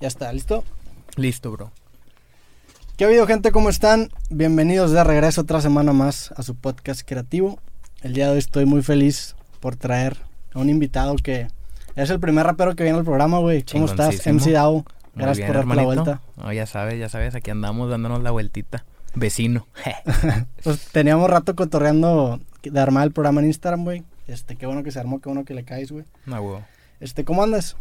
Ya está, ¿listo? Listo, bro. ¿Qué ha habido, gente? ¿Cómo están? Bienvenidos de regreso otra semana más a su podcast creativo. El día de hoy estoy muy feliz por traer a un invitado que es el primer rapero que viene al programa, güey. ¿Cómo estás. MC Dao? Gracias bien, por darte la vuelta. Ya sabes, ya sabes, aquí andamos dándonos la vueltita. Vecino. Pues teníamos rato cotorreando de armar el programa en Instagram, güey. Este, qué bueno que se armó, qué bueno que le caes, güey. No, huevo. Este, ¿cómo andas?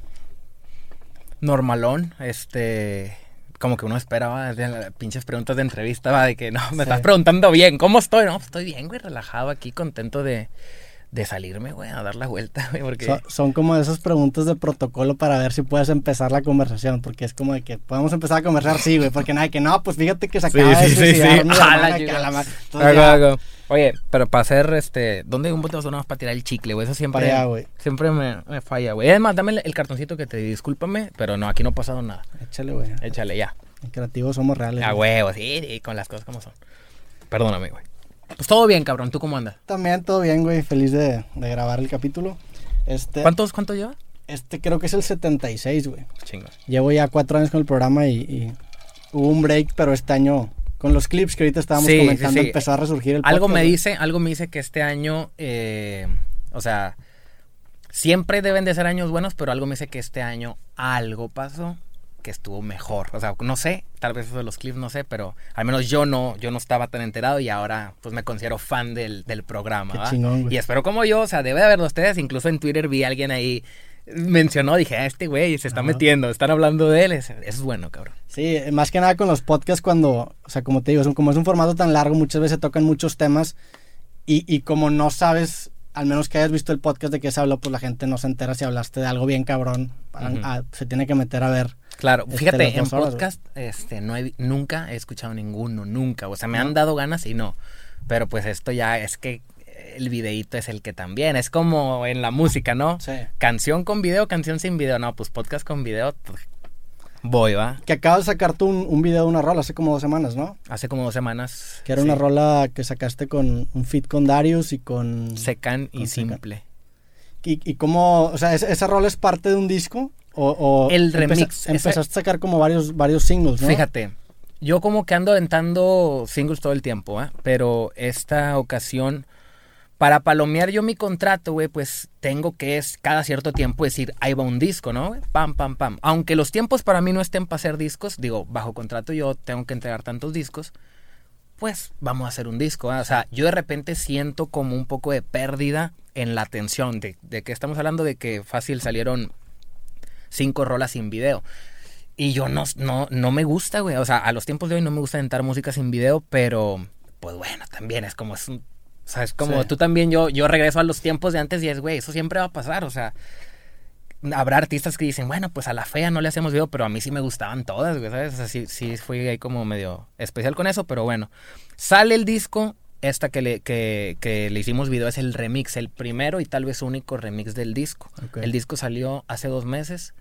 Normalón, este. Como que uno esperaba de las pinches preguntas de entrevista, va, de que no, me Sí. estás preguntando bien, ¿cómo estoy? No, pues, estoy bien, güey, relajado aquí, contento de, de salirme, güey, a dar la vuelta, güey, porque. So- son como esas preguntas de protocolo para ver si puedes empezar la conversación, porque es como de que podemos empezar a conversar, sí, güey, porque nada, que no, pues fíjate que se Sí, acaba de sí, sí, sí. mi A hermana, la que a chica. la ma- Entonces Hago, ya, hago. Oye, pero para hacer este. ¿Dónde un bote más para tirar el chicle, güey? Eso siempre. Allá, güey. Siempre me, me falla, güey. Es más, dame el, el cartoncito que te di, discúlpame, pero no, aquí no ha pasado nada. Échale, güey. Échale ya. En creativos somos reales. A huevo, sí, sí, con las cosas como son. Perdóname, güey. Pues todo bien, cabrón. ¿Tú cómo andas? También todo bien, güey, feliz de, de grabar el capítulo. Este, ¿Cuántos, cuánto lleva? este creo que es el 76, güey. Chingos. Llevo ya cuatro años con el programa y, y hubo un break, pero este año, con los clips que ahorita estábamos Sí, comentando, sí. empezó a resurgir el Algo podcast, me güey. dice, algo me dice que este año, eh, o sea, siempre deben de ser años buenos, pero algo me dice que este año algo pasó que estuvo mejor. O sea, no sé, tal vez eso de los clips, no sé, pero al menos yo no, yo no estaba tan enterado y ahora pues me considero fan del, del programa. Qué ¿va? chingón, güey. Y espero como yo, o sea, debe de haberlo ustedes. Incluso en Twitter vi a alguien ahí mencionó, dije, ah, este güey se está Ajá. metiendo, están hablando de él. Eso es bueno, cabrón. Sí, más que nada con los podcasts cuando, o sea, como te digo, son- como es un formato tan largo, muchas veces tocan muchos temas y, y como no sabes, al menos que hayas visto el podcast de qué se habló, pues la gente no se entera si hablaste de algo bien cabrón. Ah, se tiene que meter a ver. Claro, Este, fíjate, en horas, podcast este, no he, nunca he escuchado ninguno, nunca. O sea, me han dado ganas y no. Pero pues esto ya es que el videíto es el que también. Es como en la música, ¿no? Sí. Canción con video, canción sin video. No, pues podcast con video. Voy, va. Que acabas de sacar tú un, un video de una rola hace como dos semanas, ¿no? Hace como dos semanas. Que era sí, una rola que sacaste con un fit con Darius y con... Secan y Secan. simple. ¿Y, y cómo, o sea, ¿esa, rola es parte de un disco? ¿O, o El empeza- remix, ese- Empezaste a sacar como varios, varios singles, ¿no? Fíjate, yo como que ando aventando singles todo el tiempo, ¿ah? Pero esta ocasión, para palomear yo mi contrato, güey, pues tengo que es cada cierto tiempo decir, ahí va un disco, ¿no? Pam, pam, pam. Aunque los tiempos para mí no estén para hacer discos, digo, bajo contrato yo tengo que entregar tantos discos, pues vamos a hacer un disco. ¿ah? O sea, yo de repente siento como un poco de pérdida en la atención. De, de que estamos hablando de que fácil salieron cinco rolas sin video. Y yo no, no, no me gusta, güey. O sea, a los tiempos de hoy no me gusta entrar música sin video, pero pues bueno, también es como es un. O sea, es como Sí. tú también, yo, yo regreso a los tiempos de antes y es, güey, eso siempre va a pasar. O sea, habrá artistas que dicen, bueno, pues a la fea no le hacemos video, pero a mí sí me gustaban todas, güey, ¿sabes? O sea, sí, sí fui ahí como medio especial con eso, pero bueno. Sale el disco, esta que le, que, que le hicimos video es el remix, el primero y tal vez único remix del disco. Ok. El disco salió hace dos meses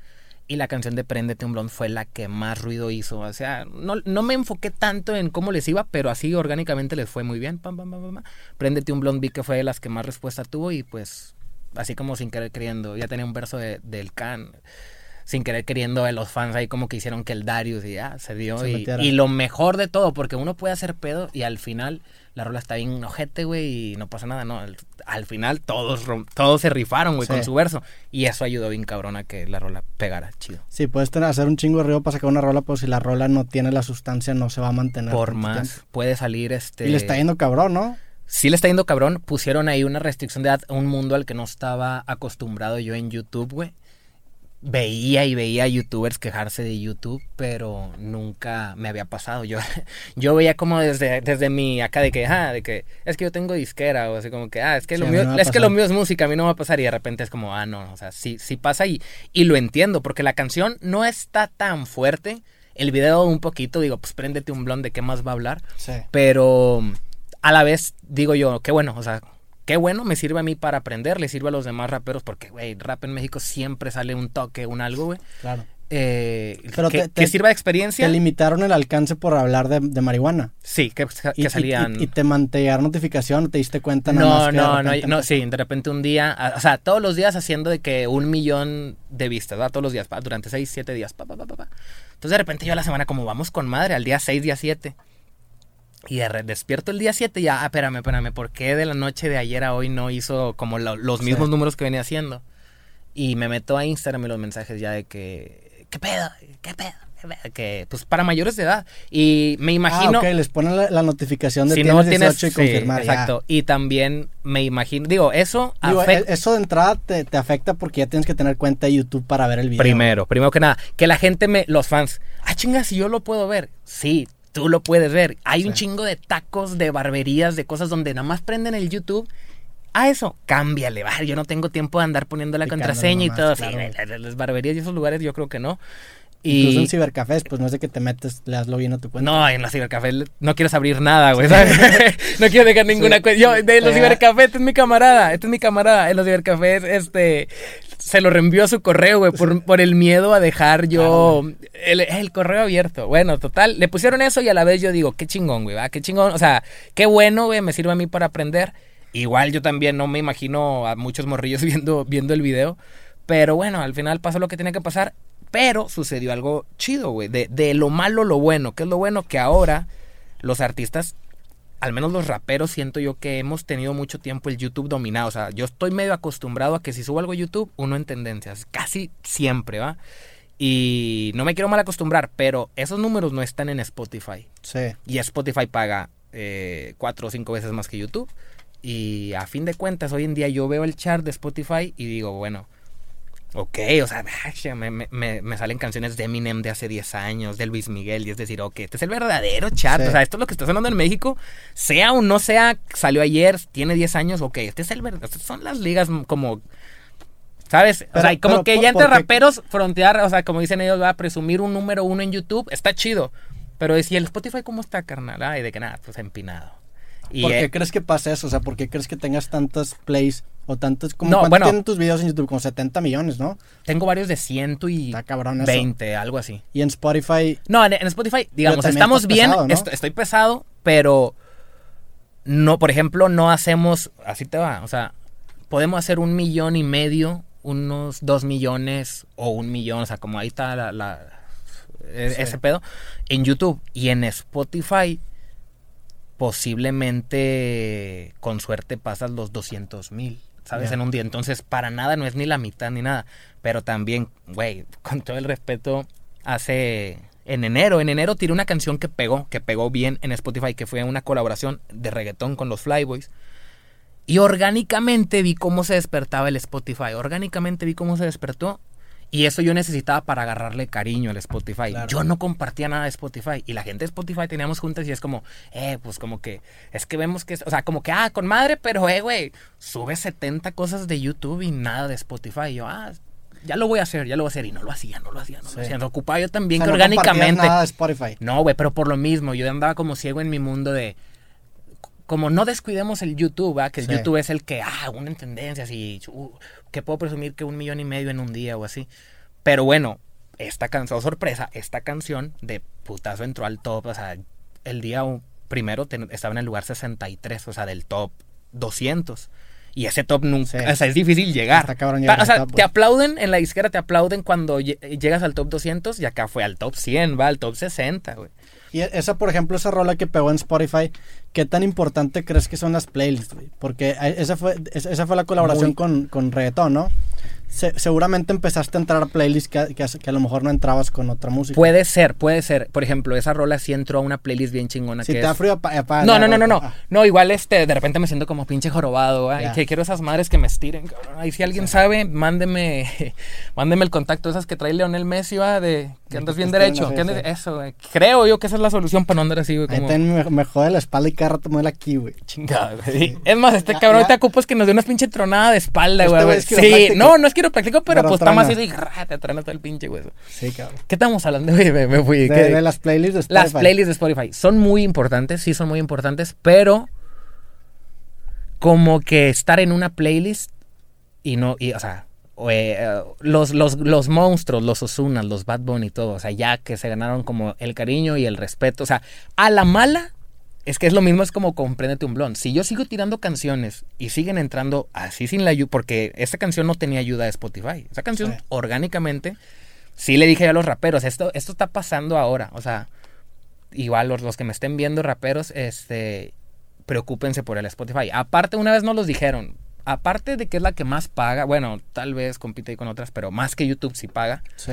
y la canción de Préndete un blond fue la que más ruido hizo. O sea, no, no me enfoqué tanto en cómo les iba, pero así orgánicamente les fue muy bien. Pam, pam, pam, pam. Préndete un blond vi que fue de las que más respuesta tuvo y pues así como sin querer queriendo. Ya tenía un verso de- del Can. Sin querer queriendo de los fans ahí como que hicieron que el Darius y ya se dio. Se y, metiera. y lo mejor de todo, porque uno puede hacer pedo y al final la rola está bien ojete, güey, y no pasa nada, ¿no? Al, al final todos, todos se rifaron, güey, Sí. con su verso. Y eso ayudó bien cabrón a que la rola pegara chido. Sí, puedes tener, hacer un chingo de ruido para sacar una rola, pero si la rola no tiene la sustancia, no se va a mantener. Por más, tiempo. puede salir este... Y le está yendo cabrón, ¿no? Sí le está yendo cabrón. Pusieron ahí una restricción de edad a un mundo al que no estaba acostumbrado yo en YouTube, güey. Veía y veía youtubers quejarse de YouTube, pero nunca me había pasado. Yo, yo veía como desde, desde mi acá de que, ah, de que es que yo tengo disquera, o así como que, ah, es que, Sí, lo mío, no es que lo mío es música, a mí no va a pasar. Y de repente es como, ah, no, o sea, sí, sí pasa y, y lo entiendo, porque la canción no está tan fuerte. El video un poquito, digo, pues préndete un blond de qué más va a hablar. Sí. Pero a la vez digo yo, qué bueno, o sea, qué bueno, me sirve a mí para aprender, le sirve a los demás raperos, porque, güey, rap en México siempre sale un toque, un algo, güey. Claro. eh, Pero que, te- que te- sirva de experiencia. Te limitaron el alcance por hablar de, de marihuana. Sí, que, que Y, y- salían. y, y te mantener notificación, ¿no te diste cuenta nada No, más que no, no, repente no, sí, de repente un día, a- o sea, todos los días haciendo de que un millón de vistas, ¿verdad? Todos los días, pa, durante seis, siete días, pa, pa, pa, pa, pa. Entonces de repente yo a la semana como vamos con madre, al día seis, día siete. Y de despierto el día 7 y ya, ah, espérame, espérame, ¿por qué de la noche de ayer a hoy no hizo como lo- los Sí. mismos números que venía haciendo? Y me meto a Instagram y los mensajes ya de que, ¿qué pedo? ¿Qué pedo? ¿Qué pedo? Que, pues para mayores de edad. Y me imagino... Ah, ok, les ponen la, la notificación de si tienes no tienes 18 y sí, confirmar. ya. exacto y también me imagino digo eso Digo, afecta e- eso de entrada te, te afecta porque ya tienes que tener cuenta de YouTube para ver el video. primero primero que nada que la gente me los fans ah chinga si yo lo puedo ver sí tú lo puedes ver hay un chingo de tacos de barberías de cosas donde nada más prenden el YouTube a eso, cámbiale, va, yo no tengo tiempo de andar poniendo la Picándole contraseña y todo. claro. Sí, las barberías y esos lugares yo creo que no. Incluso Y en cibercafés, pues no es de que te metes, le das login a tu cuenta. No, en los cibercafés no quieres abrir nada, güey, ¿sabes? no quiero dejar ninguna Sí. cuenta. Yo, de los cibercafés, este es mi camarada, este es mi camarada. En los cibercafés, este, se lo reenvió a su correo, güey, por, por el miedo a dejar yo el, el correo abierto. Bueno, total, le pusieron eso y a la vez yo digo, qué chingón, güey, va, qué chingón. O sea, qué bueno, güey, me sirve a mí para aprender. Igual yo también no me imagino a muchos morrillos viendo, viendo el video. Pero bueno, al final pasó lo que tenía que pasar. Pero sucedió algo chido, güey. De, de lo malo, lo bueno. ¿Qué es lo bueno? Que ahora los artistas, al menos los raperos, siento yo que hemos tenido mucho tiempo el YouTube dominado. O sea, yo estoy medio acostumbrado a que si subo algo a YouTube, uno en tendencias. Casi siempre, ¿va? Y no me quiero mal acostumbrar, pero esos números no están en Spotify. Sí. Y Spotify paga eh, cuatro o cinco veces más que YouTube. Y a fin de cuentas, hoy en día yo veo el chart de Spotify y digo, bueno, ok, o sea, me, me- salen canciones de Eminem de hace 10 años, de Luis Miguel, y es decir, ok, este es el verdadero chart. Sí. O sea, esto es lo que está sonando en México, sea o no sea, salió ayer, tiene 10 años, ok, este es el verdadero. Estas son las ligas como. ¿Sabes? o sea, como pero que ¿por- ya entre raperos frontear, o sea, como dicen ellos, va a presumir un número uno en YouTube, está chido. Pero si el Spotify, ¿cómo está, carnal? Ay, de que nada, pues empinado. Y, ¿Por qué eh, crees que pasa eso? O sea, ¿por qué crees que tengas tantas plays o tantos... Como No, ¿Cuánto bueno. tienen tus videos en YouTube? Como 70 millones, ¿no? tengo varios de ciento y Está cabrón eso. 20, algo así. Y en Spotify... No, en, en Spotify, digamos, estamos bien, pesado, ¿no? est- estoy pesado, pero no, por ejemplo, no hacemos, así te va, o sea, podemos hacer un millón y medio, unos dos millones o un millón, o sea, como ahí está la, la- e- Sí. ese pedo, en YouTube y en Spotify posiblemente con suerte pasas los 200 mil, ¿sabes? En un día. Entonces, para nada no es ni la mitad ni nada. Pero también, güey, con todo el respeto, hace... En enero, en enero tiré una canción que pegó, que pegó bien en Spotify, que fue una colaboración de reggaetón con los Flyboys. Y orgánicamente vi cómo se despertaba el Spotify. Orgánicamente vi cómo se despertó. Y eso yo necesitaba para agarrarle cariño al Spotify. Claro. Yo no compartía nada de Spotify. Y la gente de Spotify teníamos juntas y es como, eh, pues como que, es que vemos que, es- o sea, como que, ah, con madre, pero, eh, güey, sube 70 cosas de YouTube y nada de Spotify. Y yo, ah, ya lo voy a hacer, ya lo voy a hacer. Y no lo hacía, no lo hacía, no Sí. lo hacía. Me ocupaba yo también o que sea, no compartías orgánicamente. nada de Spotify. No, güey, pero por lo mismo, yo andaba como ciego en mi mundo de. Como no descuidemos el YouTube. Que el Sí. YouTube es el que, ah, una en tendencias y uh, que puedo presumir que un millón y medio en un día o así. Pero bueno, esta canción, sorpresa, esta canción de putazo entró al top, o sea, el día primero estaba en el lugar 63, o sea, del top 200. Y ese top nunca, Sí. o sea, es difícil llegar. Está cabrón llegar o sea, top, te aplauden en la disquera, te aplauden cuando lle- llegas al top 200 y acá fue al top 100, va al top 60, güey. Y esa, por ejemplo, esa rola que pegó en Spotify, ¿qué tan importante crees que son las playlists, güey? Porque eh, esa fue, esa esa fue la colaboración Muy. con, con reggaetón, ¿no? Se- seguramente empezaste a entrar a playlists que, que, que a lo mejor no entrabas con otra música. Puede ser, puede ser. Por ejemplo, esa rola sí entró a una playlist bien chingona si que te da frío, apaga No, no, no, no, no. No, igual este, de repente me siento como pinche jorobado, ¿eh? Ya. Y que quiero esas madres que me estiren, cabrón. Ahí si alguien sabe, mándeme, mándeme el contacto esas que trae Leonel Messi, ¿va? De que andas que bien derecho. que andes-. Eso, güey. Creo yo que esa es la solución para no andar así, güey, como me, me jode la espalda y cada rato me duele aquí, güey. chingado, güey. Es más, este Ya- cabrón ya- te ocupas que nos dé una pinche tronada de espalda, Este güey. Sí, no, no es quiropráctico, pero, Pero pues está más así de ra, te truena todo el pinche hueso. Sí, cabrón. ¿Qué estamos hablando? Me, me fui. De, las playlists de Spotify. Las playlists de Spotify son muy importantes, sí son muy importantes, pero como que estar en una playlist y no, y, o sea, eh, los, los, los monstruos, los Osunas, los Bad Bunny y todo, o sea, ya que se ganaron como el cariño y el respeto, o sea, a la mala, es que es lo mismo, es como Compréndete un blon. Si yo sigo tirando canciones y siguen entrando así sin la ayuda, porque esa canción no tenía ayuda de Spotify, esa canción Sí. orgánicamente, sí le dije a los raperos, esto, esto está pasando ahora, o sea, igual los, los que me estén viendo raperos, este, preocúpense por el Spotify. Aparte, una vez nos los dijeron, aparte de que es la que más paga, bueno, tal vez compite ahí con otras, pero más que YouTube sí paga, Sí.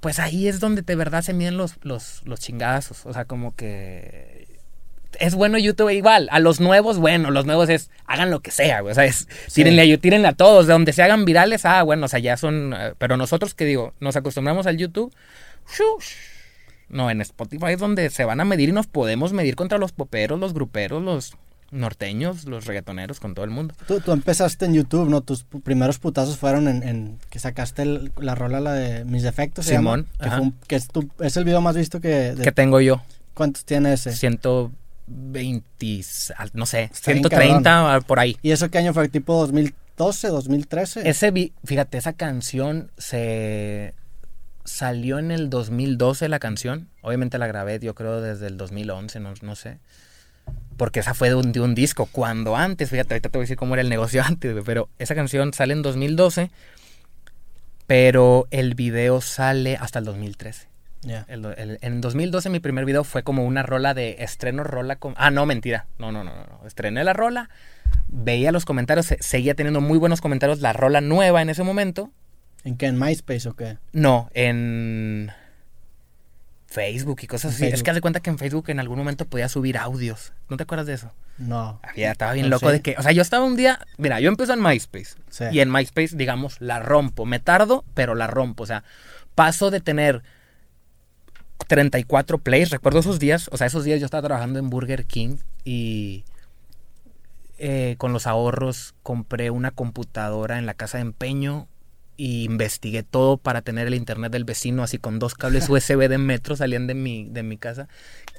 pues ahí es donde de verdad se miden los, los, los chingazos. O sea, como que es bueno YouTube igual. A los nuevos, bueno, los nuevos es hagan lo que sea, güey. O sea, es, Sí. tírenle, a- tírenle a todos, de donde se hagan virales, ah, bueno, o sea, ya son. eh, Pero nosotros que digo, nos acostumbramos al YouTube. shush. No, en Spotify es donde se van a medir y nos podemos medir contra los poperos, los gruperos, los norteños, los reggaetoneros, con todo el mundo. Tú, tú empezaste en YouTube, ¿no? Tus primeros putazos fueron en, en que sacaste el- la rola, la de Mis Defectos, se llama, Simón, que, un- que es, tu- es el video más visto que... de- ¿Qué tengo yo? ¿Cuántos tiene ese? 120, no sé, Está bien 130 por ahí. ¿Y eso qué año fue? ¿Tipo 2012, 2013? Ese fíjate, esa canción se salió en el 2012 la canción. Obviamente la grabé, yo creo, desde el 2011, no, no sé. Porque esa fue de un, de un disco. Cuando antes, fíjate, ahorita te voy a decir cómo era el negocio antes, pero esa canción sale en 2012, pero el video sale hasta el 2013. El el- en 2012 mi primer video fue como una rola de estreno rola con... Ah, no, mentira. No, no, no, no. no. Estrené la rola, veía los comentarios, se- seguía teniendo muy buenos comentarios la rola nueva en ese momento. ¿En qué? ¿En MySpace o qué? No, en Facebook y cosas así. Es que haz de cuenta que en Facebook en algún momento podía subir audios. ¿No te acuerdas de eso? No. Había, estaba bien loco sí. de que... O sea, yo estaba un día... Mira, yo empecé en MySpace. Sí. Y en MySpace, digamos, la rompo. Me tardo, pero la rompo. O sea, paso de tener 34 plays. Recuerdo esos días. O sea, esos días yo estaba trabajando en Burger King y eh, con los ahorros compré una computadora en la casa de empeño y investigué todo para tener el internet del vecino, así con dos cables USB de metro salían de mi, de mi casa.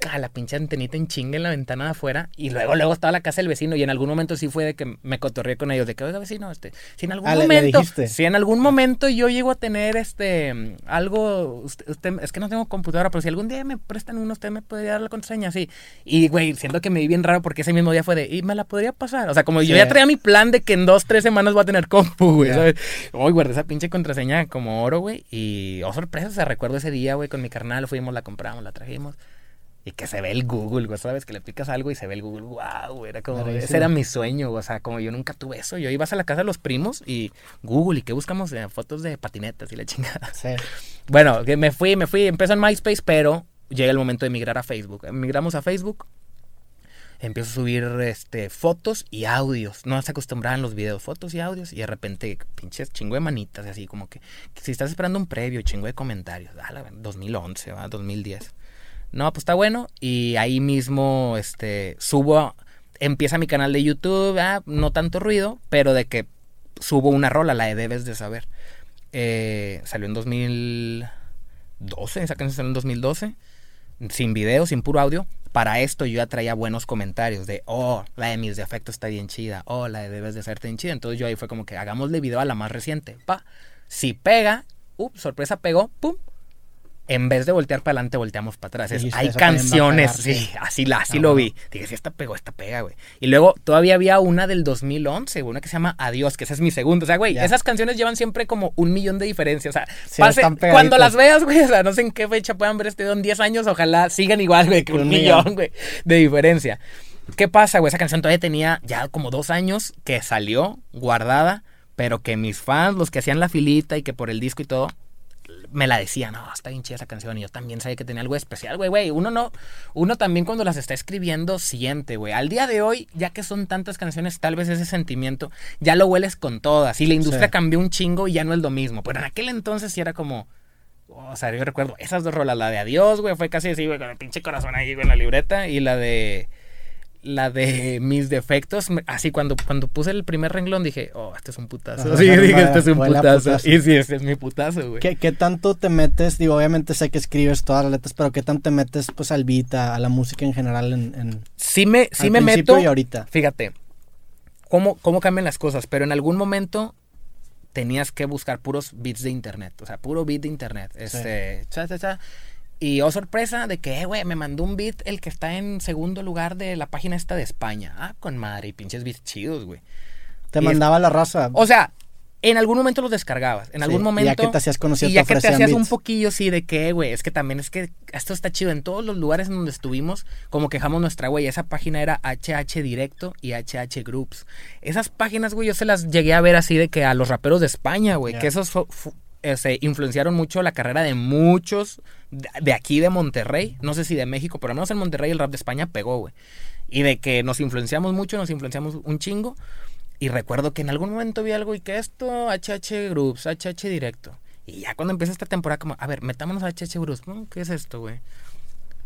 Ca, la pinche antenita en chinga en la ventana de afuera. Y luego, luego estaba la casa del vecino. Y en algún momento sí fue de que me cotorreé con ellos. De que, oiga, vecino, este, si en algún Ah, momento. si en algún momento yo llego a tener este algo. Usted, usted- es que no tengo computadora, pero si algún día me prestan uno, usted me podría dar la contraseña, sí. Y, güey, siento que me vi bien raro porque ese mismo día fue de, y me la podría pasar. O sea, como yo ya traía mi plan de que en dos, tres semanas voy a tener compu, güey, Ya. ¿sabes? Esa pinche contraseña como oro, güey. Y, oh, sorpresa, o sea, recuerdo ese día, güey, con mi carnal, fuimos, la compramos, la trajimos. Y que se ve el Google, güey, ¿sabes? Que le picas algo y se ve el Google, wow, güey, era como, ese era mi sueño, o sea, como yo nunca tuve eso. Yo ibas a la casa de los primos y Google, ¿y qué buscamos? Eh, fotos de patinetas y la chingada. Sí. Bueno, que me fui, me fui, empezó en MySpace, pero llega el momento de migrar a Facebook. Migramos a Facebook, empiezo a subir este, fotos y audios. No se acostumbraban los videos, fotos y audios, y de repente, pinches chingo de manitas, así como que, si estás esperando un previo, chingo de comentarios. Ver- 2011, ¿va? 2010. No, pues está bueno. Y ahí mismo, este, subo, empieza mi canal de YouTube, ah, no tanto ruido, pero de que subo una rola, la de Debes de Saber. Eh, salió en 2012, esa canción salió en 2012, sin video, sin puro audio. Para esto yo ya traía buenos comentarios de, oh, la de mis defectos está bien chida, oh, la de debes de ser bien chida. Entonces yo ahí fue como que hagámosle video a la más reciente, pa. Si pega, up, sorpresa pegó, pum. En vez de voltear para adelante, volteamos para atrás. Es- hay "Esa también va a canciones, pegar", sí, sí. así, la, así Ah, lo vi. Dije, si esta pegó, esta pega, güey. Y luego todavía había una del 2011, güey, una que se llama Adiós, que esa es mi segunda. O sea, güey, Ya. esas canciones llevan siempre como un millón de diferencias. O sea, Sí, pase- están cuando las veas, güey, o sea, no sé en qué fecha puedan ver este video en 10 años, ojalá sigan igual, güey, que un, Un millón, millón. güey, de diferencia. ¿Qué pasa, güey? Esa canción todavía tenía ya como dos años que salió guardada, pero que mis fans, los que hacían la filita y que por el disco y todo, me la decían, no, está bien chida esa canción. Y yo también sabía que tenía algo especial, güey, güey. Uno no, uno también cuando las está escribiendo siente, güey. Al día de hoy, ya que son tantas canciones, tal vez ese sentimiento ya lo hueles con todas. Y la industria Sí. cambió un chingo y ya no es lo mismo. Pero en aquel entonces sí era como. O sea, yo recuerdo esas dos rolas, la de Adiós, güey, fue casi así, güey, con el pinche corazón ahí, güey, en la libreta. Y la de. La de mis defectos, así cuando, cuando puse el primer renglón dije, oh, este es un putazo. Ajá, Sí, dije, este es un putazo. putazo. Y sí, este es mi putazo, güey. ¿Qué, qué tanto te metes? Digo, obviamente sé que escribes todas las letras, pero ¿qué tanto te metes pues al beat, a, a la música en general en, en Sí me, sí al me meto. y ahorita? Fíjate, cómo, cómo cambian las cosas, pero en algún momento tenías que buscar puros beats de internet. O sea, puro beat de internet. Este, cha, cha, cha. Y oh sorpresa de que, eh, güey, me mandó un beat el que está en segundo lugar de la página esta de España. Ah, con madre, y pinches beats chidos, güey. Te Y mandaba la raza. O sea, en algún momento los descargabas. En algún momento. ya que te hacías conocido, Y te ya que te hacías un poquillo, sí, de que, güey, es que también es que esto está chido. En todos los lugares en donde estuvimos, como quejamos nuestra, güey, esa página era HH Directo y HH Groups. Esas páginas, güey, yo se las llegué a ver así de que a los raperos de España, güey, que esos se influenciaron mucho la carrera de muchos de, de aquí de Monterrey, no sé si de México, pero al menos en Monterrey el rap de España pegó, güey. Y de que nos influenciamos mucho, nos influenciamos un chingo. Y recuerdo que en algún momento vi algo y que esto, HH Groups, HH Directo. Y ya cuando empieza esta temporada, como, a ver, metámonos a HH Groups. Mm, ¿Qué es esto, güey?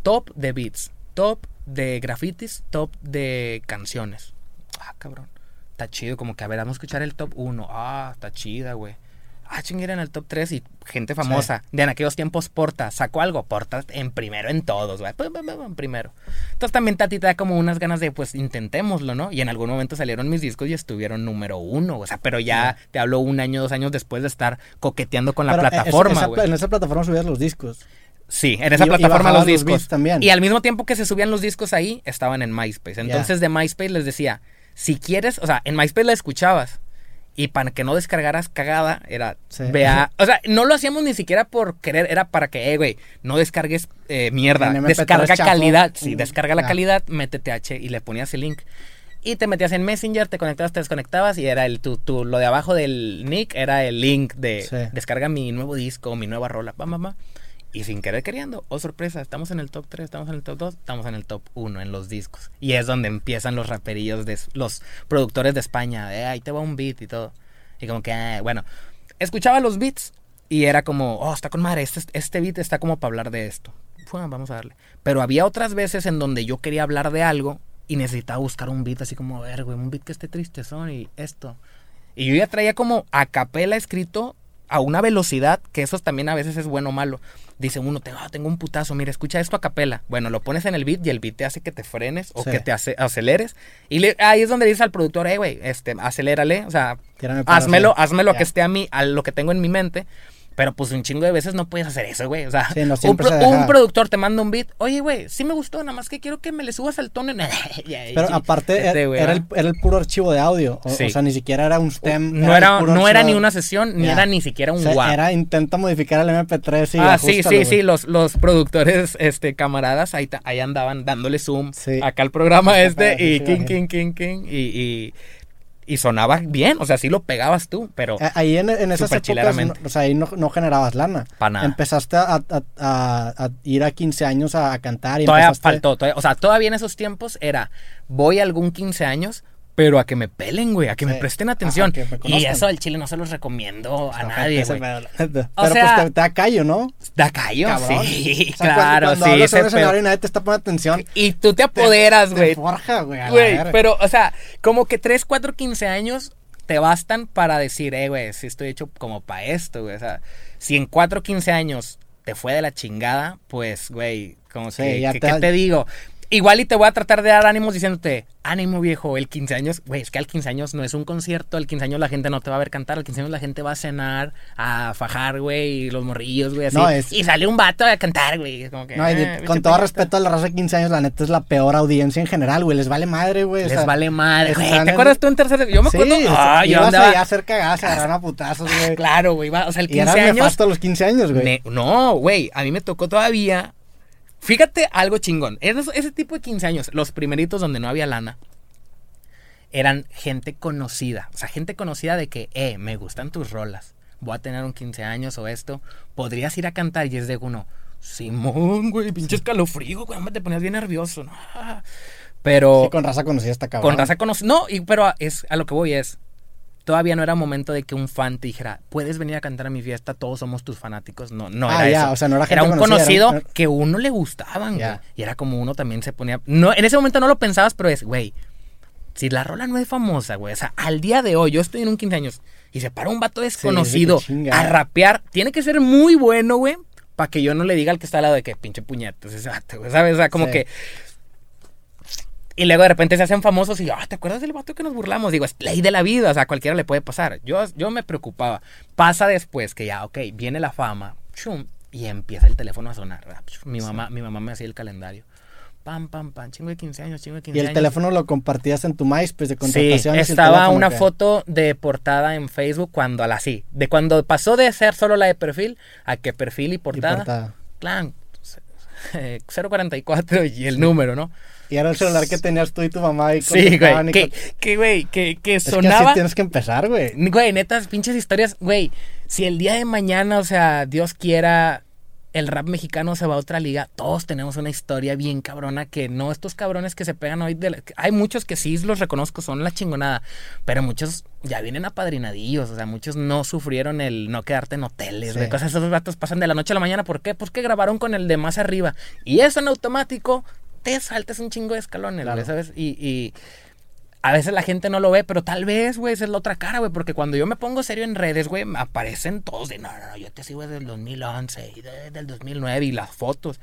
Top de beats, top de grafitis, top de canciones. Ah, cabrón. Está chido, como que, a ver, vamos a escuchar el top 1. Ah, está chida, güey. Ah, chinguera en el top 3 y gente famosa. De en aquellos tiempos, Porta. Sacó algo, Porta en primero en todos, güey. Pum, primero. Entonces también a ti te da como unas ganas de, pues, intentémoslo, ¿no? Y en algún momento salieron mis discos y estuvieron número uno. O sea, pero ya te hablo un año, dos años después de estar coqueteando con la Pero, eh, plataforma, esa- güey. en esa plataforma subías los discos. Sí, en esa Y- plataforma los discos. también. Y al mismo tiempo que se subían los discos ahí, estaban en MySpace. Entonces de MySpace les decía, si quieres, o sea, en MySpace la escuchabas. Y para que no descargaras cagada, era, Sí. vea, o sea, no lo hacíamos ni siquiera por querer, era para que, eh, güey, no descargues eh, mierda, En MP3 descarga calidad. Sí, descarga la calidad, métete H y le ponías el link. Y te metías en Messenger, te conectabas, te desconectabas y era el, tu, tu- lo de abajo del nick era el link de Sí. descarga mi nuevo disco, mi nueva rola, pa, pa, pa. Y sin querer queriendo, oh sorpresa, estamos en el top 3, estamos en el top 2, estamos en el top 1 en los discos. Y es donde empiezan los raperillos de los productores de España, eh, ahí te va un beat y todo. Y como que, ah, bueno, escuchaba los beats y era como, oh, está con madre, este, este beat está como para hablar de esto. Fue, vamos a darle. Pero había otras veces en donde yo quería hablar de algo y necesitaba buscar un beat así como, a ver, güey, un beat que esté triste son y esto. Y yo ya traía como a capela escrito a una velocidad, que eso también a veces es bueno o malo. Dice uno, tengo, ah, tengo un putazo, mira, escucha esto a capela. Bueno, lo pones en el beat y el beat te hace que te frenes o Sí. que te hace, aceleres. Y le- ahí es donde le dices al productor, eh, güey, este, acelérale, o sea, hacer. házmelo Ya. que esté a mí, a lo que tengo en mi mente. Pero pues un chingo de veces no puedes hacer eso, güey. O sea, Sí, no un, siempre pro- se deja. un productor te manda un beat. Oye, güey, sí me gustó, nada más que quiero que me le subas al tono. en-". Ya, Pero sí, aparte este, era, güey, era el, era el puro archivo de audio. O, Sí. o sea, ni siquiera era un stem. no era, no era ni una sesión, ni era ni siquiera O un sea, WAP. era intenta modificar el MP3 y ah, sí, sí, sí, los, los productores, este, camaradas, ahí, ahí andaban dándole zoom Sí. acá al programa este y king, king, king, king, y, y, y sonaba bien, o sea, sí lo pegabas tú, pero Ahí en, en esas épocas, no- o sea, ahí no, no generabas lana. Pa' nada. Empezaste a, a- a- a ir a 15 años a, a cantar y todavía empezaste- faltó, todavía- o sea, todavía en esos tiempos era, voy a algún 15 años, pero a que me pelen, güey, a que me Sí. presten Ajá, atención. me y eso al chile no se los recomiendo a Está nadie, güey. la neta. O Pero sea- pues te, te da callo, ¿no? Da callo, Cabrón. sí, O sea, cuando- claro, cuando sí, hablas pedo. y nadie te está poniendo atención. Y tú te apoderas, te güey. forja, güey. Güey, pero, o sea, como que 3, 4, 15 años te bastan para decir, eh, güey, sí estoy hecho como para esto, güey. O sea, si en 4, 15 años te fue de la chingada, pues, güey, como Sí, que, ya que- te- ¿qué te digo? Igual y te voy a tratar de dar ánimos diciéndote, ánimo viejo, el 15 años, güey, es que al 15 años no es un concierto, al 15 años la gente no te va a ver cantar, al 15 años la gente va a cenar, a fajar, güey, y los morrillos, güey, así. No, es- Y sale un vato a cantar, güey, como que... No, y de- "Ah, con todo puñeta". respeto a la raza de 15 años, la neta es la peor audiencia en general, güey. Les vale madre, güey. o Les sea, vale madre, güey. ¿Te en- acuerdas tú en tercer? Yo me Sí, acuerdo. Ah, yo andaba. allá a hacer cagadas, se agarraron a putazos, güey. Claro, güey. va- O sea, el Y era 15 años. los 15 años, güey. No, güey. A mí me tocó todavía. Fíjate algo chingón. Ese tipo de 15 años, los primeritos donde no había lana, eran gente conocida. O sea, gente conocida de que, eh, me gustan tus rolas. Voy a tener un 15 años o esto. Podrías ir a cantar y es de uno. Simón, güey, pinche escalofrío, güey, te ponías bien nervioso. ¿no? Pero Sí, con raza conocida esta cabrón. con raza conocida. No, y, pero es, a lo que voy es. Todavía no era momento de que un fan te dijera, puedes venir a cantar a mi fiesta, todos somos tus fanáticos. No, no Ah, era ya, eso. o sea, no era gente un conocida, conocido era que uno le gustaban, güey. Y era como uno también se ponía. No, en ese momento no lo pensabas, pero es, güey, si la rola no es famosa, güey. O sea, al día de hoy, yo estoy en un 15 años y se para un vato desconocido sí, a rapear, tiene que ser muy bueno, güey, para que yo no le diga al que está al lado de que pinche puñetas vato, güey, ¿sabes? O sea, como Sí. que Y luego de repente se hacen famosos y, ah, ¿te acuerdas del vato que nos burlamos? Digo, es ley de la vida, o sea, a cualquiera le puede pasar. Yo, yo me preocupaba. Pasa después que ya, ok, viene la fama, chum, y empieza el teléfono a sonar. ¿verdad? Mi, mamá, mi mamá me hacía el calendario. Pam, pam, pam, chingo de 15 años, chingo de 15 Y el años. teléfono lo compartías en tu MySpace de Sí, contrataciones. y el estaba una que- foto de portada en Facebook cuando a la sí. De cuando pasó de ser solo la de perfil a que perfil y y portada. portada. Clan, eh, 044 y el número, ¿no? Y era el celular que tenías tú y tu mamá y Sí, güey. Que, que, güey, que, que Es que así sonaba. tienes que empezar, güey. Güey, netas, pinches historias. Güey, si el día de mañana, o sea, Dios quiera, el rap mexicano se va a otra liga, todos tenemos una historia bien cabrona que no estos cabrones que se pegan hoy. De la- hay muchos que sí los reconozco, son la chingonada, pero muchos ya vienen apadrinadillos, o sea, muchos no sufrieron el no quedarte en hoteles, Sí. de cosas. Esos datos pasan de la noche a la mañana. ¿Por qué? Pues que grabaron con el de más arriba. Y eso en automático te saltas un chingo de escalones, Claro. güey, ¿sabes? Y, y a veces la gente no lo ve, pero tal vez, güey, esa es la otra cara, güey. Porque cuando yo me pongo serio en redes, güey, me aparecen todos de, no, no, no, yo te sigo desde el 2011 y de- del 2009 y las fotos.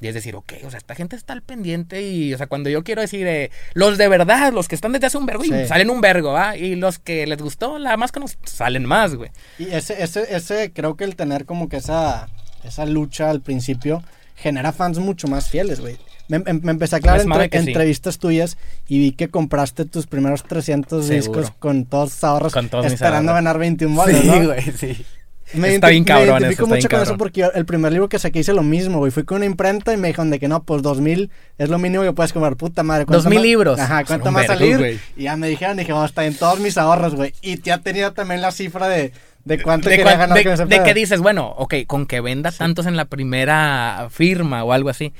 Y es decir, ok, o sea, esta gente está al pendiente y, o sea, cuando yo quiero decir, eh, los de verdad, los que están desde hace un vergo, y salen un vergo, ¿ah? Y los que les gustó, la más que nos salen más, güey. Y ese, ese, ese, creo que el tener como que esa, esa lucha al principio genera fans mucho más fieles, güey. Me, me- me empecé a aclarar Pues, entre- que sí. entrevistas tuyas y vi que compraste tus primeros 300 Seguro. discos con todos tus ahorros, Con todos mis esperando ahorros. ganar 21 bolas, ¿no? güey, sí. Me, Está bien me cabrón identifico eso, está mucho bien con eso cabrón. porque yo el primer libro que saqué hice lo mismo, güey. Fui con una imprenta y me dijeron de que no, pues 2000 es lo mínimo que puedes comprar. Puta madre. ¿cuánto 2000 más- libros. Ajá, ¿cuánto más salir? güey. Y ya me dijeron, dije, vamos, está en todos mis ahorros, güey. Y ya tenía también la cifra de, de cuánto de, quería ganar de- ese de que dices, bueno, ok, con que venda tantos en la primera firma o algo así.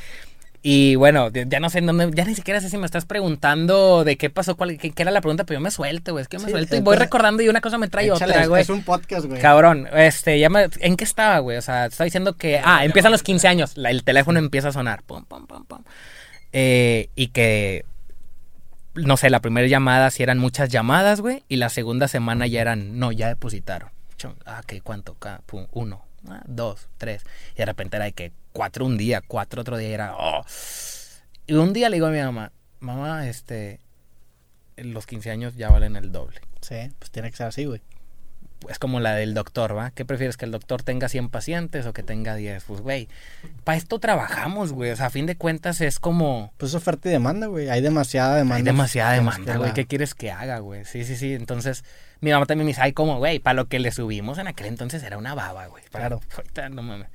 Y bueno, ya no sé en dónde, ya ni siquiera sé si me estás preguntando de qué pasó, cuál, qué, qué era la pregunta, pero yo me suelto, güey, es que me Sí, suelto y entonces- voy recordando y una cosa me trae Échale, otra, güey. Es un podcast, güey. Cabrón, este, ya me, ¿en qué estaba, güey? O sea, te estaba diciendo que, ah, empiezan los 15 años, la- el teléfono empieza a sonar, pum, pum, pum, pum. Eh, y que, no sé, la primera llamada sí eran muchas llamadas, güey, y la segunda semana ya eran, no, ya depositaron. Ah, ¿qué? ¿Cuánto? Pum, uno, ah, dos, tres. Y de repente era de que cuatro un día, cuatro otro día, y era, oh. Y un día le digo a mi mamá, mamá, este, los 15 años ya valen el doble Sí, pues tiene que ser así, güey. es como la del doctor, ¿va? ¿Qué prefieres? ¿Que el doctor tenga 100 pacientes o que tenga 10? Pues, güey, para esto trabajamos, güey. O sea, a fin de cuentas es como... Pues es oferta y demanda, güey. Hay demasiada demanda. Hay demasiada demanda, güey. ¿Qué quieres que haga, güey? Sí, sí, sí. Entonces, mi mamá también me dice, ay, ¿cómo, güey? Para lo que le subimos en aquel entonces era una baba, güey. Para- Claro. Ahorita, no mames.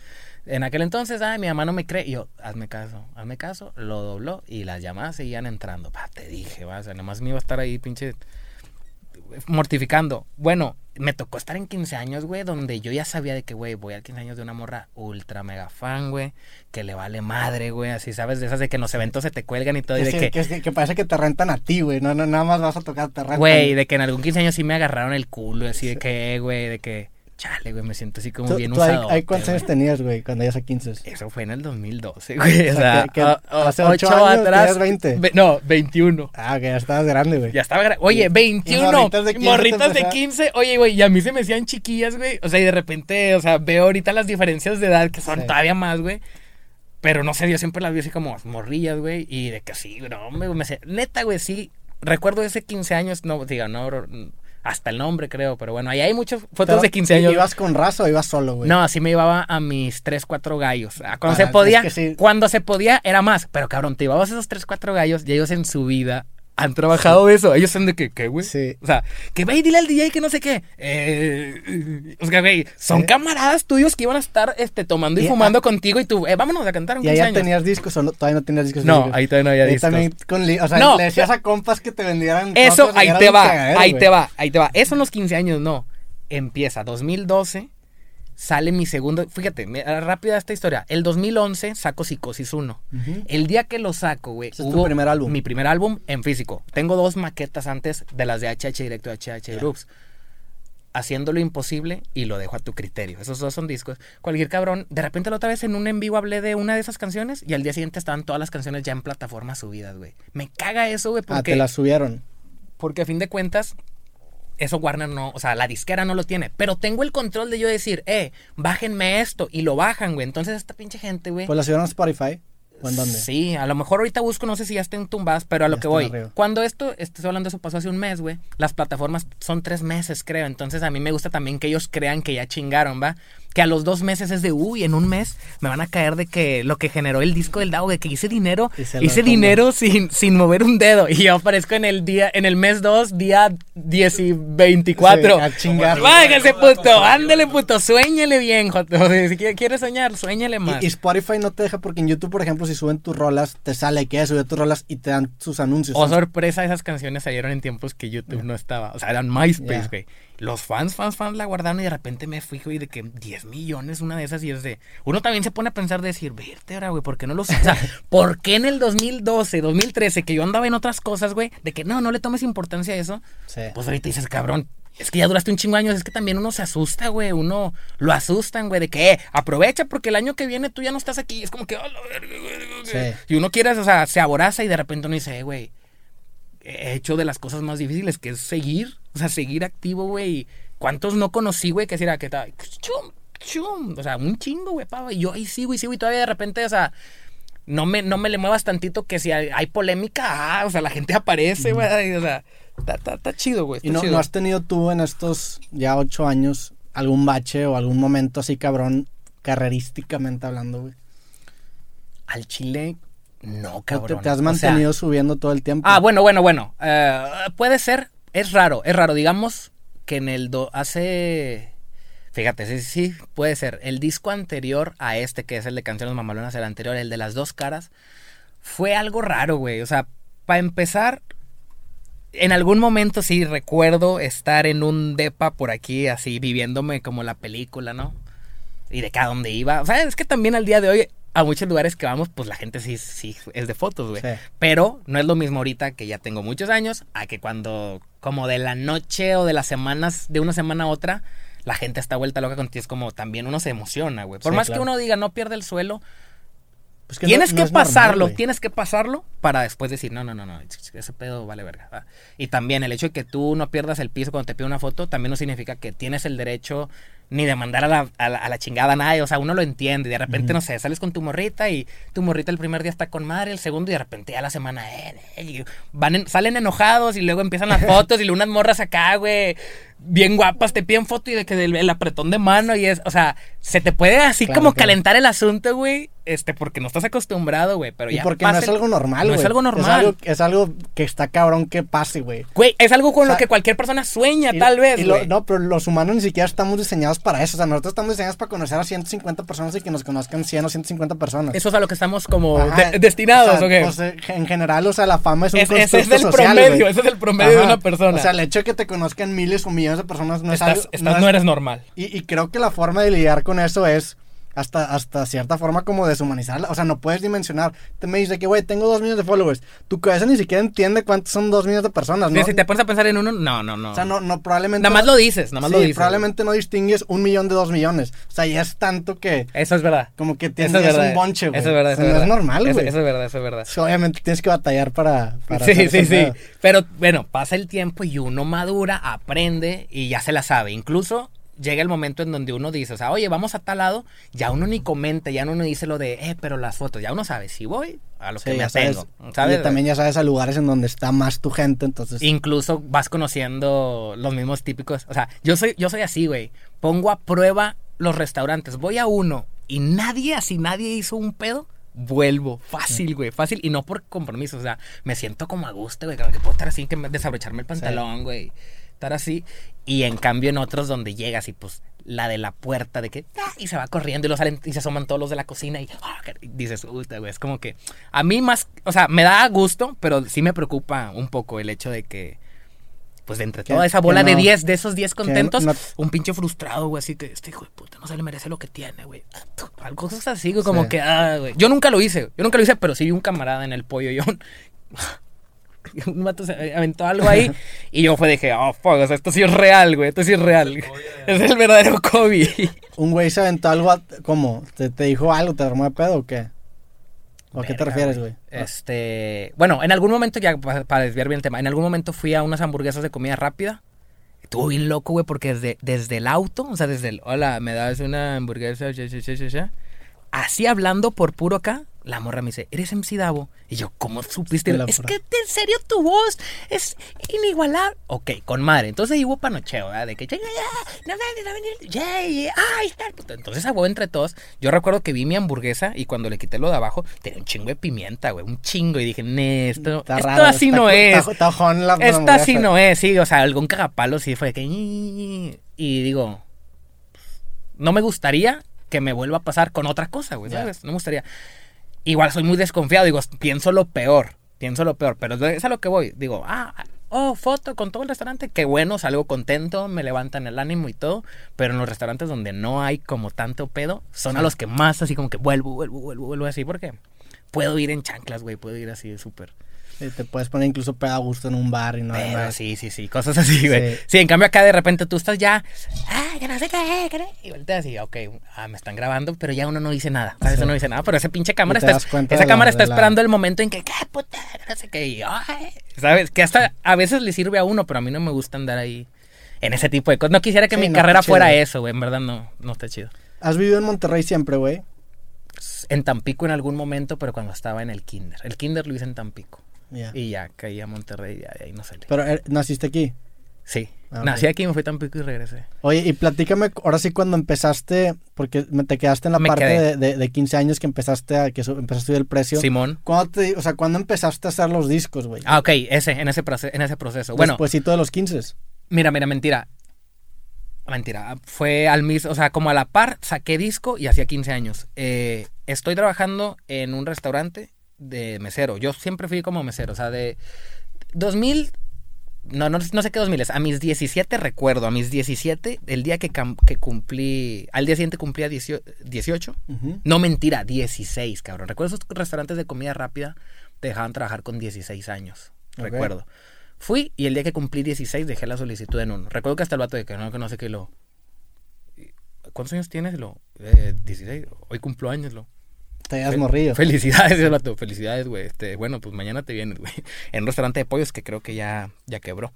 En aquel entonces, ay, mi mamá no me cree. Y yo, hazme caso, hazme caso. Lo dobló y las llamadas seguían entrando. Pa, te dije, va. O sea, nomás me iba a estar ahí, pinche mortificando. Bueno, me tocó estar en 15 años, güey, donde yo ya sabía de que, güey, voy al 15 años de una morra ultra mega fan, güey, que le vale madre, güey, así, ¿sabes? De esas de que en los eventos se te cuelgan y todo, y de sí, que, que- que parece que te rentan a ti, güey. No, no, nada más vas a tocar, te rentan. güey, de que en algún 15 años sí me agarraron el culo, así de que, güey, de que, chale, güey, me siento así como ¿Tú, bien tú usado. ahí cuántos años tenías, güey, cuando ya a 15? Eso fue en el 2012, güey, o O sea, sea, que- que o- o- hace ocho ocho años atrás. tenías 20. ve- no, 21. Ah, que ya estabas grande, güey. Ya estaba gra- Oye, 21. morritas de 15 morritas te de empezaba- 15. Oye, güey, y a mí se me hacían chiquillas, güey. O sea, y de repente, o sea, veo ahorita las diferencias de edad que son Sí. todavía más, güey. Pero no sé, yo siempre las vi así como morrillas, güey. Y de que sí, no, me sé. Neta, güey, sí. Recuerdo ese 15 años, no, diga, no, hasta el nombre creo, pero bueno, ahí hay muchas fotos Pero, de 15 años. ¿Ibas con raza o ibas solo, güey? No, así me llevaba a mis 3, 4 gallos. Ah, Cuando Ah, se podía, es que sí. cuando se podía era más. Pero cabrón, te llevabas esos 3, 4 gallos y ellos en su vida han trabajado eso. Ellos son de que, ¿qué, güey? Sí. O sea, que ve y dile al DJ que no sé qué. Eh, o sea, güey, son Sí. camaradas tuyos que iban a estar este, tomando y, Y, fumando contigo y tú, eh, vámonos a cantar un ¿Y 15 allá tenías discos o no? todavía no tenías discos? No, ahí todavía no había Ahí discos. también con o sea, No, le decías a compas que te vendieran Eso, ahí te va, cagadero, ahí te va, ahí te va. Eso en los 15 años, no. Empieza 2012, sale mi segundo, fíjate, me- rápida esta historia. El 2011 saco Psicosis 1. Ujú. El día que lo saco, güey, es tu primer álbum. Mi primer álbum en físico. Tengo dos maquetas antes de las de HH Directo HH Groups. Haciendo lo imposible y lo dejo a tu criterio. Esos dos son discos. Cualquier cabrón, de repente la otra vez en un en vivo hablé de una de esas canciones y al día siguiente estaban todas las canciones ya en plataformas subidas, güey. Me caga eso, güey, Ah, porque te la subieron. porque a fin de cuentas, eso Warner no, o sea, la disquera no lo tiene. Pero tengo el control de yo decir, eh, bájenme esto. Y lo bajan, güey. Entonces esta pinche gente, güey. Pues la subieron a Spotify. ¿O en dónde? Sí, a lo mejor ahorita busco, no sé si ya estén tumbadas, pero a lo Ya que voy. arriba. Cuando esto, estoy hablando de eso pasó hace un mes, güey. Las plataformas son tres meses, creo. Entonces a mí me gusta también que ellos crean que ya chingaron, ¿va? Que a los dos meses es de, uy, en un mes me van a caer de que lo que generó el disco del DAO, de que hice dinero, hice dinero sin, sin mover un dedo. Y yo aparezco en el día, en el mes 2, día 10 y 24. Sí, a chingar. Váyase, puto, ándele, puto, suéñele bien, joto. Si quiere- quiere soñar, suéñele más. Y, y Spotify no te deja porque en YouTube, por ejemplo, si suben tus rolas, te sale que subir tus rolas y te dan sus anuncios. Oh, sorpresa, esas canciones salieron en tiempos que YouTube no estaba. O sea, eran MySpace, güey. Los fans, fans, fans la guardaron y de repente me fui, güey, de que 10 millones, una de esas, y es de. Uno también se pone a pensar de decir, vértebra, güey, ¿por qué no los. O sea, ¿por qué en el 2012, 2013, que yo andaba en otras cosas, güey, de que no, no le tomes importancia a eso? Sí. Pues ahorita dices, cabrón. Es que ya duraste un chingo de años, es que también uno se asusta, güey, uno lo asustan, güey, de que eh, aprovecha porque el año que viene tú ya no estás aquí, es como que, "A la verga, güey", Sí. y uno quiere, o sea, se aboraza y de repente uno dice, "Eh, güey, he hecho de las cosas más difíciles, que es seguir, o sea, seguir activo, güey. ¿Cuántos no conocí, güey, que decía que tal, chum, chum, o sea, un chingo, güey, pava, y yo ahí sigo y sigo y todavía de repente, o sea, no me, no me le muevas tantito que si hay, hay polémica, ah, o sea, la gente aparece, güey, o sea, está, está- está chido, güey. ¿Y no, chido. no has tenido tú en estos ya ocho años algún bache o algún momento así cabrón, carrerísticamente hablando, güey? Al chile, no, ¿O cabrón. te, te has O sea, mantenido subiendo todo el tiempo? Ah, bueno, bueno, bueno. Eh, puede ser, es raro, es raro. Digamos que en el do, hace. Fíjate, sí, sí, puede ser. El disco anterior a este, que es el de Canciones Mamalonas, el anterior, el de las dos caras, fue algo raro, güey. O sea, para empezar, en algún momento sí recuerdo estar en un depa por aquí, así, viviéndome como la película, ¿no? Y de cada dónde iba. O sea, es que también al día de hoy, a muchos lugares que vamos, pues la gente sí, sí es de fotos, güey. Sí. Pero no es lo mismo ahorita que ya tengo muchos años a que cuando, como de la noche o de las semanas, de una semana a otra, la gente está vuelta loca contigo. Es como también uno se emociona, güey. Por Sí, más claro. que uno diga no pierde el suelo, Pues que tienes no que normal, pasarlo, tienes que pasarlo para después decir, no, no, no, no, ese pedo vale verga. ¿va? Y también el hecho de que tú no pierdas el piso cuando te pide una foto, también no significa que tienes el derecho ni de mandar a la, a la, a la chingada a nadie. O sea, uno lo entiende. Y de repente, no sé, sales con tu morrita y tu morrita el primer día está con madre, el segundo y de repente ya la semana, eh, eh, y van en- salen enojados y luego empiezan las fotos y luego unas morras acá, güey, bien guapas, te piden foto y de que del el apretón de mano y es, o sea, se te puede así Claro, como claro. calentar el asunto, güey, este, porque no estás acostumbrado, güey, pero Y ya porque no es algo normal, No güey. es algo normal. algo, es algo que está cabrón que pase, güey. Güey, es algo con O sea, lo que cualquier persona sueña, Y- tal vez, y lo- no, pero los humanos ni siquiera estamos diseñados para eso. O sea, nosotros estamos diseñados para conocer a 150 personas y que nos conozcan 100 o 150 personas. Eso es a lo que estamos como Ajá. de- destinados, O sea, ¿o qué? en general, o sea, la fama es un Es- ese es el social, promedio, ese es el promedio de una persona. O sea, el hecho de que te conozcan miles o millones de personas no es estás, algo... estás- es- no eres normal. y, y creo que la forma de lidiar con eso es hasta, hasta cierta forma como deshumanizarla. O sea, no puedes dimensionar. Te me dice que, güey, tengo dos millones de followers. Tu cabeza ni siquiera entiende cuántos son dos millones de personas, ¿no? Si te pones a pensar en uno, no, no, no. O sea, no, no, probablemente... Nada más lo dices, nada más Sí, lo dices. probablemente no distingues un millón de dos millones. O sea, ya es tanto que... Eso es verdad. Como que tienes Eso es verdad. un bonche, güey. Eso es verdad, O eso sea, es no verdad. es normal, Eso- güey. Eso es verdad, eso es verdad. Obviamente tienes que batallar para... para Sí, sí, sí. Pero bueno, pasa el tiempo y uno madura, aprende y ya se la sabe. Incluso llega el momento en donde uno dice, o sea, oye, vamos a tal lado, ya uno ni comenta, ya uno no dice lo de, eh, pero las fotos, ya uno sabe si voy a lo Sí, que me sabes. atengo. ¿sabes? Y también ya sabes a lugares en donde está más tu gente, entonces... Incluso vas conociendo los mismos típicos. O sea, yo soy, yo soy así, güey. Pongo a prueba los restaurantes. Voy a uno y nadie, así nadie hizo un pedo. Vuelvo, fácil, güey, fácil. Y no por compromiso, o sea, me siento como a gusto, güey. Que puedo estar así, que me- desabrocharme el pantalón, güey. Estar así. Y en cambio en otros donde llegas y pues la de la puerta de que ah, y se va corriendo y lo salen y se asoman todos los de la cocina y, ah, y dices, puta, güey, es como que a mí más, o sea, me da gusto, pero sí me preocupa un poco el hecho de que pues de entre toda esa bola de no- 10, de esos 10 contentos, no- un pinche frustrado, güey, así que este hijo de puta no se le merece lo que tiene, güey. Algo cosas así, güey, como Sí. que, ah, güey. Yo nunca lo hice, yo nunca lo hice, pero sí vi un camarada en el pollo, yo... Un vato se aventó algo ahí y yo fue dije, oh, fuck, o sea, esto sí es real, güey, esto sí es real. Es el verdadero Kobe. Un güey se aventó algo, a- ¿cómo? ¿Te, te dijo algo? ¿Te armó de pedo o qué? ¿O a qué te refieres, güey? Este, bueno, en algún momento, ya pa- para, desviar bien el tema, en algún momento fui a unas hamburguesas de comida rápida. Estuvo bien loco, güey, porque desde, desde el auto, o sea, desde el, hola, me das una hamburguesa, ya, ya, ya, ya, ya", así hablando por puro acá, La morra me dice, ¿eres MC Davo? Y yo, ¿cómo supiste? La Es que en serio tu voz es inigualable. Ok, con madre. Entonces ahí hubo panocheo, ¿verdad? De que, ya, ya, ya, no, no, ahí está. Entonces a huevo entre todos. Yo recuerdo que vi mi hamburguesa y cuando le quité lo de abajo, tenía un chingo de pimienta, güey, un chingo. Y dije, "Nee, esto, Está esto raro, así está- no es. está- está ojón la Esta hamburguesa. sí no es, sí, o sea, algún cagapalo sí fue de que... Y digo, no me gustaría que me vuelva a pasar con otra cosa, güey. ¿sabes? No me gustaría. Igual soy muy desconfiado, digo, pienso lo peor, pienso lo peor, pero es a lo que voy. Digo, ah, oh, foto con todo el restaurante, qué bueno, salgo contento, me levantan el ánimo y todo, pero en los restaurantes donde no hay como tanto pedo, son a los que más así como que vuelvo, vuelvo, vuelvo, vuelvo así, porque puedo ir en chanclas, güey, puedo ir así súper... Te puedes poner incluso pedo a gusto en un bar y no Pero nada. sí, sí, sí, cosas así, güey. Sí. Sí. en cambio acá de repente tú estás ya, ah, que no sé qué, que no- y volteas y, ok, ah, me están grabando, pero ya uno no dice nada. Sí. Uno no dice nada, pero esa pinche cámara está, esa la- cámara está la- esperando el momento en que, qué puta, no sé qué, y, ay, ¿sabes? Que hasta a veces le sirve a uno, pero a mí no me gusta andar ahí en ese tipo de cosas. No quisiera que Sí, mi no, carrera fuera eso, güey, en verdad no, no está chido. ¿Has vivido en Monterrey siempre, güey? En Tampico en algún momento, pero cuando estaba en el kinder. El kinder lo hice en Tampico. Y ya caí a Monterrey y de ahí no salí. Pero eh, naciste aquí. Sí. Ah, Nací ok. aquí, me fui a Tampico y regresé. Oye, y platícame ahora sí cuando empezaste, porque te quedaste en la Me parte de, de, de 15 años que empezaste a, que empezaste a subir el precio. Simón. ¿Cuándo te, o sea, ¿cuándo empezaste a hacer los discos, güey? Ah, ok, ese, en ese, proce- en ese proceso. Bueno, Despuésito de los 15. mira, mira, mentira. Mentira, fue al mismo, o sea, como a la par, saqué disco y hacía 15 años. Eh, estoy trabajando en un restaurante de mesero. Yo siempre fui como mesero, o sea, de 2000, no, no, no sé qué 2000 es, a mis 17 recuerdo, a mis 17, el día que, que cumplí, al día siguiente cumplía 18, 18 Ujú. No, mentira, 16, cabrón. Recuerdo esos restaurantes de comida rápida te dejaban trabajar con 16 años. Recuerdo. Fui y el día que cumplí 16 dejé la solicitud en uno. Recuerdo que hasta el vato de que no, que no sé qué lo. ¿Cuántos años tienes? Lo, eh, 16. Hoy cumplo años, lo. Te Fel- morrido. Felicidades. Felicidades, güey. Este, bueno, pues mañana te vienes, güey. En un restaurante de pollos que creo que ya, ya quebró.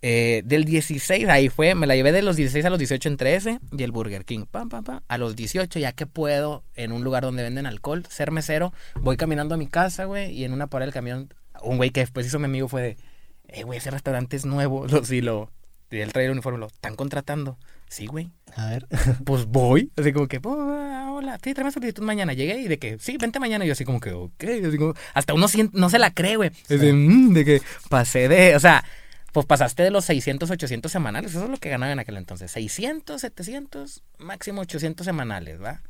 Eh, del 16, ahí fue, me la llevé de los 16 a los 18 entre ese y el Burger King. Pam, pam, pam. A los 18, ya que puedo, en un lugar donde venden alcohol, ser mesero, voy caminando a mi casa, güey, y en una parada del camión, un güey que después hizo mi amigo fue de, eh, güey, ese restaurante es nuevo. Lo, sí, lo, y él trae el uniforme, lo, ¿están contratando? Sí, güey. A ver. Pues voy. Así como que, "Oh, hola, sí, tráeme solicitud mañana. Llegué y de que, sí, vente mañana. Y yo así como que, ok. Así como- hasta uno sient- no se la cree, güey. Es de, "Mm", de que pasé de, o sea, pues pasaste de los 600, 800 semanales. Eso es lo que ganaba en aquel entonces. 600, 700, máximo 800 semanales, ¿va?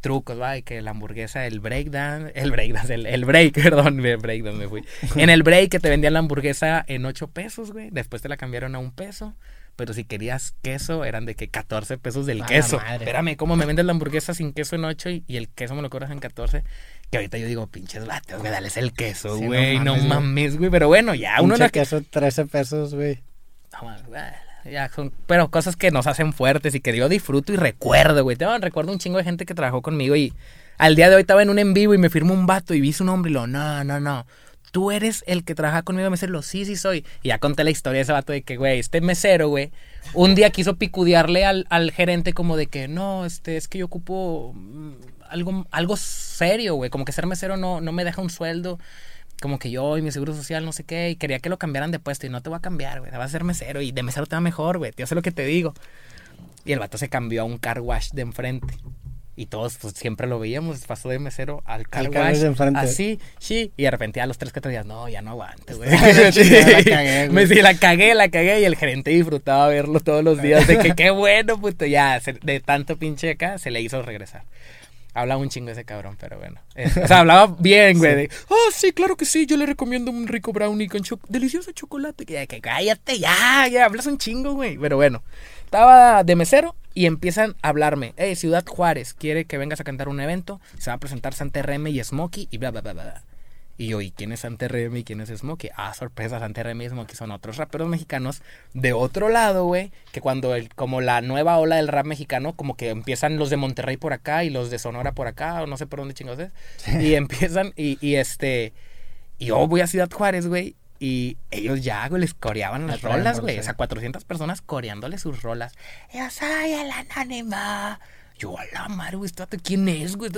Trucos, ¿va? Y que la hamburguesa, el breakdown, el breakdown, el, el break, perdón, el breakdown me fui. En el break que te vendían la hamburguesa en 8 pesos, güey. Después te la cambiaron a un peso. Pero si querías queso, eran de que 14 pesos del queso. madre. Espérame, ¿cómo me vendes la hamburguesa sin queso en 8 y, y el queso me lo cobras en 14? Que ahorita yo digo, pinches vatos, güey, dales el queso, Sí, no güey. no, mames, güey. Pero bueno, ya uno no... queso, 13 pesos, güey. No, mames, güey, ya son, pero cosas que nos hacen fuertes y que yo disfruto y recuerdo, güey. Te recuerdo un chingo de gente que trabajó conmigo y al día de hoy estaba en un en vivo y me firmó un vato y vi su nombre y lo, no, no, no. Tú eres el que trabaja conmigo, mesero. Sí, sí soy. Y ya conté la historia de ese vato de que, güey, este mesero, güey, un día quiso picudearle al, al gerente como de que, no, este, es que yo ocupo mm, algo, algo serio, güey. Como que ser mesero no, no me deja un sueldo. Como que yo y mi seguro social, no sé qué, y quería que lo cambiaran de puesto y no te va a cambiar, güey. Vas a ser mesero y de mesero te va mejor, güey. Yo sé lo que te digo. Y el vato se cambió a un car wash de enfrente. Y todos pues, siempre lo veíamos, pasó de mesero al car Al car wash enfrente. Así, sí. Y de repente a los tres, cuatro días, no, ya no aguanto, güey. Sí, la cagué, güey. Me sí, la cagué, la cagué. Y el gerente disfrutaba verlo todos los días. De que qué bueno, puto. Ya, se- de tanto pinche acá, se le hizo regresar. Hablaba un chingo ese cabrón, pero bueno. Eh, o sea, hablaba bien, güey. de, Ah, sí, claro que sí. Yo le recomiendo un rico brownie con cho- delicioso chocolate. Que, que cállate ya, ya. Hablas un chingo, güey. Pero bueno. Estaba de mesero y empiezan a hablarme. Hey, Ciudad Juárez quiere que vengas a cantar un evento. Se va a presentar Santa RM y Smokey y bla, bla, bla, bla. bla". Y yo, ¿y quién es Santa RM y quién es Smokey? Ah, sorpresa, Santa RM y Smokey son otros raperos mexicanos de otro lado, güey. Que cuando, el, como la nueva ola del rap mexicano, como que empiezan los de Monterrey por acá y los de Sonora por acá, o no sé por dónde chingados es. Y empiezan, y, y este. Y yo voy a Ciudad Juárez, güey. Y ellos ya, güey, les coreaban las rolas, güey. O sea, 400 personas coreándole sus rolas. Yo soy el anónimo. Yo, a la madre, güey, ¿quién es, güey?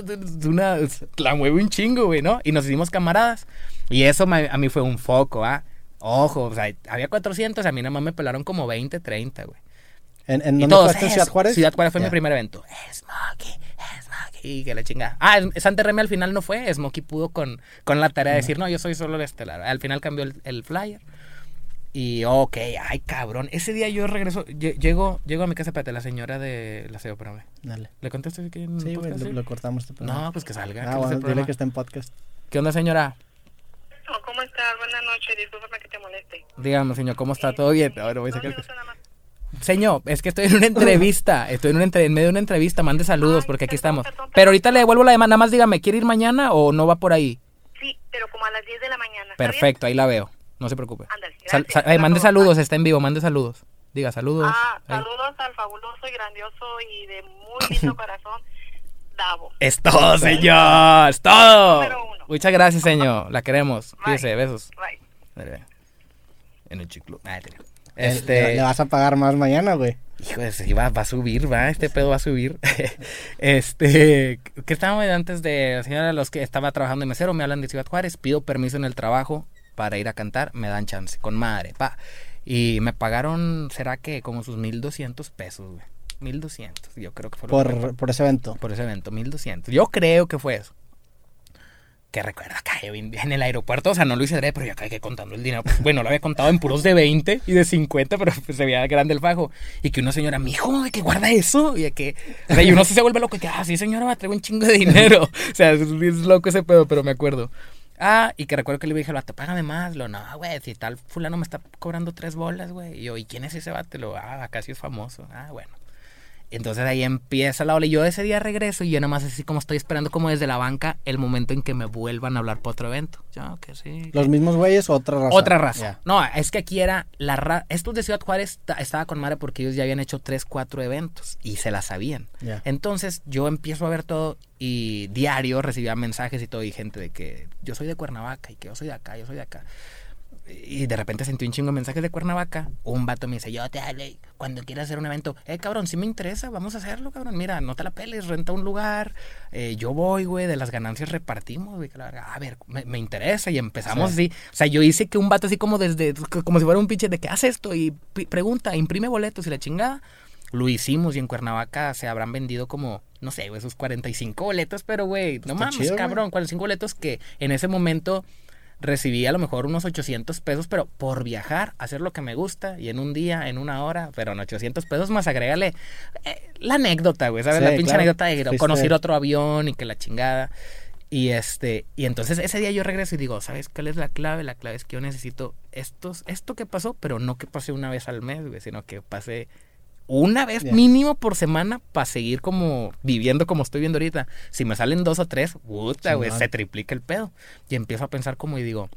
Una, la mueve un chingo, güey, ¿no? Y nos hicimos camaradas. Y eso a mí fue un foco, ¿ah? Ojo, o sea, había 400, a mí nada más me pelaron como 20, 30, güey. ¿En, en dónde todos, fuiste? ¿En "Es- Ciudad Juárez? Ciudad Juárez fue mi primer evento. Smokey, y que la chingada. Ah, es- Santa Reme al final no fue. Smokey pudo con, con la tarea de decir, no, yo soy solo el estelar. Al final cambió el, el flyer. Y, ok, ay, cabrón. Ese día yo regreso, lle- llego, llego a mi casa, espérate, la señora de la CEO, espérame. Dale. ¿Le contesto aquí en Sí, güey, podcast, lo, lo cortamos. este. No, pues que salga. que Ah, el bueno, dile que está en podcast. ¿Qué onda, señora? ¿Cómo estás? Buenas noches. Discúlpame que te moleste. Dígame, señor, ¿cómo está? ¿Todo bien? Ahora voy a sacar... más. Señor, es que estoy en una entrevista. Estoy en, una entre- en medio de una entrevista. Mande saludos Ay, porque aquí perdón, estamos. perdón. Pero ahorita le devuelvo la llamada. Nada más dígame, ¿quiere ir mañana o no va por ahí? Sí, pero como a las 10 de la mañana. ¿está Perfecto, ahí la veo. No se preocupe. Ándale. Gracias. sal- eh, mande saludos, está en vivo, mande saludos. Diga saludos. Ah, Ahí. saludos al fabuloso y grandioso y de muy lindo corazón, Davo. Es todo, señor. Es todo. Muchas gracias, señor. La queremos. Fíjese, besos. Bye. En el chiclo. Ah, Este. Le, le vas a pagar más mañana, güey. Hijo de sí, va, va a subir, va, este pedo va a subir. este, ¿qué estábamos antes de la señora los que estaba trabajando en mesero? Me hablan de Ciudad Juárez, pido permiso en el trabajo para ir a cantar, me dan chance, con madre, pa. Y me pagaron, ¿será que como sus 1200 pesos, güey? 1200, yo creo que fue que Por, por ese evento. por ese evento, 1200. Yo creo que fue eso. Que recuerda vine en el aeropuerto, o sea, no lo hice adrede, pero yo que contando el dinero. Bueno, lo había contado en puros de 20 y de 50, pero pues, se veía grande el fajo. Y que una señora, mijo, ¿de que guarda eso? Y que, o sea, y uno se vuelve loco y que, ah, sí, señora, me traigo un chingo de dinero. O sea, es, es loco ese pedo, pero me acuerdo. Ah, y que recuerdo que le dije al vato, págame más. Lo, no, güey, si tal fulano me está cobrando tres bolas, güey. Y yo, ¿y quién es ese vato? Lo, ah, acá sí es famoso. Ah, bueno. Entonces ahí empieza la ola. Y yo ese día regreso y yo nada más así como estoy esperando como desde la banca el momento en que me vuelvan a hablar para otro evento. Yo que sí. ¿Los mismos güeyes o otra raza? Otra raza. No, es que aquí era la raza. Estos de Ciudad Juárez ta- estaba con madre porque ellos ya habían hecho tres, cuatro eventos y se la sabían. Entonces yo empiezo a ver todo y diario recibía mensajes y todo y gente de que yo soy de Cuernavaca y que yo soy de acá, yo soy de acá. Y de repente sentí un chingo de mensajes de Cuernavaca. Un vato me dice, yo te hablé cuando quieras hacer un evento. Eh, cabrón, sí me interesa, vamos a hacerlo, cabrón. Mira, no te la peles, renta un lugar. eh, yo voy, güey, de las ganancias repartimos, güey. A ver, me, me interesa y empezamos Sí. así. O sea, yo hice que un vato así como desde, como si fuera un pinche de que haz esto y pregunta, imprime boletos y la chingada. Lo hicimos y en Cuernavaca se habrán vendido como, no sé, güey, esos 45 boletos, pero güey, no Está mames, chido, cabrón, 45 boletos que en ese momento recibí a lo mejor unos 800 pesos, pero por viajar, hacer lo que me gusta y en un día, en una hora, pero en 800 pesos más agrégale eh, la anécdota, güey, ¿sabes? Sí, la pinche claro. anécdota de conocer otro avión y que la chingada. Y este, y entonces ese día yo regreso y digo, ¿sabes cuál es la clave? La clave es que yo necesito estos, esto que pasó, pero no que pase una vez al mes, güey, sino que pase una vez mínimo por semana para seguir como viviendo como estoy viendo ahorita. Si me salen dos o tres, puta, güey, se triplica el pedo. Y empiezo a pensar como y digo,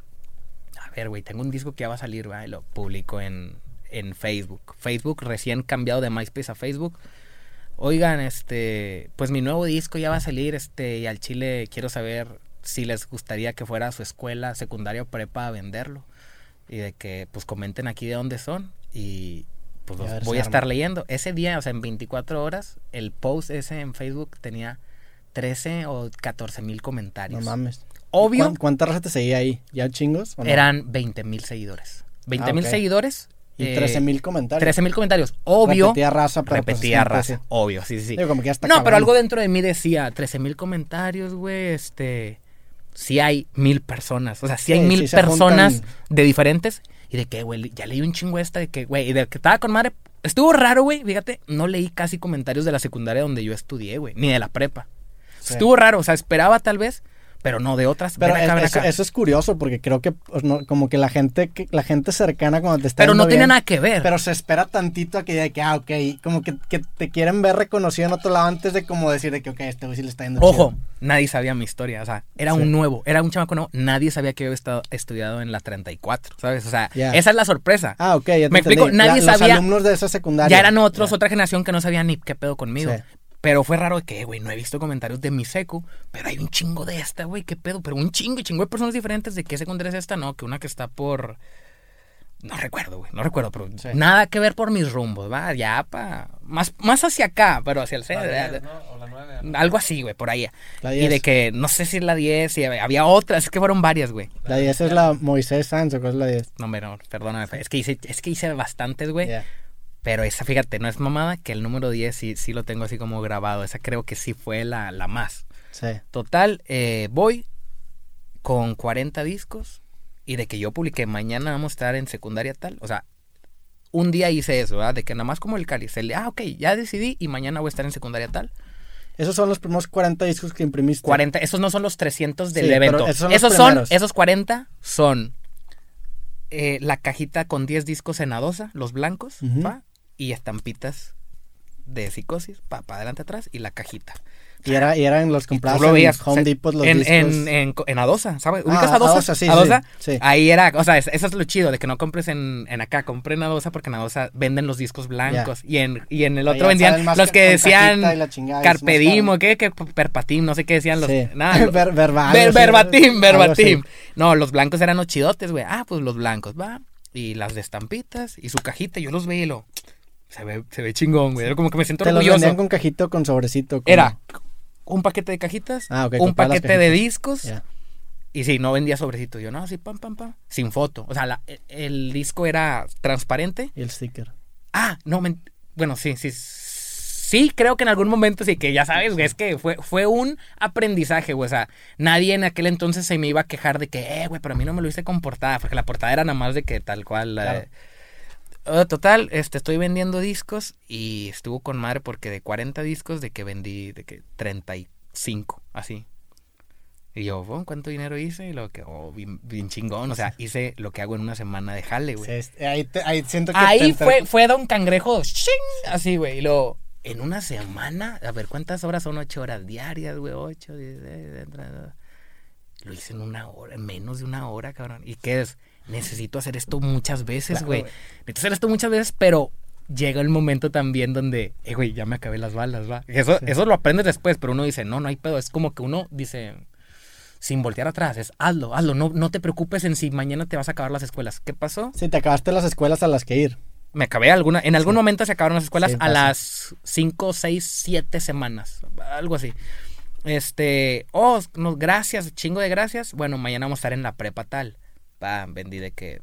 a ver, güey, tengo un disco que ya va a salir, ¿va? Y lo publico en, en Facebook. Facebook recién cambiado de MySpace a Facebook. Oigan, este, pues mi nuevo disco ya va a salir, este, y al Chile quiero saber si les gustaría que fuera a su escuela secundaria o prepa a venderlo. Y de que, pues comenten aquí de dónde son. Y pues a si voy a estar leyendo. Ese día, o sea, en 24 horas, el post ese en Facebook tenía 13 o 14 mil No comentarios. mames. Obvio, ¿Cuán- ¿Cuánta raza te seguía ahí? ¿Ya chingos? o no? eran 20 mil seguidores. 20 mil ok. seguidores. Y eh, 13 mil comentarios. 13 mil comentarios. Obvio. Repetía raza, pero pues, repetía siempre raza. Obvio, sí, sí, sí. Digo, como que No, pero algo dentro de mí decía 13 mil comentarios, güey. Este. Sí hay mil personas. O sea, sí hay Sí, mil personas juntan. de diferentes. Y de que, güey, ya leí un chingo esta de que, güey, y de que estaba con madre. Estuvo raro, güey. Fíjate, no leí casi comentarios de la secundaria donde yo estudié, güey. Ni de la prepa. Sí. Estuvo raro. O sea, esperaba tal vez, pero no de otras. Pero Ven acá, es- ven eso, acá. eso es curioso porque creo que pues, no- como que la gente que la gente cercana cuando te está pero no tiene nada que ver. Pero se espera tantito a que diga que, ah, ok, como que, que te quieren ver reconocido en otro lado antes de como decir de que, ok, este güey sí le está yendo Ojo, chido. nadie sabía mi historia, o sea, era Sí. un nuevo, era un chamaco nuevo, nadie sabía que yo había estado, estudiado en la 34, ¿sabes? O sea, esa es la sorpresa. Ah, ok, ya te Me explico, nadie La- sabía- Los alumnos de esa secundaria. ya eran otros, otra generación que no sabía ni qué pedo conmigo. Sí. Pero fue raro que, güey, no he visto comentarios de mi secu, pero hay un chingo de esta, güey, qué pedo, pero un chingo, y chingo de personas diferentes de qué secundaria es esta, no, que una que está por... No recuerdo, güey, no recuerdo, pero Sí. nada que ver por mis rumbos, va, ya pa, más, más hacia acá, pero hacia el La centro, 10, ¿no? O la 9. algo así, güey, por ahí. La Y 10. de que, no sé si es la 10, si había otras, es que fueron varias, güey. La 10 es la Moisés Sanz, ¿o cuál es la 10? No, no, perdóname, es que hice, es que hice bastantes, güey. Ya. Pero esa, fíjate, no es mamada, que el número 10 sí, sí lo tengo así como grabado. Esa creo que sí fue la, la más. Sí. Total, eh, voy con 40 discos y de que yo publiqué mañana vamos a estar en secundaria tal. O sea, un día hice eso, ¿verdad? De que nada más como el cáliz. El de, ah, ok, ya decidí y mañana voy a estar en secundaria tal. Esos son los primeros 40 discos que imprimiste. 40, esos no son los 300 del Sí, evento. esos son Esos los son, esos 40 son eh, la cajita con 10 discos en adosa, los blancos, y estampitas de psicosis, pa, para adelante atrás, y la cajita. Y, era, y eran los comprados lo en Home Depot los en, discos. en, en, en Adosa, ¿sabes? Ah, ¿Ubicas Adosa? Adosa, sí, sí, Adosa, sí. Ahí era, o sea, es- eso es lo chido, de que no compres en, en acá, compré en Adosa porque en Adosa venden los discos blancos. Y, en, y en el otro vendían los que decían cajita y la chingada, es Carpe más Diem caro. o qué, que Perpatim, no sé qué decían los... Sí. Nada, Ver- verbal, Ver- sí, verbatim, verbatim. No, los blancos eran los chidotes, güey. Ah, pues los blancos, va. Y las de estampitas y su cajita, yo los veía y lo... Se ve, se ve chingón, güey. Era como que me siento Te orgulloso. vendían con cajito con sobrecito. Era un paquete de cajitas, Ah, un paquete de discos. Y sí, no vendía sobrecito. Yo, no, así, pam, pam, pam. Sin foto. O sea, la- el, el disco era transparente. Y el sticker. Ah, no, men- bueno, sí, sí. Sí, creo que en algún momento sí, que ya sabes, güey, es que fue, fue un aprendizaje, güey. O sea, nadie en aquel entonces se me iba a quejar de que, eh, güey, pero a mí no me lo hice con portada, porque la portada era nada más de que tal cual. la- Claro. Total, este, estoy vendiendo discos y estuvo con madre porque de 40 discos de que vendí, de que 35, así. Y yo, "Oh, ¿cuánto dinero hice? Y lo que, oh, bien, bien chingón. O sea, hice lo que hago en una semana de jale, güey. Sí, este, ahí, te- ahí siento que Ahí te- fue, fue Don Cangrejo, ¡shing! así, güey. Y luego, en una semana, a ver, ¿cuántas horas son? Ocho horas diarias, güey, ocho, diez, eh, eh, Lo hice en una hora, en menos de una hora, cabrón. ¿Y qué es? Necesito hacer esto muchas veces, Claro, güey. güey. Necesito hacer esto muchas veces, pero llega el momento también donde, eh, güey, ya me acabé las balas, va. Eso, Sí. eso lo aprendes después, pero uno dice, no, no hay pedo. Es como que uno dice, sin voltear atrás, es hazlo, hazlo. No, no te preocupes en si mañana te vas a acabar las escuelas. ¿Qué pasó? Sí, te acabaste las escuelas a las que ir. Me acabé alguna, en algún Sí. momento se acabaron las escuelas Sí, a las 5, 6, 7 semanas, algo así. Este, oh, no, gracias, chingo de gracias. Bueno, mañana vamos a estar en la prepa tal. Pam, vendí de que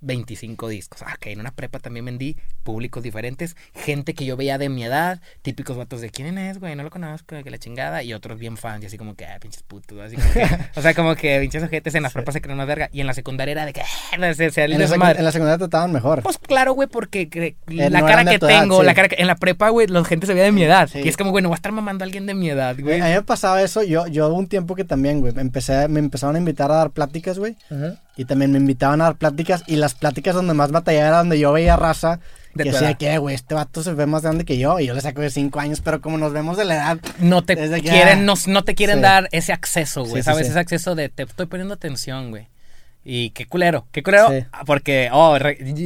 25 discos. Ah, ok, en una prepa también vendí públicos diferentes, gente que yo veía de mi edad, típicos vatos de quién es, güey, no lo conozco, que la chingada, y otros bien fans, y así como que, ah, pinches putos, así como que, o sea, como que pinches ojetes en las prepas se creen una verga, y en la secundaria era de que, ah, se, se, En la, en la secundaria trataban mejor. pues claro, güey, porque cre- Eh, la no cara que edad, tengo, sí. la cara que en la prepa, güey, la gente se veía de mi edad. Sí. Y es como, güey, no voy a estar mamando a alguien de mi edad, A güey. mí me pasaba eso, yo, yo hubo un tiempo que también, güey, empecé, me empezaron a invitar a dar pláticas, güey, y también me invitaban a dar pláticas, y las pláticas donde más batallaba era donde yo veía raza, De que decía que, güey, este vato se ve más grande que yo, y yo le saco de 5 años, pero como nos vemos de la edad, No te quieren, no, no te quieren Sí. dar ese acceso, güey, Sí, ¿sabes? sí. Ese acceso de te estoy poniendo atención, güey. Y qué culero, qué culero, Sí. porque, oh,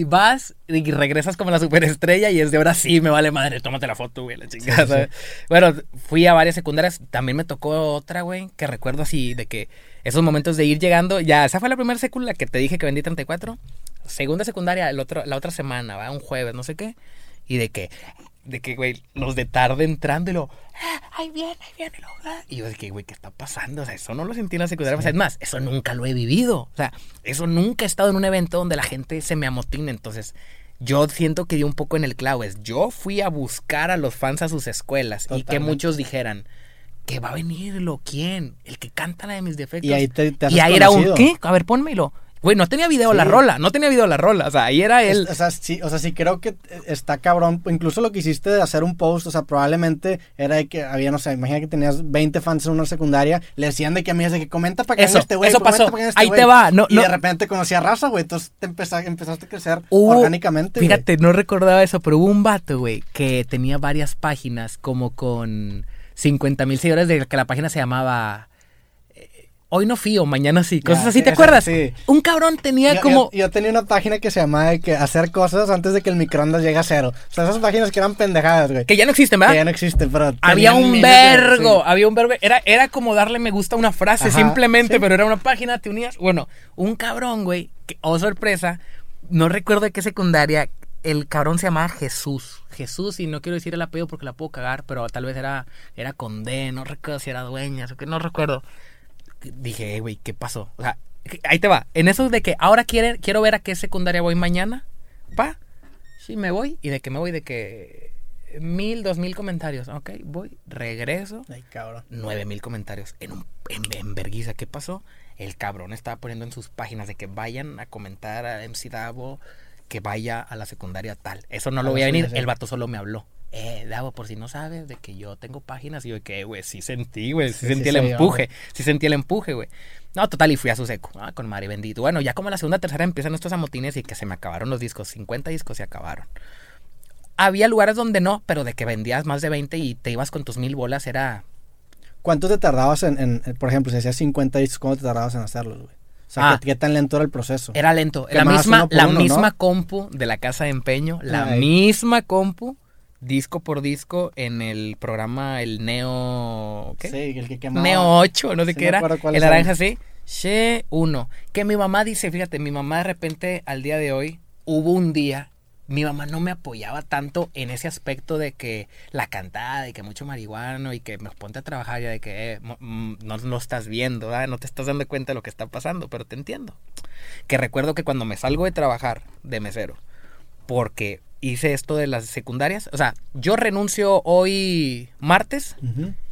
vas y regresas como la superestrella y es de ahora sí, me vale madre, tómate la foto, güey, la chingada. Bueno, fui a varias secundarias, también me tocó otra, güey, que recuerdo así de que esos momentos de ir llegando, ya, esa fue la primera secundaria que te dije que vendí 34, segunda secundaria el otro, la otra semana, va, un jueves, no sé qué, y de que, de que, güey, los de tarde entrando y lo, "Ah, ahí viene, ahí viene, lo, ah". y yo de que, güey, ¿qué está pasando? O sea, eso no lo sentí en la secundaria, O sea, es más, eso nunca lo he vivido, o sea, eso nunca he estado en un evento donde la gente se me amotine, entonces... Yo siento que di un poco en el clavo. Es, yo fui a buscar a los fans a sus escuelas y que Totalmente. muchos dijeran que va a venir lo quién, el que canta la de mis defectos. y ahí te, te Y ahí era un. ¿qué? A ver, pónmelo. Güey, no tenía video la rola, no tenía video la rola. O sea, ahí era Es- él. o, sea, sí, o sea, sí creo que está cabrón. Incluso lo que hiciste de hacer un post, o sea, probablemente era de que había, no sé, imagina que tenías 20 fans en una secundaria, le decían de que amigas de que comenta para que Eso, este güey. eso pasó. para que este Ahí güey". te va, no, y no. de repente conocía raza, güey. Entonces te empeza- empezaste a crecer Hubo- orgánicamente. Fíjate, no recordaba eso, pero hubo un vato, güey, que tenía varias páginas como con 50 mil seguidores de que la página se llamaba Hoy no fío, mañana sí. Cosas Ya, así, sí, ¿te acuerdas? sí. Un cabrón tenía Yo, como... yo- yo tenía una página que se llamaba de que hacer cosas antes de que el microondas llegue a cero. O sea, esas páginas que eran pendejadas, güey. Que ya no existen, Que ¿verdad? ya no existen, pero. Había un vergo, sí. había un vergo. Era, era como darle me gusta a una frase Ajá, simplemente, sí. pero era una página, te unías. Bueno, un cabrón, güey, que, oh sorpresa, no recuerdo de qué secundaria, el cabrón se llamaba Jesús. Jesús, y no quiero decir el apellido porque la puedo cagar, pero tal vez era, era Condé, no recuerdo si era Dueñas o que no recuerdo. Dije, "Eh, güey, ¿qué pasó? O sea, ahí te va. En eso de que ahora quiere, quiero ver a qué secundaria voy mañana, pa, sí me voy, y de que me voy de que mil, dos mil comentarios. Ok, voy, regreso. Ay, cabrón. Nueve mil comentarios en, un, en, en vergüenza. ¿Qué pasó? El cabrón estaba poniendo en sus páginas de que vayan a comentar a MC Davo que vaya a la secundaria tal. Eso no A lo voy a venir. El vato solo me habló. Eh, Davo, por si no sabes de que yo tengo páginas. Y yo, que, güey, sí sentí, güey. Sí, Sí, sentí sí el empuje. Sí sentí el empuje, güey. No, total, y fui a su seco. Ah, con Mari bendito. Bueno, ya como la segunda, tercera empiezan estos amotines y que se me acabaron los discos. 50 discos se acabaron. Había lugares donde no, pero de que vendías más de 20 y te ibas con tus mil bolas era ¿Cuánto te tardabas en, por ejemplo, si hacías 50 discos, cuánto te tardabas en hacerlos, güey? O sea, Ah. ¿qué, tan lento era el proceso? Era lento. La misma, uno la misma ¿no? compu de la casa de empeño, la Ay. misma compu, disco por disco, en el programa El Neo. ¿Qué? Sí, el que quemaba. Neo 8, no sé Sí qué era. El naranja así. She 1. Que mi mamá dice, fíjate, mi mamá de repente al día de hoy, hubo un día, mi mamá no me apoyaba tanto en ese aspecto de que la cantada, de que mucho marihuano y que me ponte a trabajar ya de que eh, no lo estás viendo, ¿verdad? no te estás dando cuenta de lo que está pasando, pero te entiendo. Que recuerdo que cuando me salgo de trabajar de mesero, porque hice esto de las secundarias, o sea, yo renuncio hoy martes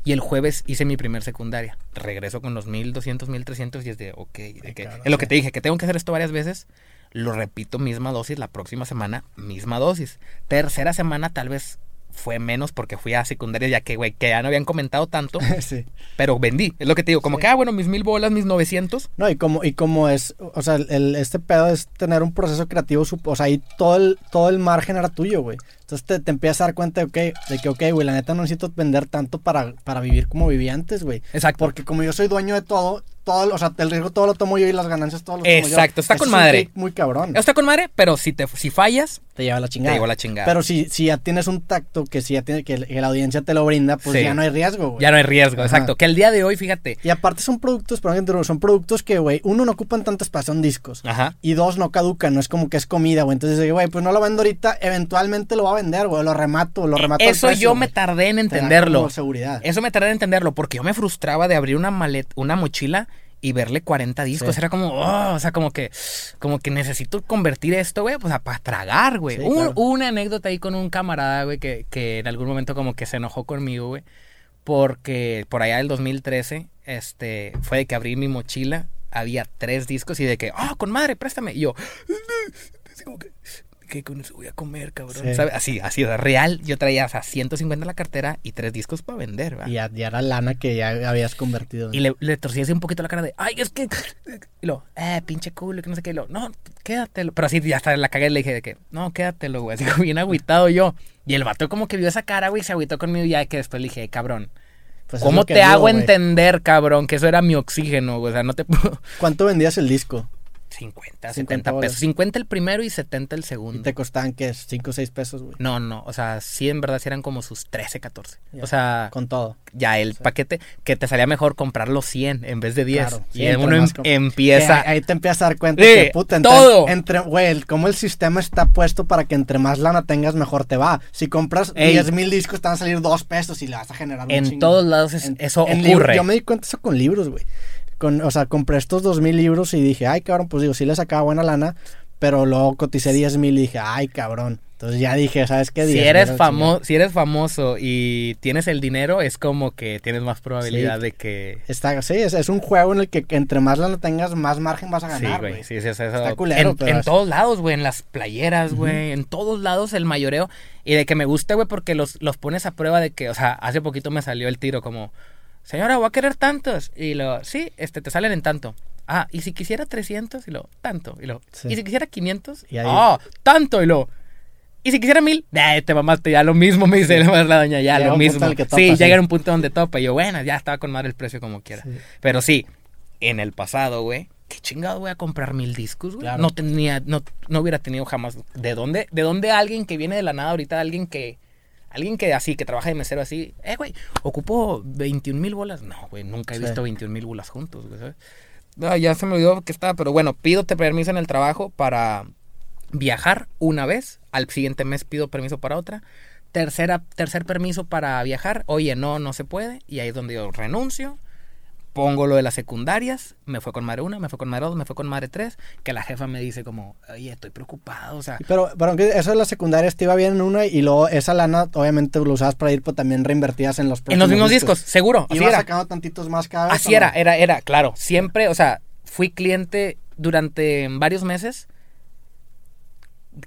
y el jueves hice mi primer secundaria. Regreso con los 1200, 1300 y es de, ok, de Ay, que, cabrón, es lo que te dije, que tengo que hacer esto varias veces. Lo repito, misma dosis, la próxima semana, misma dosis. Tercera semana tal vez fue menos porque fui a secundaria ya que, güey, que ya no habían comentado tanto, sí. pero vendí. Es lo que te digo, como Sí. que, ah, bueno, mis mil bolas, mis 900. No, y como, y como es, o sea, el, este pedo es tener un proceso creativo, o sea, ahí todo el, todo el margen era tuyo, güey. Entonces te, te empiezas a dar cuenta de, ok, de que, ok, güey, la neta no necesito vender tanto para, para vivir como vivía antes, güey. Exacto. Porque como yo soy dueño de todo, todo, o sea, el riesgo todo lo tomo yo y las ganancias todo lo tomo yo. Exacto, está Eso con es madre. Muy cabrón. Está con madre, pero si, te, si fallas, Te lleva la te chingada. llevo la chingada. Pero si, si ya tienes un tacto que si ya tiene, que, que la audiencia te lo brinda, pues Sí. ya no hay riesgo, güey. ya no hay riesgo, Ajá. exacto. Que el día de hoy, fíjate. Y aparte son productos, interrumpa, son productos que, güey, uno no ocupan tanto espacio, son discos. Ajá. Y dos, no caducan, no es como que es comida, güey. Entonces, güey, pues no lo vendo ahorita, eventualmente lo va a vender, güey. Lo remato, lo remato. Eso precio, yo me tardé en entenderlo. como seguridad. Eso me tardé en entenderlo porque yo me frustraba de abrir una maleta, una mochila y verle 40 discos. Sí. Era como, oh, o sea, como que, como que necesito convertir esto, güey, pues a para tragar, güey. Sí, claro. una anécdota ahí con un camarada, güey, que, que en algún momento como que se enojó conmigo, güey. Porque por allá del 2013, este, fue de que abrí mi mochila, había tres discos y de que, ah, con madre, préstame. Y yo, como que, que con eso voy a comer, cabrón. Sí. ¿Sabe? Así, así, real. Yo traía, o sea, 150 en la cartera y tres discos para vender, ¿verdad? Y ya, ya era lana que ya habías convertido. Y le, le torcí así un poquito la cara de, ay, es que. Y lo, eh, pinche culo, que no sé qué. Y lo, no, quédatelo. Pero así ya hasta la cagué y le dije de que, no, quédatelo, güey. Así como bien agüitado yo. Y el vato como que vio esa cara, güey, se agüitó conmigo y ya que después le dije, cabrón, Pues es ¿cómo te digo, hago güey. entender, cabrón, que eso era mi oxígeno, güey? O sea, no te puedo. ¿Cuánto vendías el disco? 50, 50 70 bolas. pesos. 50 el primero y 70 el Y segundo. te costaban, ¿qué? 5 o 6 pesos, güey. No, no, o sea, sí, en verdad sí eran como sus 13, 14. Ya. O sea, Con todo. ya el paquete que te salía mejor comprar los 100 en vez de 10. Claro, sí, y entre uno em- empieza. Que ahí, te empiezas a dar cuenta Sí, que, puta, entre, todo. entre, güey, cómo el sistema está puesto para que entre más lana tengas, mejor te va. Si compras Ey. 10 mil discos, te van a salir 2 pesos y le vas a generar un En chingo. todos lados es- En- eso en ocurre. yo me di cuenta eso con libros, güey. Con, o sea, compré estos 2 mil libros y dije, ay, cabrón, pues digo, sí le sacaba buena lana, pero luego coticé 10 mil y dije, ay, cabrón. Entonces ya dije, ¿sabes qué? si 10,000 eres famoso, si eres famoso y tienes el dinero, es como que tienes más probabilidad Sí. de que Está, sí, es, es un juego en el que, que entre más lana tengas, más margen vas a Sí, ganar, güey. güey. Sí, sí, es eso. Está culero, en, pero en es- todos lados, güey. En las playeras, güey. En todos lados el mayoreo. Y de que me gusta, güey, porque los, los pones a prueba de que, o sea, hace poquito me salió el tiro como, señora, voy a querer tantos. Y lo, sí, este, te salen en tanto. Ah, y si quisiera 300, y lo, tanto. Y lo, Sí. y si quisiera 500, Y ahí- ah, tanto. Y lo, y si quisiera mil, eh, te mamaste, ya lo mismo, me dice la doña, ya Llega lo mismo. que topa, sí, sí. llega a un punto donde topa. Y yo, bueno, ya estaba con madre el precio como quiera. Sí. Pero sí, en el pasado, güey, qué chingado voy a comprar mil discos, güey. Claro. No tenía, no, no hubiera tenido jamás. ¿De dónde, de dónde alguien que viene de la nada ahorita, alguien que, alguien que así, que trabaja de mesero así, eh, güey, ocupó 21 mil bolas? No, güey, nunca he Sí. visto 21 mil bolas juntos, güey, ¿sabes? Ah, ya se me olvidó que estaba, pero bueno, pido permiso en el trabajo para viajar una vez, al siguiente mes pido permiso para otra, tercera, tercer permiso para viajar, oye, no, no se puede, y ahí es donde yo renuncio, pongo lo de las secundarias, me fue con madre una, me fue con madre dos, me fue con madre tres, que la jefa me dice como, oye, estoy preocupado, o sea, Pero, pero aunque eso de las secundarias te iba bien en una y luego esa lana obviamente lo usabas para ir, pero también reinvertías en los en los mismos discos, seguro, así Ibas era. sacando tantitos más cada vez. Así ¿o era, no? era, era, claro. Siempre, o sea, fui cliente durante varios meses.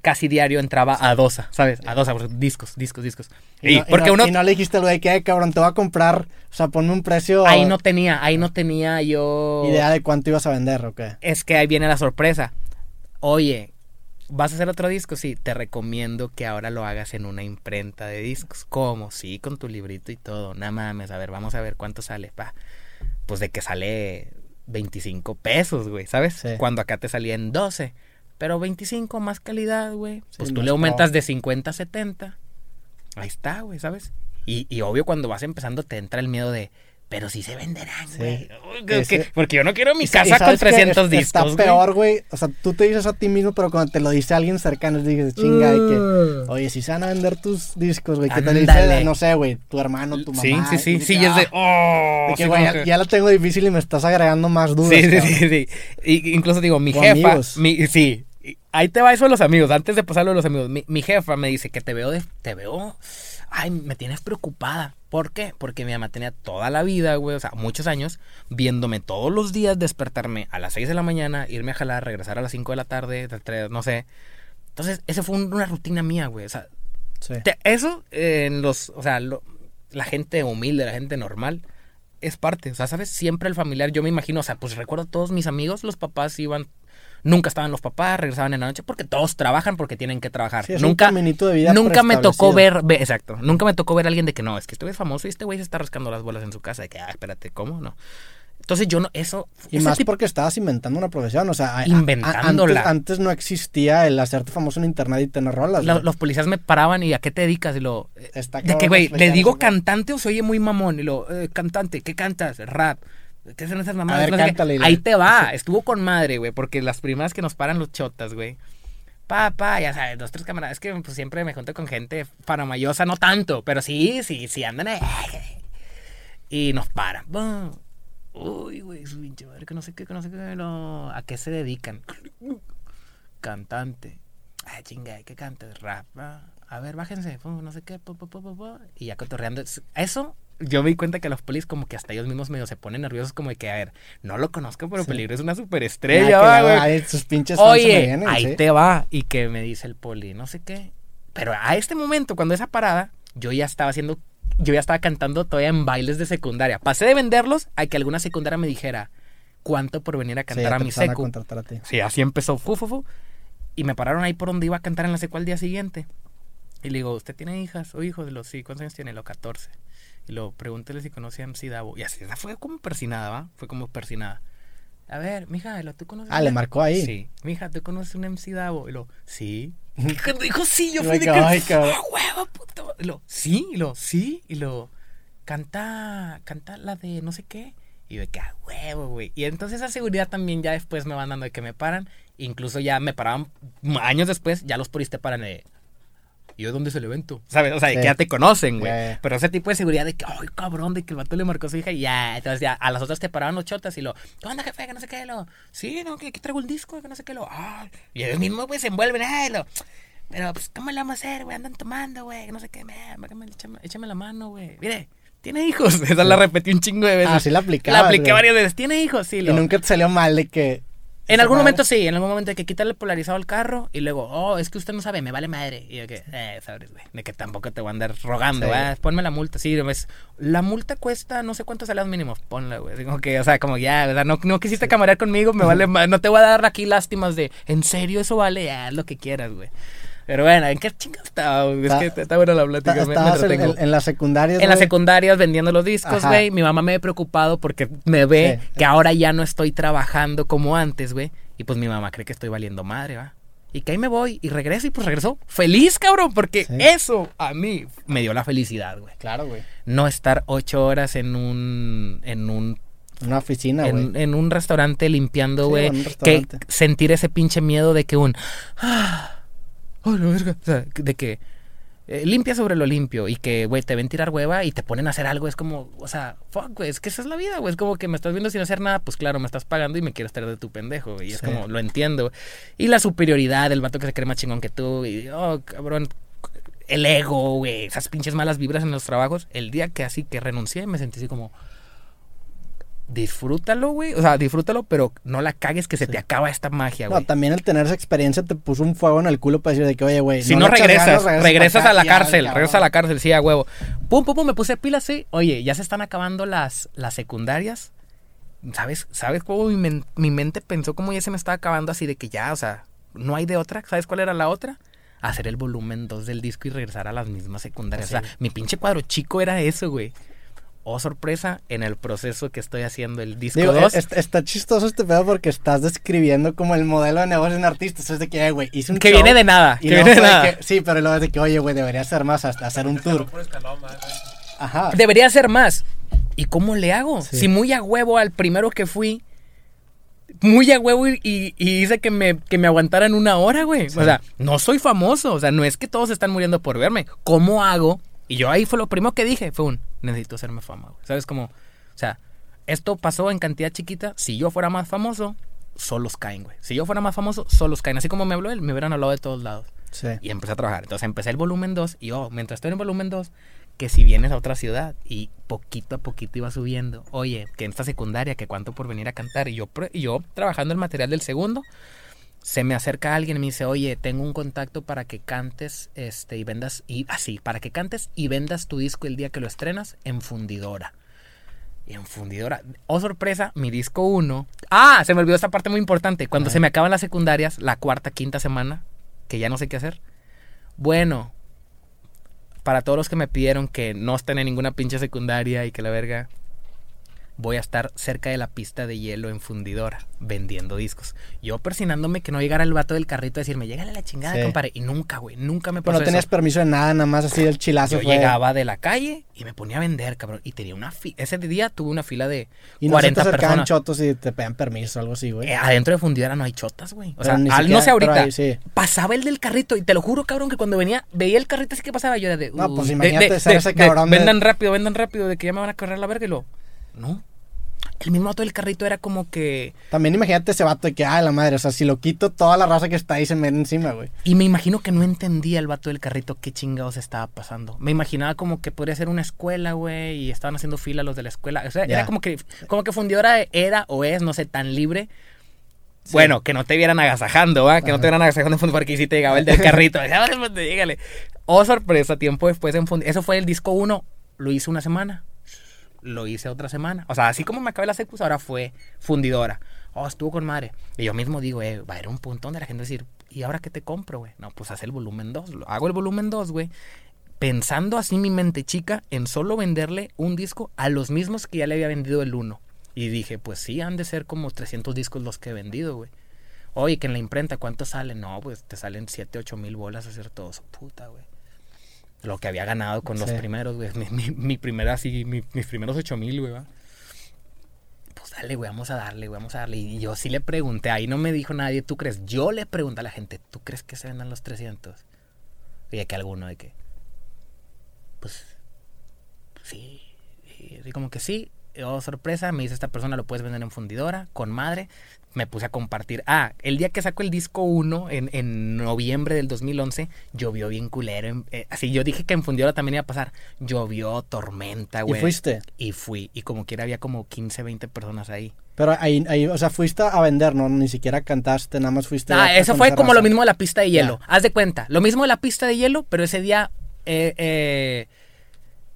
Casi diario entraba a Dosa, ¿sabes? A Dosa, discos, discos, discos. Y, Y, no, y porque no- uno y no le dijiste lo de que, "Ay, cabrón, te voy a comprar, o sea, ponme un precio. ahí no tenía, ahí no tenía yo. Idea de cuánto ibas a vender, ¿o qué? Es que ahí viene la sorpresa. Oye, ¿vas a hacer otro disco? Sí, te recomiendo que ahora lo hagas en una imprenta de discos. ¿Cómo? Sí, con tu librito y todo. Nada mames, a ver, vamos a ver cuánto sale. Pa. Pues de que sale 25 pesos, güey, ¿sabes? Sí. Cuando acá te salía en 12. Pero 25 más calidad, güey. Pues tú le aumentas de 50 a 70. Ahí está, güey, ¿sabes? Y, y obvio cuando vas empezando te entra el miedo de... Pero si se venderán, Sí. güey. Ese- Porque yo no quiero mi casa con sabes que 300 es- discos, Está peor, güey. O sea, tú te dices a ti mismo, pero cuando te lo dice alguien cercano, dices, chinga, de que, Mm. oye, si se van a vender tus discos, güey, ¿qué te dice, no sé, güey, tu hermano, tu mamá? Sí, sí, sí, sí, que, es de, ah, oh, de que, sí, güey, ya, que- ya lo tengo difícil y me estás agregando más dudas. Sí, sí, cabrón. sí, sí. Y, incluso digo, mi O jefa, amigos. mi, sí, ahí te va eso de los amigos, antes de pasarlo de los amigos, mi, mi jefa me dice que te veo, de, te veo, ay, me tienes preocupada. ¿Por qué? Porque mi mamá tenía toda la vida, güey, o sea, muchos años, viéndome todos los días despertarme a las 6 de la mañana, irme a jalar, regresar a las 5 de la tarde, no sé. Entonces, esa fue un- una rutina mía, güey, o sea, Sí. te- eso eh, en los, o sea, lo- la gente humilde, la gente normal, es parte, o sea, ¿sabes? Siempre el familiar, yo me imagino, o sea, pues recuerdo a todos mis amigos, los papás iban, nunca estaban los papás, regresaban en la noche, porque todos trabajan porque tienen que trabajar. Sí, es un nunca caminito de vida nunca me tocó ver, ve- exacto, nunca me tocó ver a alguien de que no, es que este güey es famoso y este güey se está rascando las bolas en su casa, de que, ah, espérate, ¿cómo? No. Entonces yo no, eso... Y más tipo- porque estabas inventando una profesión, o sea, Inventándola. Antes, antes no existía el hacerte famoso en internet y tener rolas. los policías me paraban y ¿a qué te dedicas? Y lo... Está De que, güey, le digo cantante o se oye muy mamón. Y lo, eh, cantante, ¿qué cantas? Rap. ¿Qué son esas mamadas? ver, sé qué. cántale, Ahí te va. Estuvo con madre, güey, porque las primeras que nos paran los chotas, güey. Pa, pa, ya sabes, dos, tres camaradas. Es que pues, siempre me junto con gente faramayosa, no tanto, pero sí, sí, sí, andan ahí. Y nos paran. Uy, güey, su pinche madre, que no sé qué, que no sé qué. no. ¿A qué se dedican? Cantante. Ah, chinga, ¿qué cantas? Rap. ah. A ver, bájense. No sé qué. Y ya cotorreando. Eso, yo me di cuenta que los polis como que hasta ellos mismos medio se ponen nerviosos como de que, a ver, no lo conozco, pero Sí. Peligro es una superestrella, güey. ay, sus pinches Oye, vienen, ahí sí. te va. Y que me dice el poli, no sé qué. Pero a este momento, cuando esa parada, yo ya estaba haciendo, yo ya estaba cantando todavía en bailes de secundaria. Pasé de venderlos a que alguna secundaria me dijera cuánto por venir a cantar a mi a secu. a ti. Sí, así empezó. Fu, fu, fu. Y me pararon ahí por donde iba a cantar en la secu al día siguiente. Y le digo, ¿usted tiene hijas o hijos? Y lo, sí, ¿cuántos años tiene? Los 14. Y lo, pregúntele si conoce a MC Davo. Y así, esa fue como persinada, ¿va? Fue como persinada. A ver, mija, lo, ¿tú conoces? Ah, le marcó ahí. Sí. Mija, ¿tú conoces un MC Davo? Y lo, sí. Y cuando dijo sí, yo fui de. ¡ah, huevo, puto! Y lo, sí, y lo, sí, y lo, canta, canta la de no sé qué. Y yo que, ¡ah, huevo, güey! Y entonces esa seguridad también ya después me van dando de que me paran. Incluso ya me paraban años después, ya los polis te paran de... ¿Y yo dónde es el evento? ¿Sabes? O sea, de Sí. que ya te conocen, güey. Pero ese tipo de seguridad de que, ay, cabrón, de que el vato le marcó a su hija y ya. Entonces ya a las otras te paraban los chotas y lo, ¿qué onda, jefe? Que no sé qué, lo, sí, no, que aquí traigo el disco, que no sé qué, lo, ah. Y ellos mismos, pues, se envuelven, ay, lo, pero, pues, ¿cómo le vamos a hacer, güey? Andan tomando, güey, que no sé qué, me, me- échame, échame la mano, güey. Mire, ¿tiene hijos? Esa la repetí un chingo de veces. Ah, sí la La aplicabas, apliqué güey. varias veces. ¿Tiene hijos? Sí, Y lo. nunca te salió mal de que... En algún madre- momento sí, en algún momento de que quitarle el polarizado al carro y luego, oh, es que usted no sabe, me vale madre. Y yo que, eh, sabes, güey, de que tampoco te voy a andar rogando, Sí. Ponme la multa. Sí, ves, la multa cuesta no sé cuántos salarios mínimos, ponla, güey. Que, o sea, como ya, ¿verdad? No, no quisiste camarear conmigo, me vale madre. No te voy a dar aquí lástimas de, ¿en serio eso vale? Ya, haz lo que quieras, güey. Pero bueno, ¿en qué chingas estaba? Es Está- que está buena la plática, me- me en, en- las secundarias, En las secundarias vendiendo los discos, güey. Mi mamá me ve preocupado porque me ve Sí. que ahora ya no estoy trabajando como antes, güey. Y pues mi mamá cree que estoy valiendo madre, ¿va? Y que ahí me voy y regreso y pues regreso feliz, cabrón, porque Sí. eso a mí me dio la felicidad, güey. Claro, güey. No estar ocho horas en un, en un Una oficina, güey. en, en un restaurante limpiando, güey. que sentir ese pinche miedo de que un. ¡Ah! ¡Ay, la verga! O sea, de que. eh, limpia sobre lo limpio y que, güey, te ven tirar hueva y te ponen a hacer algo. Es como, o sea, fuck, güey, es que esa es la vida, güey. Es como que me estás viendo sin hacer nada, pues claro, me estás pagando y me quieres traer de tu pendejo. Y es como, lo entiendo. Y la superioridad del vato que se cree más chingón que tú. Y, oh, cabrón. El ego, güey. Esas pinches malas vibras en los trabajos. El día que así que renuncié, me sentí así como. Disfrútalo, güey. O sea, disfrútalo, pero no la cagues que se te acaba esta magia, No, güey. también el tener esa experiencia te puso un fuego en el culo para decir de que, oye, güey. Si no, echas regresas, ganas, regresas para a la ya, cárcel, regresas a la cárcel, sí, a huevo. Pum, pum, pum, me puse pilas, sí. Oye, ya se están acabando las, las secundarias. ¿Sabes? ¿Sabes cómo mi, men- mi mente pensó cómo ya se me estaba acabando así de que ya, o sea, no hay de otra? ¿Sabes cuál era la otra? Hacer el volumen 2 del disco y regresar a las mismas secundarias. O sea, mi pinche cuadro chico era eso, güey. Oh, sorpresa, en el proceso que estoy haciendo el disco Digo, 2. es- está chistoso este pedo porque estás describiendo como el modelo de negocio en artistas. Es de que, güey, hice un que show viene de nada, y que viene de nada. que- sí, pero luego es de que, oye, güey, debería ser más hasta hacer un tour. Ajá. Debería ser más. ¿Y cómo le hago? Sí. Si muy a huevo al primero que fui, muy a huevo y, y- y hice que me, que me aguantaran una hora, güey. O sea, no soy famoso. O sea, no es que todos están muriendo por verme. ¿Cómo hago? Y yo ahí fue lo primero que dije. Fue un, necesito hacerme fama, güey. ¿Sabes cómo? O sea, esto pasó en cantidad chiquita. Si yo fuera más famoso, solos caen, güey. Si yo fuera más famoso, solos caen. Así como me habló él, me hubieran hablado de todos lados. Sí. Y empecé a trabajar. Entonces empecé el volumen 2 y oh, mientras estoy en el volumen 2, que si vienes a otra ciudad y poquito a poquito iba subiendo, oye, que en esta secundaria, que cuánto por venir a cantar. Y yo, y yo trabajando el material del segundo, se me acerca alguien y me dice, oye, tengo un contacto para que cantes este, y vendas, y así, para que cantes y vendas tu disco el día que lo estrenas en fundidora. Y en fundidora. Oh, sorpresa, mi disco 1. Ah, se me olvidó esta parte muy importante. Cuando Ajá. se me acaban las secundarias, la cuarta, quinta semana, que ya no sé qué hacer. Bueno, para todos los que me pidieron que no estén en ninguna pinche secundaria y que la verga, voy a estar cerca de la pista de hielo en fundidora, vendiendo discos. Yo persinándome que no llegara el vato del carrito a decirme, llégale a la chingada, Sí. compadre. Y nunca, güey, nunca me Pero pasó no tenías eso. permiso de nada, nada más así del chilazo. Yo fue- llegaba de la calle y me ponía a vender, cabrón. Y tenía una fila. Ese día tuve una fila de Y no se te 40 acercaban personas. chotos y te pedían permiso o algo así, güey. Eh, adentro de fundidora no hay chotas, güey. O Pero sea, ni al- siquiera- no sé ahorita. pero ahí sí. Pasaba el del carrito y te lo juro, cabrón, que cuando venía, veía el carrito así que pasaba, yo era de. No, pues imagínate de, de- ser ese cabrón Vendan rápido, vendan rápido, de que ya me van a correr la verga y lo. No. El mismo vato del carrito era como que. También imagínate ese vato de que, ay, la madre, o sea, si lo quito, toda la raza que está ahí se me encima, güey. Y me imagino que no entendía el vato del carrito qué chingados estaba pasando. Me imaginaba como que podría ser una escuela, güey, y estaban haciendo fila los de la escuela. O sea, era como que, como que fundidora era o es, no sé, tan libre. Bueno, que no te vieran agasajando, ¿va? Que no te vieran agasajando en porque sí te llegaba el del carrito. Decía, "Ahora, pues, llégale". Oh, sorpresa, tiempo después en Fundi. Eso fue el disco 1, lo hice una semana. Lo hice otra semana. O sea, así como me acabé la secus, ahora fue fundidora. Oh, estuvo con madre. Y yo mismo digo, eh, va a haber un punto donde la gente decir, ¿y ahora qué te compro, güey? No, pues haz el volumen 2. Hago el volumen 2, güey. Pensando así mi mente chica en solo venderle un disco a los mismos que ya le había vendido el 1. Y dije, pues sí, han de ser como 300 discos los que he vendido, güey. Oye, que en la imprenta, ¿cuánto sale? No, pues te salen 7, 8 mil bolas hacer todo eso. Puta, güey. Lo que había ganado con los Sí. primeros, güey. Mi, mi, mi primera, así, mi- mis primeros 8 mil, güey, va. Pues dale, güey, vamos a darle, güey, vamos a darle. Y yo sí le pregunté, ahí no me dijo nadie, ¿tú crees? Yo le pregunté a la gente, ¿tú crees que se vendan los 300? Y de que alguno, de que, pues, sí, y como que sí. Oh, sorpresa, me dice esta persona, lo puedes vender en fundidora, con madre. Me puse a compartir. Ah, el día que sacó el disco 1, en, en noviembre del 2011, llovió bien culero. en- eh, así, yo dije que en fundidora también iba a pasar. Llovió, tormenta, ¿Y güey. fuiste? Y fui. Y como quiera había como 15, 20 personas ahí. Pero ahí, ahí, o sea, fuiste a vender, ¿no? Ni siquiera cantaste, nada más fuiste Ah, a eso fue como raza. lo mismo de la pista de hielo. Haz de cuenta. Lo mismo de la pista de hielo, pero ese día eh, eh,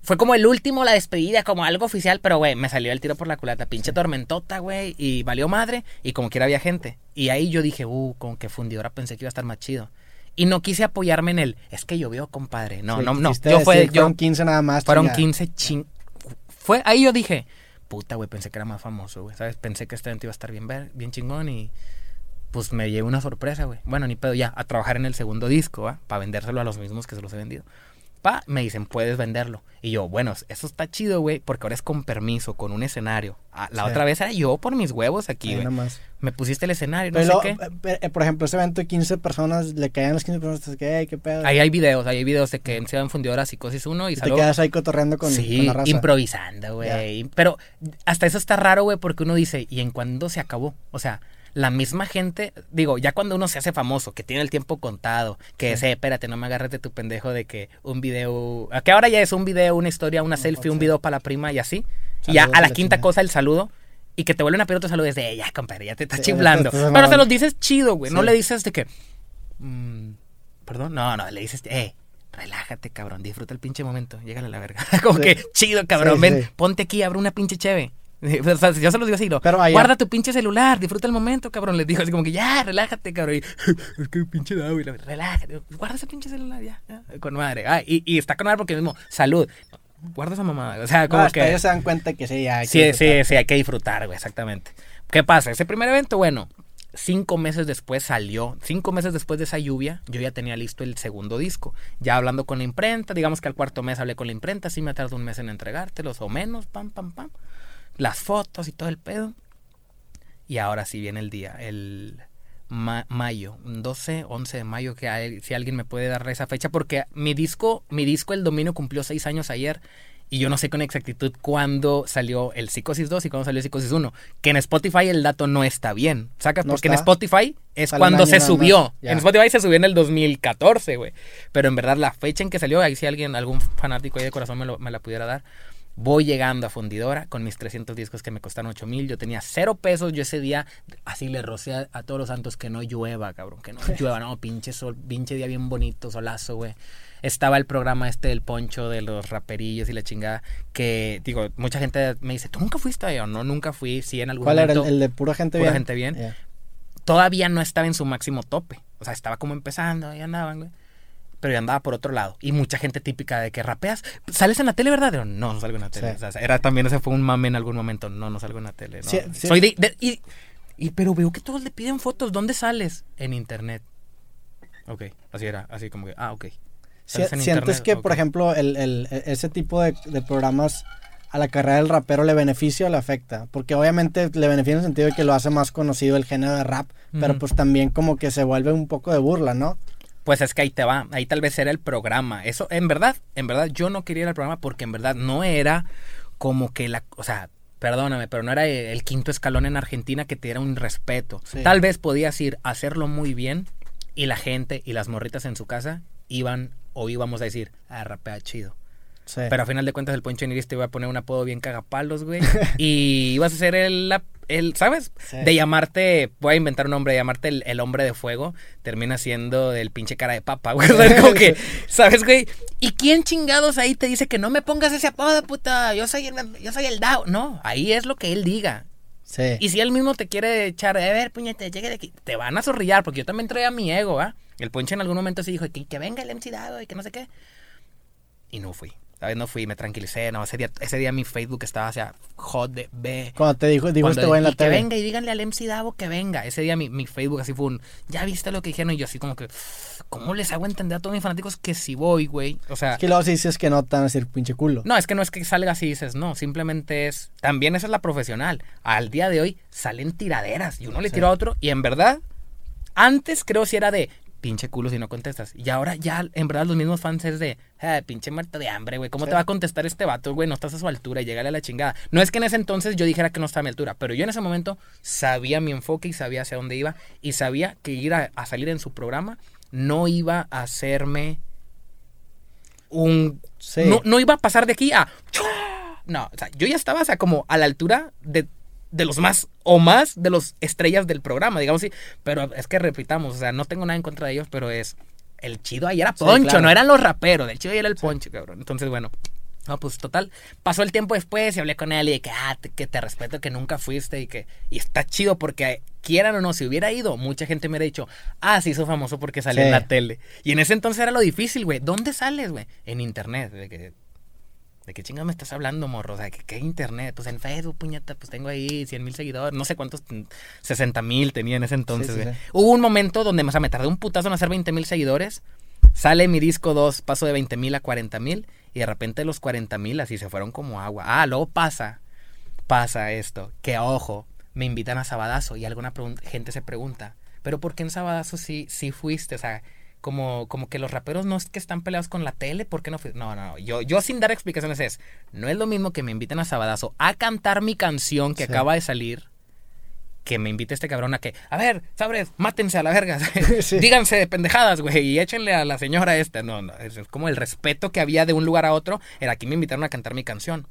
fue como el último, la despedida, como algo oficial, pero güey, me salió el tiro por la culata. Pinche tormentota, güey, y valió madre, y como quiera había gente. Y ahí yo dije, uh, como que fundidora pensé que iba a estar más chido. Y no quise apoyarme en él. Es que llovió, compadre. No, Sí, no, no. quisiste Yo fue, decir, yo, fueron 15 nada más. fueron chingada. 15 ching... Fue, ahí yo dije, puta, güey, pensé que era más famoso, güey, ¿sabes? Pensé que este evento iba a estar bien, ver, bien chingón y pues me llevé una sorpresa, güey. Bueno, ni pedo, ya, a trabajar en el segundo disco, ¿va? Para vendérselo a los mismos que se los he vendido. Pa, me dicen, puedes venderlo. Y yo, bueno, eso está chido, güey, porque ahora es con permiso, con un escenario. Ah, la Sí. otra vez era yo por mis huevos aquí, güey. Me pusiste el escenario, no sé eh, qué. eh, por ejemplo, ese evento de 15 personas, le caían las 15 personas, ¿qué, ¿qué pedo? Ahí hay videos, ahí hay videos de que en Ciudad Fundidora Psicosis 1 y y te salgo... quedas ahí cotorreando con, sí, con la raza. improvisando, güey. Pero hasta eso está raro, güey, porque uno dice, ¿y en cuándo se acabó? O sea, la misma gente, digo, ya cuando uno se hace famoso, que tiene el tiempo contado, que Sí. ese, espérate, no me agarres de tu pendejo de que un video, que ahora ya es un video, una historia, una selfie, un video para la prima y así. y ya Saludos a la la quinta chingada. cosa el saludo. Y que te vuelven a pedir otro saludo desde, ya, compadre, ya te estás Sí, chiflando. Pero se los dices chido, güey. No le dices de que, mm, perdón, no, no, le dices, eh, relájate, cabrón, disfruta el pinche momento, llégale a la verga. Como que, chido, cabrón, ven, ponte aquí, abre una pinche cheve. O sea, yo se los digo así, Pero allá- guarda tu pinche celular, disfruta el momento, cabrón. Les digo así como que, ya, relájate, cabrón. Y, es que pinche da, güey, la- relájate, guarda ese pinche celular, ya, ya, con madre. Ah, y, y está con madre porque mismo, salud, guarda esa mamada. O sea, No, como hasta que... ellos se dan cuenta que sí, ya. hay que Sí, sí, disfrutar. sí, hay que disfrutar, güey, exactamente. ¿Qué pasa? Ese primer evento, bueno, cinco meses después salió, cinco meses después de esa lluvia, yo ya tenía listo el segundo disco. Ya hablando con la imprenta, digamos que al cuarto mes hablé con la imprenta, sí me tardó un mes en entregártelos o menos, pam, pam, pam. Las fotos y todo el pedo. Y ahora sí viene el día, el ma- mayo, 12, 11 de mayo, que hay- si alguien me puede dar esa fecha, porque mi disco, mi disco El Dominio cumplió seis años ayer y yo no sé con exactitud cuándo salió el Psicosis 2 y cuándo salió el Psicosis 1. Que en Spotify el dato no está bien, ¿sacas? No porque en. Spotify es Sale cuando se subió. En Spotify se subió en el 2014, güey. Pero en verdad la fecha en que salió, ahí si alguien, algún fanático ahí de corazón me, lo- me la pudiera dar. Voy llegando a Fundidora con mis 300 discos que me costaron 8 mil. Yo tenía cero pesos. Yo ese día así le rocé a, a todos los santos que no llueva, cabrón. Que no llueva, no, pinche sol, pinche día bien bonito, solazo, güey. Estaba el programa este del poncho de los raperillos y la chingada. Que, digo, mucha gente me dice, ¿tú nunca fuiste ahí? o no? Nunca fui. Sí, en algún ¿Cuál era el, de pura gente Pura bien? gente bien. Todavía no estaba en su máximo tope. O sea, estaba como empezando, ahí andaban, güey. Pero yo andaba por otro lado. Y mucha gente típica de que rapeas. ¿Sales en la tele, verdad? Yo, no, no salgo en la tele. Sí. O sea, era también, ese fue un mame en algún momento. No, no salgo en la tele. no. Sí, sí. Soy de, de- y, y- pero veo que todos le piden fotos. ¿Dónde sales? En internet. Ok, así era. Así como que, ah, ok. ¿Sientes internet, que, por ejemplo, el, el- ese tipo de, de programas a la carrera del rapero le beneficia o le afecta? Porque obviamente le beneficia en el sentido de que lo hace más conocido el género de rap, pero pues también como que se vuelve un poco de burla, ¿no? Pues es que ahí te va, ahí tal vez era el programa. Eso, en verdad, en verdad, yo no quería ir al programa porque en verdad no era como que la, o sea, perdóname, pero no era el quinto escalón en Argentina que te diera un respeto. Sí. Tal vez podías ir a hacerlo muy bien y la gente y las morritas en su casa iban o íbamos a decir, ah, rapea chido. Sí. Pero a final de cuentas el Poncho Nigris te iba a poner un apodo bien cagapalos, güey. y ibas a ser el, el ¿sabes? Sí. De llamarte, voy a inventar un nombre, de llamarte el, el hombre de fuego, termina siendo el pinche cara de papa, güey. Como que, ¿sabes, güey? ¿Y quién chingados ahí te dice que no me pongas ese apodo, puta? Yo soy el, yo soy el DAO. No, ahí es lo que él diga. sí. Y si él mismo te quiere echar, a ver, puñete, llegue de aquí, te van a zorrillar, porque yo también traía mi ego, ¿ah? El Poncho en algún momento sí dijo que, que venga el MC Dado y que no sé qué. Y no fui. ¿Sabes? No fui, me tranquilicé. No, ese día, ese día mi Facebook estaba hacia hot de B. Cuando te dijo, dijo este güey en la y que tele. venga y díganle al MC Davo que venga. Ese día mi, mi Facebook así fue un, ya viste lo que dijeron y yo así como que, ¿cómo les hago entender a todos mis fanáticos que si voy, güey? O sea, Es que luego si dices que no te van a decir pinche culo. no, es que no es que salga así y dices, no, simplemente es, también esa es la profesional. Al día de hoy salen tiraderas y uno le Sí. tira a otro y en verdad, antes creo si era de pinche culo si no contestas. Y ahora ya, en verdad, los mismos fans es de, "Ah, pinche muerto de hambre, güey. ¿Cómo Sí. te va a contestar este vato, güey? No estás a su altura, llegale a la chingada. No es que en ese entonces yo dijera que no estaba a mi altura, pero yo en ese momento sabía mi enfoque y sabía hacia dónde iba y sabía que ir a, a salir en su programa no iba a hacerme un Sí. no, no iba a pasar de aquí a. No, o sea, yo ya estaba, o sea, como a la altura de, de los más o más de los estrellas del programa, digamos así. Pero es que repitamos, o sea, no tengo nada en contra de ellos, pero es. El chido ahí era Sí, Poncho, claro. no eran los raperos. El chido ahí era el Poncho, cabrón. Entonces, bueno. No, pues total. Pasó el tiempo después y hablé con él y de que, ah, te- que te respeto que nunca fuiste y que. Y está chido porque, quieran o no, si hubiera ido, mucha gente me hubiera dicho, ah, se hizo famoso porque salió Sí. en la tele. Y en ese entonces era lo difícil, güey. ¿Dónde sales, güey? En internet. De que, ¿De qué chingados me estás hablando, morro? O sea, ¿qué, qué internet? Pues en Facebook, puñeta, pues tengo ahí 100 mil seguidores. No sé cuántos, 60 mil tenía en ese entonces, Sí, sí, güey. sí. Hubo un momento donde, o sea, me tardé un putazo en hacer 20 mil seguidores. Sale mi disco 2, paso de 20 mil a 40 mil y de repente los 40 mil así se fueron como agua. Ah, luego pasa, pasa esto, que ojo, me invitan a Sabadazo y alguna gente se pregunta, pero ¿por qué en Sabadazo sí, sí fuiste? O sea, como, como que los raperos no es que están peleados con la tele, ¿por qué no? No, no, no, yo, yo sin dar explicaciones es, no es lo mismo que me inviten a Sabadazo a cantar mi canción que Sí. acaba de salir que me invite este cabrón a que, a ver, sabres, mátense a la verga. Sí. Díganse de pendejadas, güey, y échenle a la señora esta. No, no, es como el respeto que había de un lugar a otro. Era aquí me invitaron a cantar mi canción.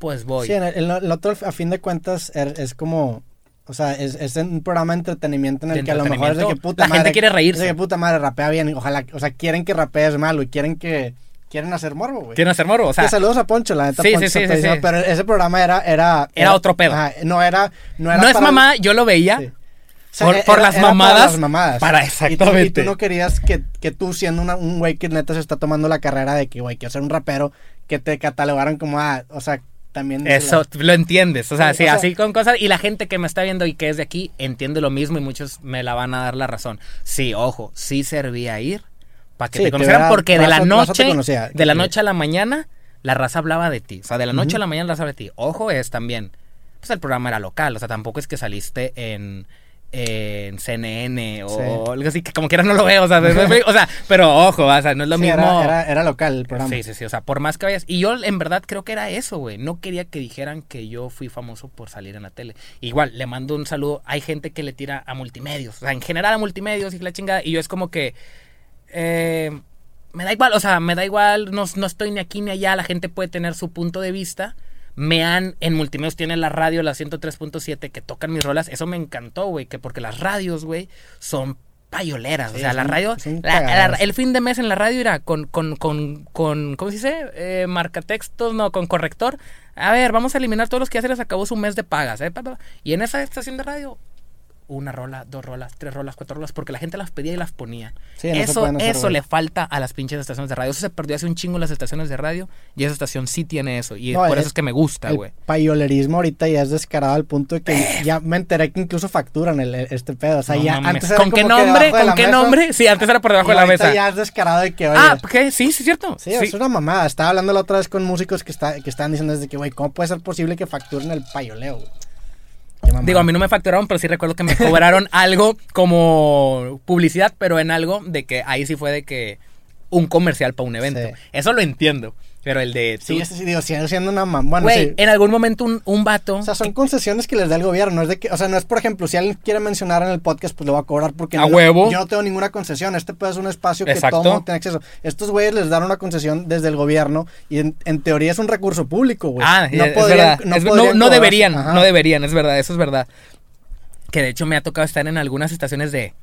Pues voy. Sí, en el, en el otro, a fin de cuentas, er- es como. O sea, es, es un programa de entretenimiento en el que a lo mejor es de que puta La madre. gente quiere reírse. Es de que puta madre rapea bien. y Ojalá, o sea, quieren que rapees mal, güey. Quieren que. Quieren hacer morbo, güey. ¿Quieren hacer morbo? O sea, Que saludos a Poncho, la neta. Sí, Poncho sí, sí, sí. Pero ese programa era. Era, Era otro pedo. ajá, no era. No, era no es mamá, yo lo veía. Sí. O sea, Por- era- por las mamadas, Para las mamadas. para- Y tú- Y exactamente. tú, no querías que, que tú, siendo una- un güey que neta se está tomando la carrera de que, güey, quiero ser un rapero, que te catalogaran como, ah, o sea, también. Eso, la- lo entiendes. O sea, Sí, sí, o sea- así con cosas. Y la gente que me está viendo y que es de aquí entiende lo mismo y muchos me la van a dar la razón. Sí, ojo, sí servía ir para que Sí, te conocieran porque de la noche, conocía. de la noche a la mañana, la raza hablaba de ti. O sea, de la noche a la mañana la raza hablaba de ti. Ojo es también, pues el programa era local. O sea, tampoco es que saliste en en CNN o Sí. algo así que como quiera no lo veo, o sea, de- o sea, pero ojo, o sea, no es lo Sí, mismo. Era, era, era local el programa. Sí, sí, sí. O sea, por más que vayas. Y yo en verdad creo que era eso, güey. No quería que dijeran que yo fui famoso por salir en la tele. Igual, le mando un saludo. Hay gente que le tira a multimedios. O sea, en general a multimedios y la chingada. Y yo es como que. eh, me da igual, o sea, me da igual. No, no estoy ni aquí ni allá. La gente puede tener su punto de vista. Me han, en multimedios tienen la radio, la 103.7, que tocan mis rolas. Eso me encantó, güey. Que porque las radios, güey, son payoleras. o sea, la radio. la- la- el fin de mes en la radio era con, con, con, con ¿cómo se dice? Eh, marcatextos, no, con corrector. A ver, vamos a eliminar todos los que ya se les acabó su mes de pagas. ¿eh? Y en esa estación de radio, una rola, dos rolas, tres rolas, cuatro rolas, porque la gente las pedía y las ponía. Sí, no eso hacer, eso le falta a las pinches estaciones de radio. Eso se perdió hace un chingo en las estaciones de radio y esa estación sí tiene eso. Y No, por es- eso es que me gusta, El güey. payolerismo ahorita ya es descarado al punto de que ya me enteré que incluso facturan el, este pedo. O sea, No ya antes era ¿Con qué como nombre? ¿Con qué mesa, nombre? Sí, antes era por debajo y de la mesa. ya es descarado de que, oye, Ah, ¿qué? Sí, sí, es cierto. Sí, es una mamada. Estaba hablando la otra vez con músicos que, está, que estaban diciendo desde que, güey, ¿cómo puede ser posible que facturen el payoleo? güey? Digo, a mí no me facturaron, pero sí recuerdo que me cobraron algo como publicidad, pero en algo de que ahí sí fue de que un comercial para un evento. Sí. Eso lo entiendo. Pero el de. Sí, sí, digo, siendo una. Bueno, Güey, sí. en algún momento un, un vato. O sea, son concesiones que les da el gobierno. No es de que, o sea, no es, por ejemplo, si alguien quiere mencionar en el podcast, pues le va a cobrar porque A no- huevo. yo no tengo ninguna concesión. Este pues es un espacio que Exacto. todo mundo tiene acceso. Estos güeyes les dan una concesión desde el gobierno y en, en teoría es un recurso público, güey. ah, no es podrían- verdad. no Es- no, podrían no cobrar- deberían, Ajá. no deberían, es verdad, eso es verdad. Que de hecho me ha tocado estar en algunas estaciones de.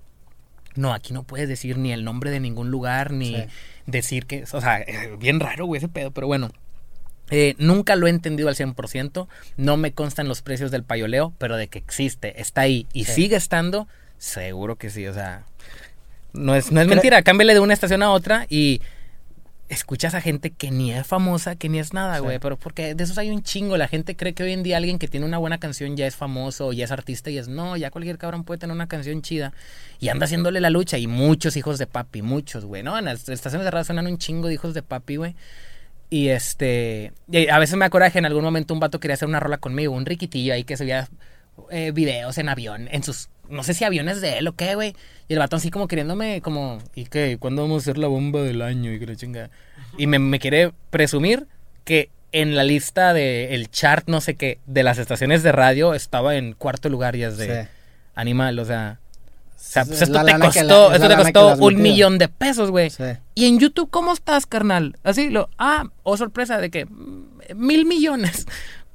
No, aquí no puedes decir ni el nombre de ningún lugar, ni Sí. decir que. O sea, eh, bien raro, güey, ese pedo, pero bueno. Eh, nunca lo he entendido al 100%. No me constan los precios del payoleo, pero de que existe, está ahí y Sí. sigue estando, seguro que sí. O sea, no es, no es mentira. Cámbiale de una estación a otra y escuchas a gente que ni es famosa, que ni es nada, Sí. güey. Pero porque de esos hay un chingo. La gente cree que hoy en día alguien que tiene una buena canción ya es famoso, ya es artista y es no, ya cualquier cabrón puede tener una canción chida y anda haciéndole la lucha. Y muchos hijos de papi, muchos, güey, ¿no? En las estaciones de radio suenan un chingo de hijos de papi, güey. Y este. y a veces me acuerdo que en algún momento un vato quería hacer una rola conmigo, un riquitillo ahí que subía eh, videos en avión, en sus. No sé si aviones de él o qué, güey. Y el vato así como queriéndome, como. ¿Y qué? ¿Cuándo vamos a hacer la bomba del año? Y que la chinga. Y me, me quiere presumir que en la lista de el chart, no sé qué, de las estaciones de radio estaba en cuarto lugar y es de Sí. animal, o sea. O sea, Es pues esto te costó, la- esto te costó un metido. millón de pesos, güey. Sí. Y en YouTube, ¿cómo estás, carnal? Así, lo, ah, oh sorpresa, de que mm, mil millones.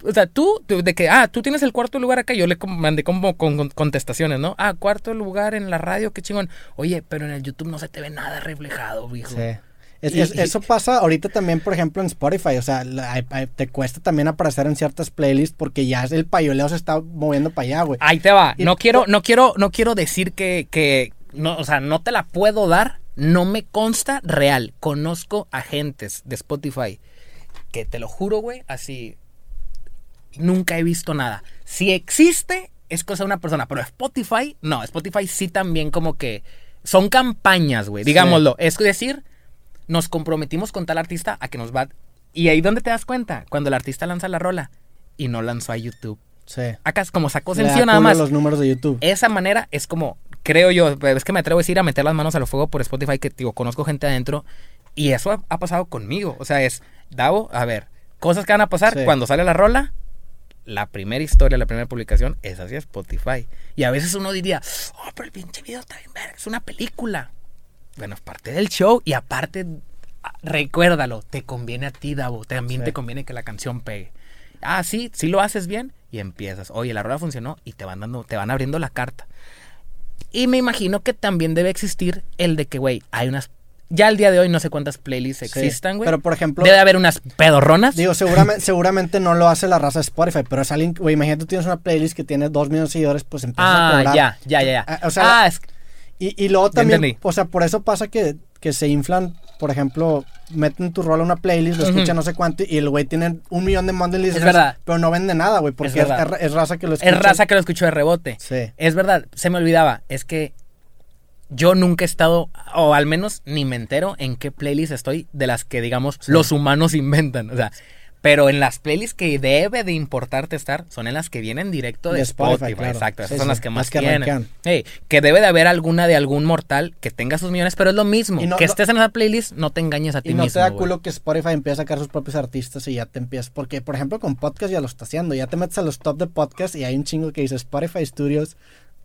O sea, tú, de que, ah, tú tienes el cuarto lugar acá, yo le mandé como con, con contestaciones, ¿no? Ah, cuarto lugar en la radio, qué chingón. Oye, pero en el YouTube no se te ve nada reflejado, viejo. Sí. Es- Y- es- y- eso pasa ahorita también, por ejemplo, en Spotify. O sea, la- te cuesta también aparecer en ciertas playlists porque ya el payoleo se está moviendo para allá, güey. Ahí te va. Y- No quiero, no quiero, no quiero decir que, que, no, o sea, no te la puedo dar. No me consta real. Conozco agentes de Spotify que te lo juro, güey, así. Nunca he visto nada. Si existe, es cosa de una persona. Pero Spotify, no. Spotify sí también como que son campañas, güey. Digámoslo. Es decir, nos comprometimos con tal artista a que nos va... Y ahí donde te das cuenta, cuando el artista lanza la rola y no lanzó a YouTube. Sí. Acá es como sacó sencillo nada más. los números de YouTube. Esa manera es como, creo yo, es que me atrevo a decir a meter las manos al fuego por Spotify, que digo, conozco gente adentro, y eso ha, ha pasado conmigo. O sea, es, Davo, a ver, cosas que van a pasar Sí. cuando sale la rola, la primera historia, la primera publicación, es así Spotify. Y a veces uno diría, oh, pero el pinche video está bien es una película. Bueno, es parte del show y aparte, ah, recuérdalo, te conviene a ti, Davo, también Sí. te conviene que la canción pegue. Ah, sí, sí lo haces bien y empiezas. Oye, la rola funcionó y te van dando, te van abriendo la carta. Y me imagino que también debe existir el de que, güey, hay unas. Ya al día de hoy no sé cuántas playlists existan, güey. Pero, por ejemplo, Debe haber unas pedorronas. digo, seguramente, seguramente no lo hace la raza de Spotify, pero es alguien, güey, imagínate tú tienes una playlist que tiene dos millones de seguidores, pues empieza a ah, cobrar. ya, ya, ya, ya. Ah, o sea, ah, es- Y, y luego también, entendí. o sea, por eso pasa que, que se inflan, por ejemplo, meten tu rol a una playlist, lo Ujú. escuchan no sé cuánto, y el güey tiene un millón de monthly listeners, verdad. pero no vende nada, güey, porque es, es- es raza que lo escucha. es raza que lo escuchó de rebote. Sí. Es verdad, se me olvidaba. Es que yo nunca he estado, o al menos ni me entero en qué playlist estoy de las que, digamos, los humanos inventan. O sea, pero en las playlists que debe de importarte estar son en las que vienen directo de, De Spotify, Spotify. claro. Exacto, esas Sí, son sí, las que las más que tienen. que debe de haber alguna de algún mortal que tenga sus millones, pero es lo mismo. No- que estés en esa playlist, no te engañes a ti Y no mismo. te da culo que Spotify empiece a sacar sus propios artistas y ya te empiezas. Porque, por ejemplo, con podcast ya lo está haciendo. Ya te metes a los top de podcast y hay un chingo que dice Spotify Studios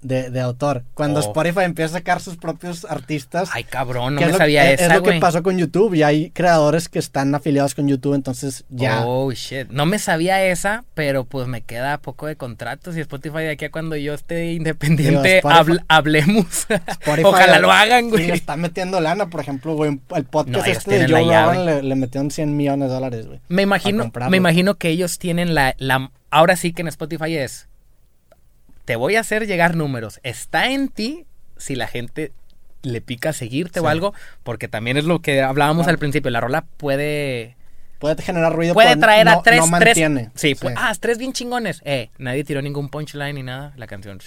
de, de autor. Cuando Oh. Spotify empieza a sacar sus propios artistas. Ay, cabrón, no me es lo- sabía es, es esa, lo que pasó con YouTube. Y hay creadores que están afiliados con YouTube. Entonces ya. Oh, shit. No me sabía esa, pero pues me queda poco de contratos y Spotify de aquí a cuando yo esté independiente Digo, Spotify- habl- hablemos. Spotify- Ojalá lo hagan, güey. le están metiendo lana, por ejemplo, güey. El podcast No, este de Joe. Rogan le, le metieron 100 millones de dólares, güey. Me imagino, me imagino que ellos tienen la, la ahora sí que en Spotify es te voy a hacer llegar números. Está en ti si la gente le pica seguirte o Sí. algo, porque también es lo que hablábamos Claro. al principio, la rola puede Puede generar ruido, puede traer no, a tres, no tres sí, pues, ah, tres bien chingones. Eh, nadie tiró ningún punchline ni nada, la canción,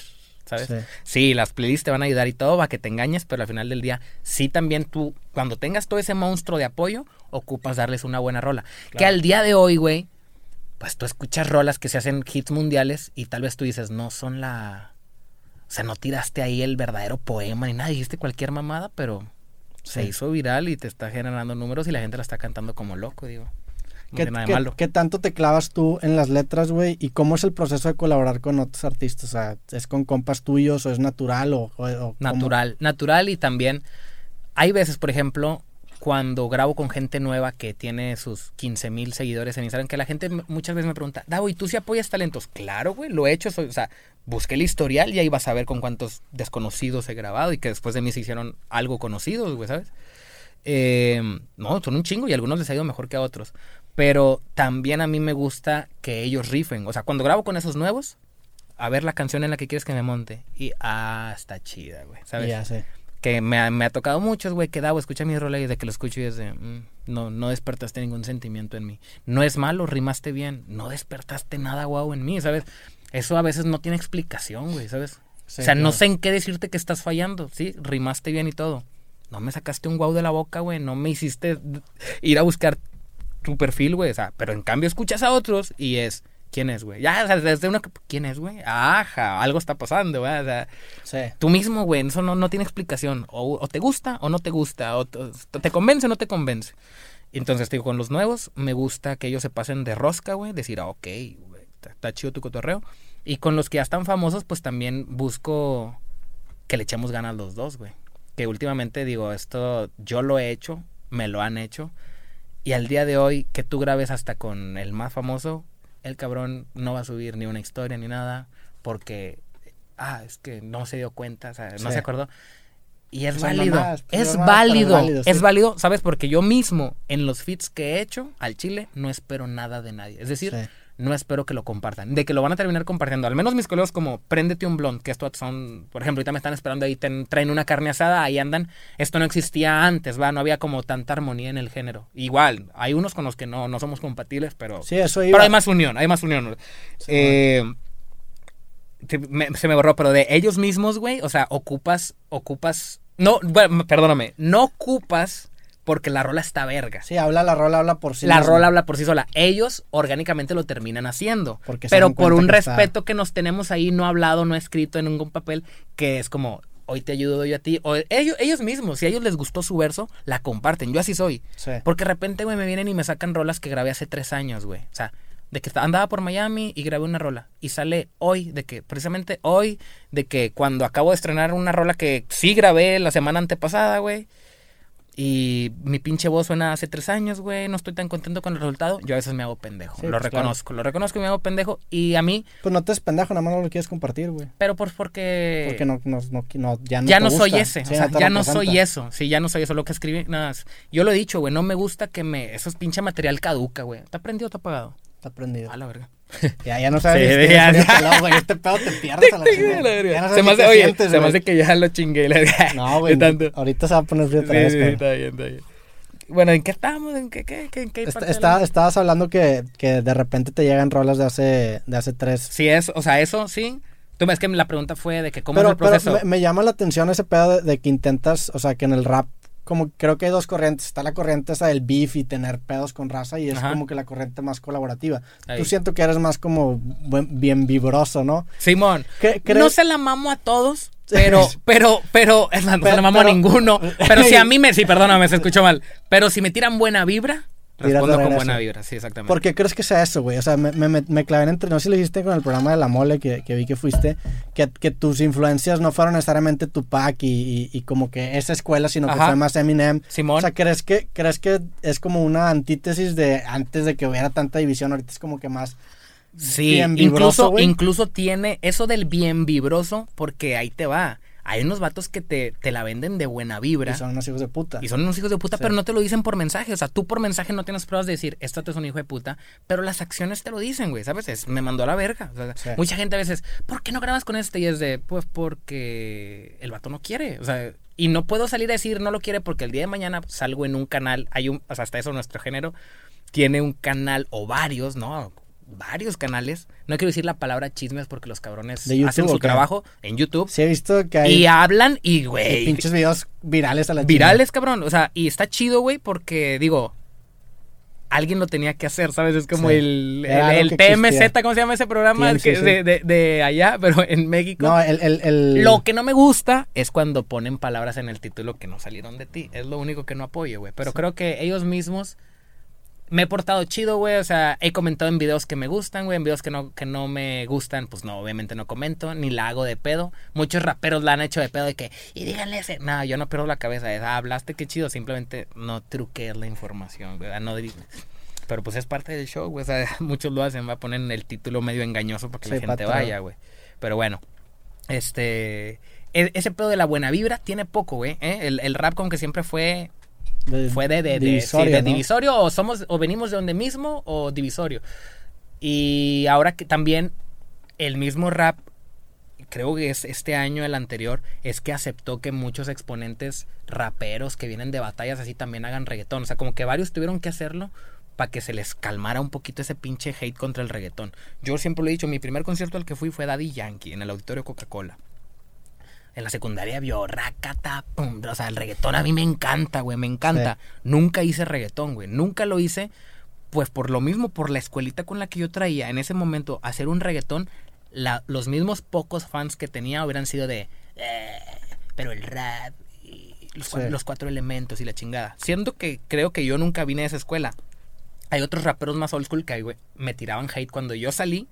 ¿sabes? Sí. Sí. las playlists te van a ayudar y todo, va que te engañes, pero al final del día, sí también tú, cuando tengas todo ese monstruo de apoyo, ocupas darles una buena rola. Que al día de hoy, güey, pues tú escuchas rolas que se hacen hits mundiales y tal vez tú dices, no son la... O sea, no tiraste ahí el verdadero poema ni nada, dijiste cualquier mamada, pero se hizo viral y te está generando números y la gente la está cantando como loco, digo. No ¿Qué, nada de qué- malo. qué tanto te clavas tú en las letras, güey? ¿Y cómo es el proceso de colaborar con otros artistas? O sea, ¿es con compas tuyos o es natural o...? o- o cómo? Natural, natural y también hay veces, por ejemplo, cuando grabo con gente nueva que tiene sus 15 mil seguidores en Instagram, que la gente muchas veces me pregunta, Davo, ¿y tú sí apoyas talentos? Claro, güey, lo he hecho, soy- o sea, busqué el historial y ahí vas a ver con cuántos desconocidos he grabado y que después de mí se hicieron algo conocidos, güey, ¿sabes? Eh, no, son un chingo y a algunos les ha ido mejor que a otros. Pero también a mí me gusta que ellos rifen. O sea, cuando grabo con esos nuevos, a ver la canción en la que quieres que me monte. Y, ah, está chida, güey. ¿Sabes? Ya sé. Que me ha, me ha tocado muchos, güey, que Davo, escucha mi rola y de que lo escucho y es de, mm, no, no despertaste ningún sentimiento en mí. No es malo, rimaste bien. No despertaste nada guau en mí, ¿sabes? Eso a veces no tiene explicación, güey, ¿sabes? Sí, o sea, no sé en qué decirte que estás fallando, ¿sí? Rimaste bien y todo. No me sacaste un guau de la boca, güey. No me hiciste ir a buscar tu perfil, güey. O sea, pero en cambio escuchas a otros y es, ¿quién es, güey? Ya, o sea, desde una... ¿Quién es, güey? Ajá, algo está pasando, güey. O sea, Sí. tú mismo, güey, eso no, no tiene explicación. O, o te gusta o no te gusta. O te, convence o no te convence. Entonces, te digo, con los nuevos, me gusta que ellos se pasen de rosca, güey. Decir, ah, ok, güey, está, está chido tu cotorreo. Y con los que ya están famosos, pues también busco que le echemos ganas los dos, güey. Que últimamente digo, esto yo lo he hecho, me lo han hecho. Y al día de hoy, que tú grabes hasta con el más famoso, el cabrón no va a subir ni una historia ni nada, porque, ah, es que no se dio cuenta, o sea, no Sí. se acordó. Y es O sea, válido, es válido, válido, sí. es válido, ¿sabes? Porque yo mismo, en los feats que he hecho al chile, no espero nada de nadie. Es decir, Sí. No espero que lo compartan. De que lo van a terminar compartiendo. Al menos mis colegas como Préndete un blond, que esto son, por ejemplo, ahorita me están esperando ahí, ten- traen una carne asada, ahí andan. Esto no existía antes, va, no había como tanta armonía en el género. Igual, hay unos con los que no, no somos compatibles, pero, Sí, eso iba. pero hay más unión, hay más unión. Eh, me- se me borró, pero de ellos mismos, güey, o sea, ocupas, ocupas, no, bueno, perdóname, no ocupas porque la rola está verga. Sí, habla la rola, habla por sí la misma. rola habla por sí sola. Ellos orgánicamente lo terminan haciendo. Porque pero por un que está- respeto que nos tenemos ahí, no hablado, no escrito en ningún papel, que es como, hoy te ayudo yo a ti. O ellos, ellos mismos, si a ellos les gustó su verso, la comparten. Yo así soy. Sí. Porque de repente, güey, me vienen y me sacan rolas que grabé hace tres años, güey. O sea, de que andaba por Miami y grabé una rola. Y sale hoy, de que, precisamente hoy, de que cuando acabo de estrenar una rola que sí grabé la semana antepasada, güey. Y mi pinche voz suena hace tres años, güey. No estoy tan contento con el resultado. Yo a veces me hago pendejo. Sí, lo pues, reconozco. Lo reconozco y me hago pendejo. Y a mí, Pues no te es pendejo, nada más no lo quieres compartir, güey. pero por porque. Porque no, no, ya no ya te no soy ese, Sí, o sea, ya no soy eso, sí, ya no soy eso, lo que escribí, nada, más. yo lo he dicho, güey, no me gusta que me, eso es pinche material caduca, güey, ¿está prendido o está apagado? Está prendido. A la verga. Ya, ya no sabes. Sí, siquiera ya, ya. eres pelado, güey. Este pedo te pierdes a la chingada. Ya no sabes se me hace, oye, sientes, se me hace que ya lo chingué, la. No, güey. Tanto. Ahorita se va a poner frío otra Sí, vez, sí, güey. está bien, está bien. Bueno, ¿en qué estamos? ¿En qué, qué, qué, en está- estabas hablando que, que de repente te llegan rolas de hace, de hace tres. Sí, es, o sea, eso, sí. Tú ves que la pregunta fue de que cómo pero es el proceso. pero me, me llama la atención ese pedo de, de que intentas, o sea, que en el rap, como creo que hay dos corrientes. Está la corriente esa del beef y tener pedos con raza y es Ajá. como que la corriente más colaborativa. Ahí. Tú siento que eres más como buen- bien vibroso, ¿no? Simón, ¿Qué- no se la mamo a todos, pero, pero, pero, no se la mamo pero- a ninguno. Pero si a mí me, sí, perdóname, se escuchó mal. Pero si me tiran buena vibra, respondo con buena vibra, sí, exactamente. ¿Por qué crees que sea eso, güey? O sea, me, me, me- clavé en entre... No sé si lo hiciste con el programa de La Mole, que, que vi que fuiste, que, que tus influencias no fueron necesariamente Tupac y, y, y como que esa escuela, sino que fue más Eminem. Simón. O sea, ¿crees que, ¿crees que es como una antítesis de antes de que hubiera tanta división? Ahorita es como que más... Sí, bien vibroso, incluso, incluso tiene eso del bien vibroso, porque ahí te va. Hay unos vatos que te, te la venden de buena vibra. Y son unos hijos de puta. Y son unos hijos de puta, Sí. pero no te lo dicen por mensaje. O sea, tú por mensaje no tienes pruebas de decir, esto es un hijo de puta, pero las acciones te lo dicen, güey, ¿sabes? Es- me mandó a la verga. O sea, Sí. Mucha gente a veces, ¿por qué no grabas con este? Y es de, pues porque el vato no quiere. O sea, y no puedo salir a decir no lo quiere porque el día de mañana salgo en un canal, hay un, o sea, hasta eso nuestro género tiene un canal o varios, ¿no? Varios canales. No quiero decir la palabra chismes porque los cabrones ¿De YouTube hacen su trabajo en YouTube. Sí, he visto que hay Y hablan y, güey, pinches videos virales a la virales, cabrón. O sea, y está chido, güey, porque digo, alguien lo tenía que hacer, ¿sabes? Es como Sí. el, el, TMZ, existía. ¿cómo se llama ese programa? Que- sí. de, de- de allá, pero en México. No, el... el, el- Lo que no me gusta es cuando ponen palabras en el título que no salieron de ti. Es lo único que no apoyo, güey. Pero creo que ellos mismos me he portado chido, güey. O sea, he comentado en videos que me gustan, güey. En videos que no, que no me gustan, pues no, obviamente no comento, ni la hago de pedo. Muchos raperos la han hecho de pedo de que, y díganle ese. No, yo no pierdo la cabeza. Es, ah, hablaste, qué chido. Simplemente no truquees la información, güey. Ah, No pero pues es parte del show, güey. O sea, muchos lo hacen, va a poner el título medio engañoso para que Sí, la gente patrón. vaya, güey. Pero bueno, este. e- Ese pedo de la buena vibra tiene poco, güey. ¿eh? El, el rap como que siempre fue de- fue de, de, de- divisorio, sí, de ¿no? divisorio o somos o venimos de donde mismo o divisorio. Y ahora que también el mismo rap creo que es este año el anterior es que aceptó que muchos exponentes raperos que vienen de batallas así también hagan reggaetón, o sea, como que varios tuvieron que hacerlo para que se les calmara un poquito ese pinche hate contra el reggaetón. Yo siempre lo he dicho, mi primer concierto al que fui fue Daddy Yankee en el auditorio Coca-Cola. En la secundaria vio racata, pum, o sea, el reggaetón a mí me encanta, güey, me encanta. Nunca hice reggaetón, güey, nunca lo hice, pues por lo mismo, por la escuelita con la que yo traía en ese momento, hacer un reggaetón, la- los mismos pocos fans que tenía hubieran sido de, "Eh, pero el rap, y los, Sí. los cuatro elementos y la chingada. Siendo que creo que yo nunca vine de esa escuela. Hay otros raperos más old school que güey, me tiraban hate cuando yo salí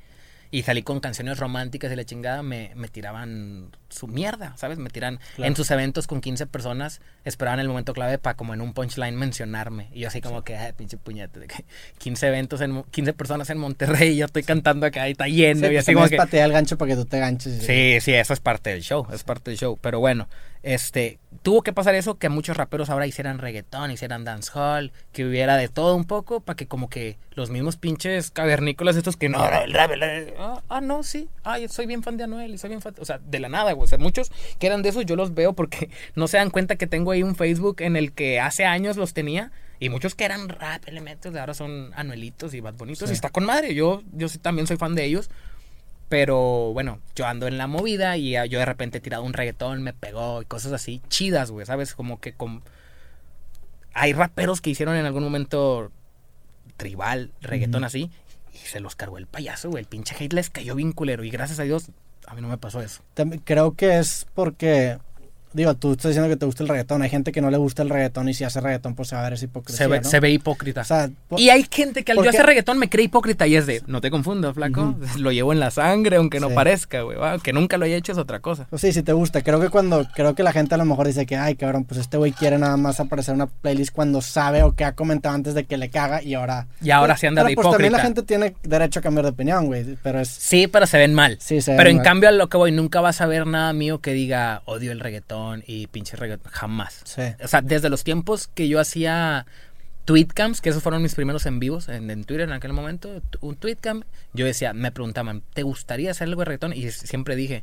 y salí con canciones románticas y la chingada, me, me tiraban su mierda, ¿sabes? Me tiran Claro. en sus eventos con 15 personas, esperaban el momento clave para como en un punchline mencionarme. Y yo así como que, ay, pinche puñete, de que 15 eventos, en, Mo- 15 personas en Monterrey y yo estoy cantando acá y está Sí, lleno. y pues así como que... patear el gancho para que tú te ganches. Sí, sí, eso es parte del show, es parte del show. Pero bueno, este, tuvo que pasar eso que muchos raperos ahora hicieran reggaetón, hicieran dancehall, que hubiera de todo un poco, para que como que los mismos pinches cavernícolas estos que no, no, el rap, el rap, ah, ah, no, sí, ay, soy bien fan de Anuel y soy bien fan, o sea, de la nada, güey, o sea, muchos que eran de esos yo los veo porque no se dan cuenta que tengo ahí un Facebook en el que hace años los tenía. Y muchos que eran rap elementos, de ahora son anuelitos y bad bonitos. Sí. Y está con madre. Yo, yo sí también soy fan de ellos. Pero bueno, yo ando en la movida y yo de repente he tirado un reggaetón, me pegó y cosas así chidas, güey, ¿sabes? Como que con... hay raperos que hicieron en algún momento tribal, reggaetón así, y se los cargó el payaso, güey. El pinche hate les cayó bien culero. Y gracias a Dios, a mí no me pasó eso. Creo que es porque, digo, tú estás diciendo que te gusta el reggaetón. Hay gente que no le gusta el reggaetón y si hace reggaetón, pues se va a ver esa hipocresía. Se ve, ¿no? se ve hipócrita. O sea, po- y hay gente que al yo hacer reggaetón me cree hipócrita y es de, no te confundo, flaco. Lo llevo en la sangre, aunque no Sí. parezca, güey. Que nunca lo haya hecho es otra cosa. Pues sí, si te gusta. Creo que cuando, creo que la gente a lo mejor dice que, ay, cabrón, pues este güey quiere nada más aparecer en una playlist cuando sabe o que ha comentado antes de que le caga y ahora. Y ahora sí anda pero de Pues también la hipócrita. gente tiene derecho a cambiar de opinión, güey. Pero es. Sí, pero se ven mal. Sí, se Pero en cambio a lo que voy, nunca vas a ver nada mío que diga odio el reggaetón y pinche reggaetón. Jamás. Sí. O sea, desde los tiempos que yo hacía tweetcams, que esos fueron mis primeros en vivos en, en Twitter en aquel momento, un tweetcam, yo decía, me preguntaban, ¿te gustaría hacer algo de reggaetón? Y siempre dije,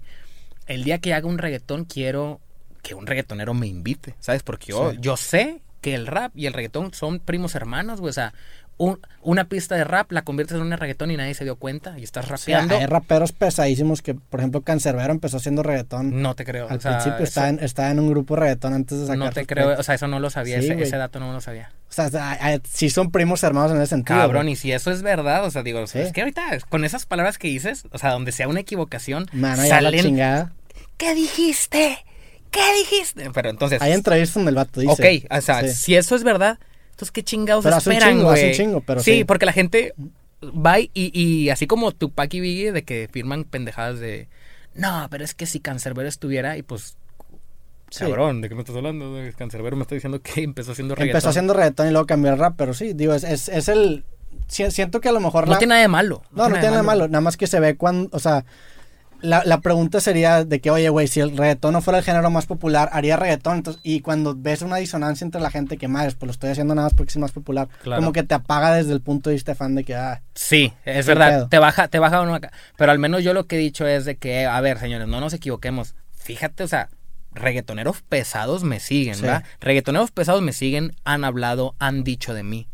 el día que haga un reggaetón quiero que un reggaetonero me invite, ¿sabes? Porque yo, Sí. yo sé que el rap y el reggaetón son primos hermanos, güey. O sea, un- una pista de rap la conviertes en un reggaetón y nadie se dio cuenta y estás O sea, rapeando. hay raperos pesadísimos que, por ejemplo, Cancerbero empezó haciendo reggaetón. No te creo. Al o sea, principio estaba en, estaba en un grupo reggaetón antes de sacar. No te creo, o sea, eso no lo sabía, Sí, ese, dato no lo sabía. O sea, hay- hay- sí son primos hermanos en ese sentido. Cabrón, güey. y si eso es verdad, o sea, digo, Sí. es que ahorita con esas palabras que dices, o sea, donde sea una equivocación, Mano, ya la salen, chingada. ¿qué dijiste? ¿Qué dijiste? Pero entonces, Hay entrevistas donde el vato dice. ok, o sea, Sí. si eso es verdad, entonces qué chingados Pero esperan, güey. un chingo, pero sí, sí. porque la gente va y, y así como Tupac y Biggie de que firman pendejadas de, no, pero es que si Cancerbero estuviera y pues Sí. Cabrón, ¿de qué me estás hablando? Cancerbero me está diciendo que empezó haciendo reggaetón. Empezó haciendo reggaetón y luego cambió el rap, pero sí, digo, es, es, es el... si- Siento que a lo mejor... No la- tiene nada de malo. No, no tiene nada de malo, nada más que se ve cuando, o sea, la, la pregunta sería de que, oye, güey, si el reggaetón no fuera el género más popular, haría reggaetón, entonces, y cuando ves una disonancia entre la gente que, madre, pues lo estoy haciendo nada más porque es más popular, Claro. como que te apaga desde el punto de vista fan de que, ah, Sí, es verdad. pedo. Te baja, te baja uno acá. Pero al menos yo lo que he dicho es de que, a ver, señores, no nos equivoquemos. Fíjate, o sea, reggaetoneros pesados me siguen, Sí. ¿verdad? Reggaetoneros pesados me siguen, han hablado, han dicho de mí.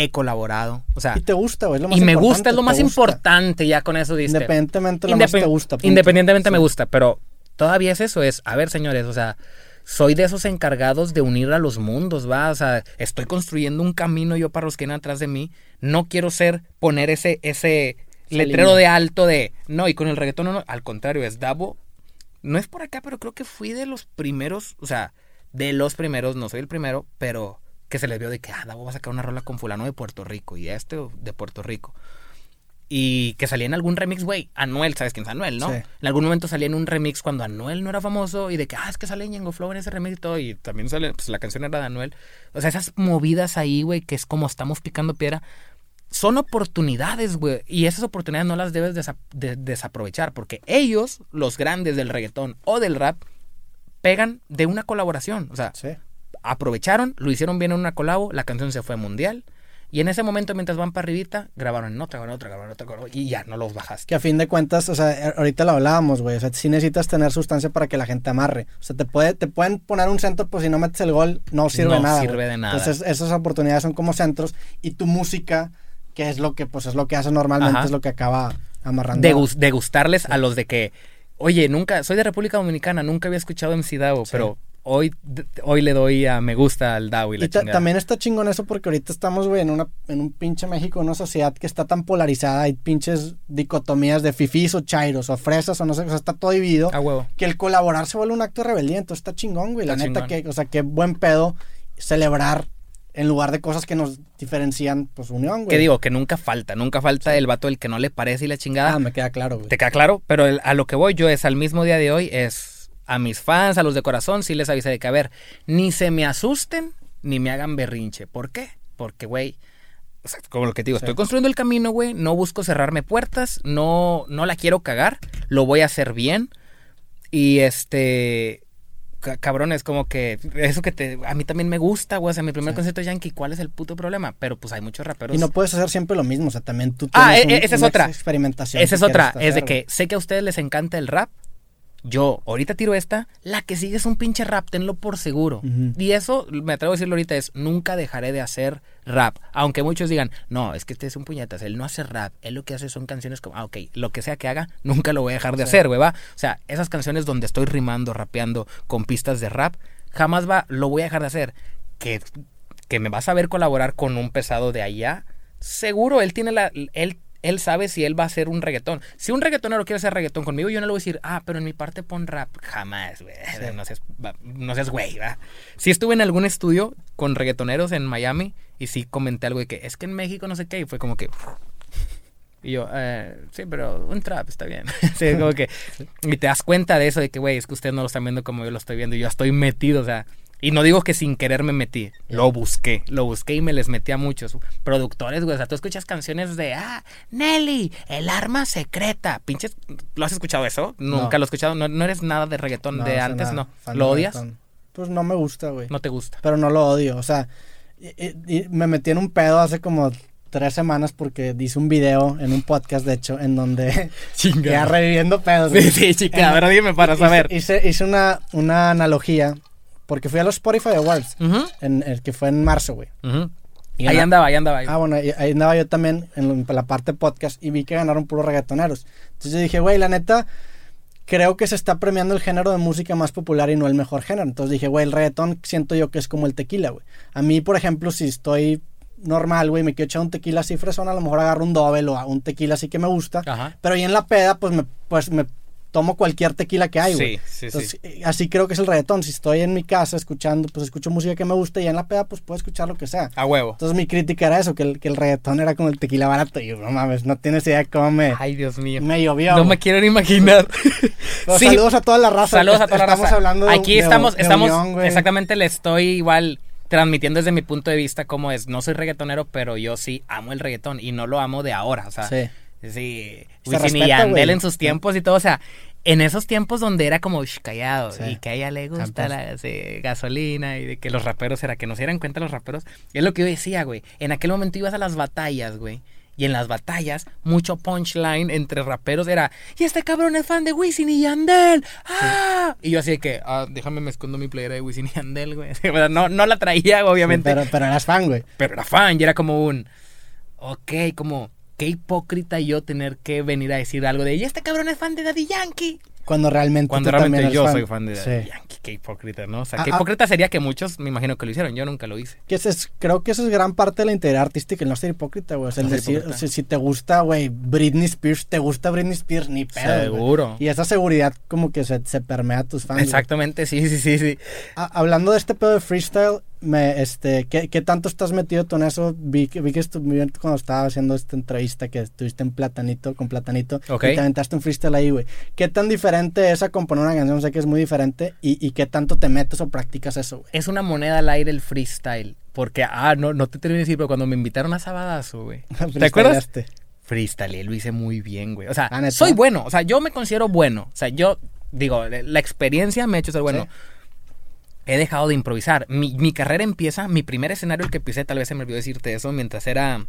He colaborado. O sea, y te gusta, güey, más y me importante, gusta, es lo más importante, ya con eso diste. Independientemente de lo más Independ- te gusta. punto. Independientemente me gusta, pero todavía es eso, es, a ver, señores, o sea, soy de esos encargados de unir a los mundos, va, o sea, estoy construyendo un camino yo para los que vienen atrás de mí, no quiero ser, poner ese, ese letrero de alto de, no, y con el reggaetón no, no, al contrario, es Davo, no es por acá, pero creo que fui de los primeros, o sea, de los primeros, no soy el primero, pero que se les vio de que, ah, Davo va a sacar una rola con fulano de Puerto Rico y este de Puerto Rico. Y que salía en algún remix, güey. Anuel, ¿sabes quién es Anuel, no? Sí. En algún momento salía en un remix cuando Anuel no era famoso y de que, ah, es que sale Ñengo Flow en ese remix y todo. Y también sale, pues la canción era de Anuel. O sea, esas movidas ahí, güey, que es como estamos picando piedra, son oportunidades, güey. Y esas oportunidades no las debes desa- de- desaprovechar porque ellos, los grandes del reggaetón o del rap, pegan de una colaboración. O sea, Sí. Aprovecharon, lo hicieron bien en una colabo, la canción se fue mundial. Y en ese momento, mientras van para arribita, grabaron en otra, grabaron en otra, grabaron en otra, grabaron- y ya no los bajaste. Que a fin de cuentas, o sea, ahorita lo hablábamos, güey. O sea, sí necesitas tener sustancia para que la gente amarre. O sea, te, puede, te pueden poner un centro, pues si no metes el gol, no sirve No nada. sirve güey. de nada. Entonces, esas oportunidades son como centros. Y tu música, que es lo que, pues es lo que hace normalmente, Ajá. es lo que acaba amarrando. De, gus- de gustarles a los de que, oye, nunca, soy de República Dominicana, nunca había escuchado MC Davo, Sí. pero hoy, hoy le doy a me gusta al Davo y la Y chingada. también está chingón eso porque ahorita estamos, güey, en, una, en un pinche México, una sociedad que está tan polarizada. Hay pinches dicotomías de fifís o chairos o fresas o no sé, o sea, está todo dividido. A huevo. que el colaborar se vuelve un acto de rebeldía, entonces está chingón, güey. La Está neta chingón. que, o sea, qué buen pedo celebrar en lugar de cosas que nos diferencian, pues unión, güey. Que digo, que nunca falta, nunca falta el vato el que no le parece y la chingada. Ah, me queda claro, güey. ¿Te queda claro? Pero el- a lo que voy yo es al mismo día de hoy, es a mis fans, a los de corazón, sí les avisé de que, a ver, ni se me asusten, ni me hagan berrinche. ¿Por qué? Porque, güey, o sea, como lo que te digo, Sí. estoy construyendo el camino, güey, no busco cerrarme puertas, no, no la quiero cagar, lo voy a hacer bien. Y este, ca- cabrón, es como que eso que te, a mí también me gusta, güey, o sea, mi primer Sí. concierto Yankee, ¿cuál es el puto problema? Pero pues hay muchos raperos. Y no puedes hacer siempre lo mismo, o sea, también tú Ah, tienes e- un- esa es otra. experimentación. Esa es otra, es de que sé que a ustedes les encanta el rap. Yo ahorita tiro esta, la que sigue es un pinche rap, tenlo por seguro. Y eso, me atrevo a decirlo ahorita, es nunca dejaré de hacer rap. Aunque muchos digan, no, es que este es un puñetas, él no hace rap, él lo que hace son canciones como, ah, ok, lo que sea que haga, nunca lo voy a dejar de Sí. hacer, güey, va. O sea, esas canciones donde estoy rimando, rapeando con pistas de rap, jamás va, lo voy a dejar de hacer. Que que me vas a ver colaborar con un pesado de allá, seguro él tiene la. Él, él sabe si él va a hacer un reggaetón. Si un reggaetonero quiere hacer reggaetón conmigo, yo no le voy a decir, ah, pero en mi parte pon rap. Jamás, güey. No seas, no seas güey, ¿va? Sí estuve en algún estudio con reggaetoneros en Miami y sí comenté algo de que es que en México no sé qué. Y fue como que. Y yo, eh, sí, pero un trap está bien. sí, como que. Y te das cuenta de eso, de que, güey, es que ustedes no lo están viendo como yo lo estoy viendo. y Yo estoy metido, o sea. Y no digo que sin querer me metí. Lo busqué. Lo busqué y me les metí a muchos productores, güey. O sea, tú escuchas canciones de, ah, Nelly, el arma secreta. Pinches. ¿Lo has escuchado eso? Nunca No. lo he escuchado. No, no eres nada de reggaetón No, de antes, nada. no. Fan ¿Lo odias? reggaetón. Pues no me gusta, güey. No te gusta. Pero no lo odio. O sea, y- y- y me metí en un pedo hace como tres semanas porque hice un video en un podcast, de hecho, en donde ya reviviendo pedos. Sí, sí, chica. A ver, dime para Hice- saber. Hice, hice una, una analogía porque fui a los Spotify Awards, Ujú, en, el que fue en marzo, güey. ujú. Y Ahí gana- andaba, ahí andaba. Ah, bueno, y ahí andaba yo también en la parte podcast y vi que ganaron puros reggaetoneros. Entonces yo dije, güey, la neta, creo que se está premiando el género de música más popular y no el mejor género. Entonces dije, güey, el reggaetón siento yo que es como el tequila, güey. A mí, por ejemplo, si estoy normal, güey, me quiero echar un tequila así fresón, a lo mejor agarro un doble o un tequila así que me gusta. Ajá. Pero y en la peda, pues me, pues me tomo cualquier tequila que hay, güey. Sí, sí, sí. eh, así creo que es el reggaetón. Si estoy en mi casa escuchando, pues escucho música que me gusta y en la peda, pues puedo escuchar lo que sea. A huevo. Entonces mi crítica era eso, que el, que el reggaetón era como el tequila barato. Y yo, no mames, no tienes idea cómo me, Ay, Dios mío. me llovió. No me quiero ni imaginar. Sí. Saludos a toda la raza. Saludos a toda la Estamos raza. hablando de- Aquí de- estamos, de estamos, unión, exactamente le estoy igual transmitiendo desde mi punto de vista cómo es. No soy reggaetonero, pero yo sí amo el reggaetón y no lo amo de ahora, o sea, Sí. Sí, Se Wisin y Yandel güey. en sus tiempos y todo, o sea, en esos tiempos donde era como callado Sí. y que a ella le gusta la sí, gasolina y de que los raperos era que no se dieran cuenta los raperos, es lo que yo decía, güey. En aquel momento ibas a las batallas, güey. Y en las batallas, mucho punchline entre raperos era, y este cabrón es fan de Wisin y Yandel. ¡Ah! Y yo así de que, ah, déjame me escondo mi playera de Wisin y Yandel, güey. No, no la traía, obviamente. Pero, pero eras fan, güey. pero era fan y era como un, ok, como, qué hipócrita yo tener que venir a decir algo de, y este cabrón es fan de Daddy Yankee. Cuando realmente Cuando tú realmente yo soy fan de Daddy Sí. Yankee, qué hipócrita, ¿no? O sea, Ah, qué ah. hipócrita sería que muchos, me imagino que lo hicieron, yo nunca lo hice. Que ese es, creo que eso es gran parte de la integridad artística, el no ser hipócrita, güey. O sea, el No decir, hipócrita. o sea, si te gusta, güey, Britney Spears, te gusta Britney Spears, ni pedo. Seguro. Y esa seguridad como que se, se permea a tus fans. Exactamente, sí, sí, sí, sí. Ah, hablando de este pedo de freestyle, me, este, ¿qué, qué tanto estás metido tú en eso? Vi, vi que estuviste cuando estaba haciendo esta entrevista que estuviste en Platanito, con Platanito, Ok. y te aventaste un freestyle ahí, güey. ¿Qué tan diferente es a componer una canción? Sé que es muy diferente. ¿Y, y qué tanto te metes o practicas eso, güey? Es una moneda al aire el freestyle. Porque, ah, no, no te terminé de decir, pero cuando me invitaron a Sabadazo, güey. ¿Te acuerdas? Freestyle, lo hice muy bien, güey. O sea, Ah, soy bueno. O sea, yo me considero bueno. O sea, yo, digo, la experiencia me ha hecho ser bueno. Sí. He dejado de improvisar. Mi, mi carrera empieza, mi primer escenario el que pisé, tal vez se me olvidó decirte eso, mientras era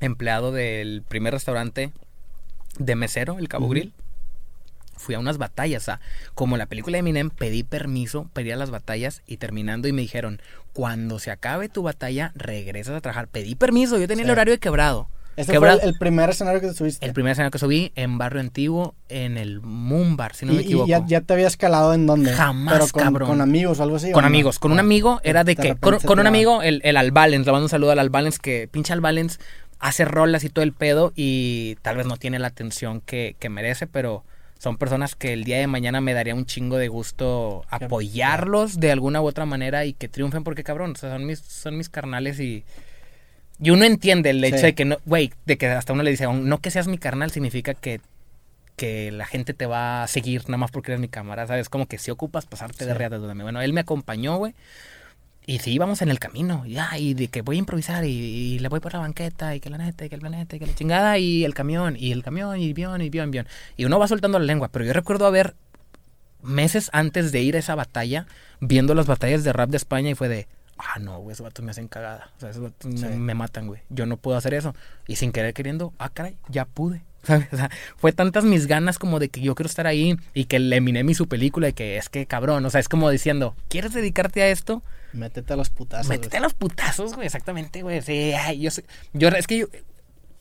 empleado del primer restaurante de mesero, el Cabo Ujú. Grill. Fui a unas batallas, sea, como la película de Eminem, pedí permiso, pedí a las batallas y terminando y me dijeron, cuando se acabe tu batalla, regresas a trabajar. Pedí permiso, yo tenía Sí. el horario de quebrado. Este fue el, el primer escenario que te subiste. el primer escenario que subí en Barrio Antiguo, en el Mumbar, si no y, me y equivoco. ya, ya te había escalado en dónde? Jamás, Pero con, cabrón. con amigos o algo así. ¿o Con no? amigos, con un Ah, amigo era de de que, con, un amigo, el, el Albalens, le mando un saludo al Albalens, que pinche Albalens hace rolas y todo el pedo y tal vez no tiene la atención que, que merece, pero son personas que el día de mañana me daría un chingo de gusto apoyarlos de alguna u otra manera y que triunfen porque cabrón, o sea, son mis, son mis carnales y... Y uno entiende el hecho Sí. de que no, güey, de que hasta uno le dice, no que seas mi carnal significa que que la gente te va a seguir nada más porque eres mi cámara, ¿sabes? Como que si ocupas pasarte de Sí. reata, dudame. Bueno, él me acompañó, güey. Y sí, íbamos en el camino. Y, ah, y de que voy a improvisar y, y le voy por la banqueta y que la neta y que el planeta y que la chingada y el camión y el camión y bion y bion, bion. Y uno va soltando la lengua. Pero yo recuerdo haber meses antes de ir a esa batalla viendo las batallas de rap de España y fue de, ah, no, güey, esos vatos me hacen cagada. O sea, esos vatos me- Sí. me matan, güey. Yo no puedo hacer eso. Y sin querer queriendo, ah, caray, ya pude. ¿sabes? O sea, fue tantas mis ganas como de que yo quiero estar ahí y que le Eminem y su película y que es que cabrón, o sea, es como diciendo, ¿quieres dedicarte a esto? Métete a los putazos. Métete a los putazos, güey, exactamente, güey. Sí, ay, yo sé, yo es que yo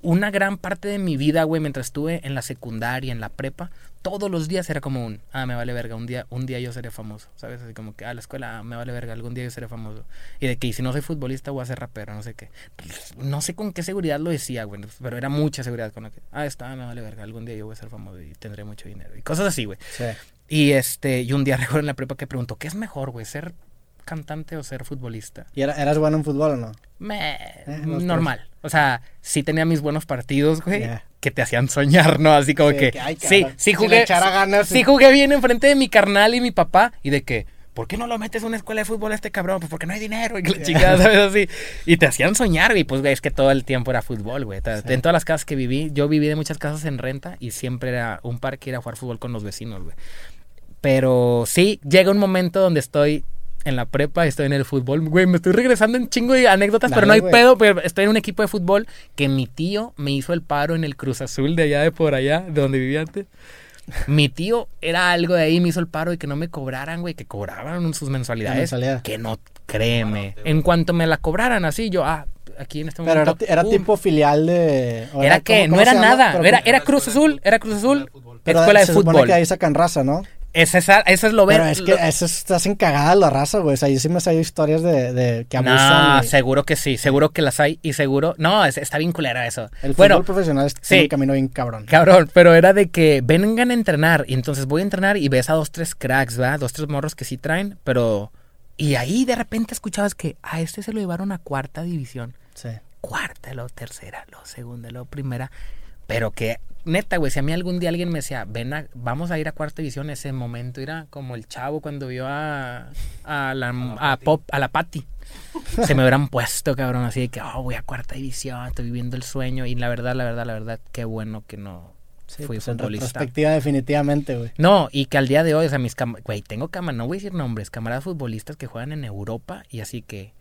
una gran parte de mi vida, güey, mientras estuve en la secundaria, en la prepa, todos los días era como un, ah, me vale verga, un día, un día yo seré famoso, ¿sabes? Así como que, ah, la escuela, ah, me vale verga, algún día yo seré famoso. Y de que, y si no soy futbolista, voy a ser rapero, no sé qué. No sé con qué seguridad lo decía, güey, pero era mucha seguridad con lo que, ah, está, me vale verga, algún día yo voy a ser famoso y tendré mucho dinero. Y cosas así, güey. Sí. Y este, y un día recuerdo en la prepa que preguntó, ¿qué es mejor, güey? ¿Ser cantante o ser futbolista? ¿Y era- eras bueno en fútbol o no? Me, Eh, normal. O sea, sí tenía mis buenos partidos, güey, que te hacían soñar, ¿no? Así como Sí, que, que, ay, sí, sí si jugué, echara ganas, sí sí. jugué bien enfrente de mi carnal y mi papá y de que, ¿por qué no lo metes a una escuela de fútbol a este cabrón? Pues porque no hay dinero y que la chingada, ¿sabes? Así. Y te hacían soñar, güey, pues, güey, es que todo el tiempo era fútbol, güey. En todas las casas que viví, yo viví de muchas casas en renta y siempre era un parque ir a jugar fútbol con los vecinos, güey. Pero sí, llega un momento donde estoy en la prepa, estoy en el fútbol. Güey, me estoy regresando en chingo de anécdotas, pero no hay pedo. Pero estoy en un equipo de fútbol que mi tío me hizo el paro en el Cruz Azul de allá de por allá, de donde vivía antes. Mi tío era algo de ahí, me hizo el paro y que no me cobraran, güey, que cobraban sus mensualidades. mensualidad. Que no, créeme. En cuanto me la cobraran así, yo, ah, aquí en este Pero era, momento. era tipo filial de... o Era que ¿cómo- no era nada. Pero- Era, era Cruz Azul, era Cruz Azul, pero escuela de se supone fútbol. que ahí sacan raza, ¿no? Es esa, eso es lo ver. Pero es que lo- eso estás encagada la raza, güey. O sea, yo sí me he historias de, de que abusan. No, y- seguro que sí, seguro que las hay y seguro. No, es- está bien culera eso. el fútbol bueno, profesional es sí. un camino bien cabrón. cabrón, pero era de que vengan a entrenar y entonces voy a entrenar y ves a dos, tres cracks, ¿verdad? Dos, tres morros que sí traen, pero. Y ahí de repente escuchabas que a este se lo llevaron a cuarta división. Sí. Cuarta, luego tercera, luego segunda, luego primera. Pero que, neta, güey, si a mí algún día alguien me decía, ven, a- vamos a ir a cuarta división, ese momento era como el chavo cuando vio a, a la, a Pop, a la Patty. Se me hubieran puesto, cabrón, así de que, oh, voy a cuarta división, estoy viviendo el sueño. Y la verdad, la verdad, la verdad, qué bueno que no Sí, fui pues en futbolista. retrospectiva definitivamente, güey. No, y que al día de hoy, o sea, mis cam- güey, tengo camaradas, no voy a decir nombres, camaradas futbolistas que juegan en Europa y así que,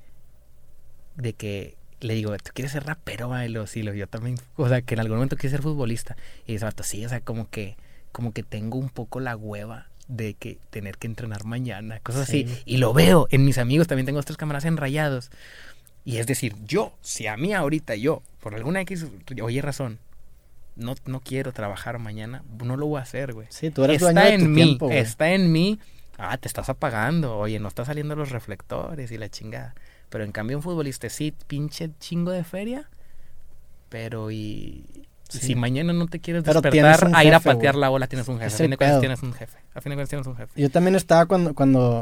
de que le digo, ¿tú quieres ser rapero, bailo? Sí, lo- yo también, o sea, que en algún momento quieres ser futbolista. Y dice, vato, sí, o sea, como que, como que tengo un poco la hueva de que tener que entrenar mañana, cosas Sí. así. Y lo veo en mis amigos, también tengo otros camaradas enrayados. Y es decir, yo, si a mí ahorita yo, por alguna X, oye razón, no, no quiero trabajar mañana, no lo voy a hacer, güey Sí, tú eres está dueño de en tu mí, tiempo, está en mí. Ah, te estás apagando, oye, no está saliendo los reflectores y la chingada. Pero en cambio un futbolista sí, pinche chingo de feria, pero y Sí. si mañana no te quieres Pero despertar a ir a jefe, patear güey. la bola, tienes un jefe. Es A fin de cuentas tienes un jefe. A fin de cuentas tienes un jefe. Yo también estaba cuando, cuando,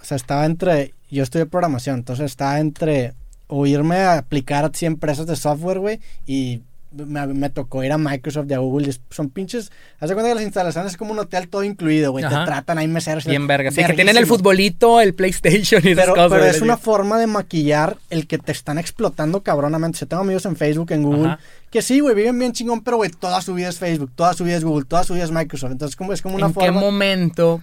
o sea, estaba entre, yo estudié programación, entonces estaba entre o irme a aplicar a 100 empresas de software, güey, y me, me tocó ir a Microsoft y a Google, son pinches, haz de cuenta que las instalaciones es como un hotel todo incluido, güey, te tratan ahí meseros. Bien verga. Sí, que tienen el futbolito, el PlayStation y esas Pero, cosas. pero es una forma de maquillar el que te están explotando cabronamente. Yo tengo amigos en Facebook, en Google, Ajá. que sí, güey, viven bien chingón, pero, güey, toda su vida es Facebook, toda su vida es Google, toda su vida es Microsoft. Entonces, como, es como una ¿En qué forma... momento?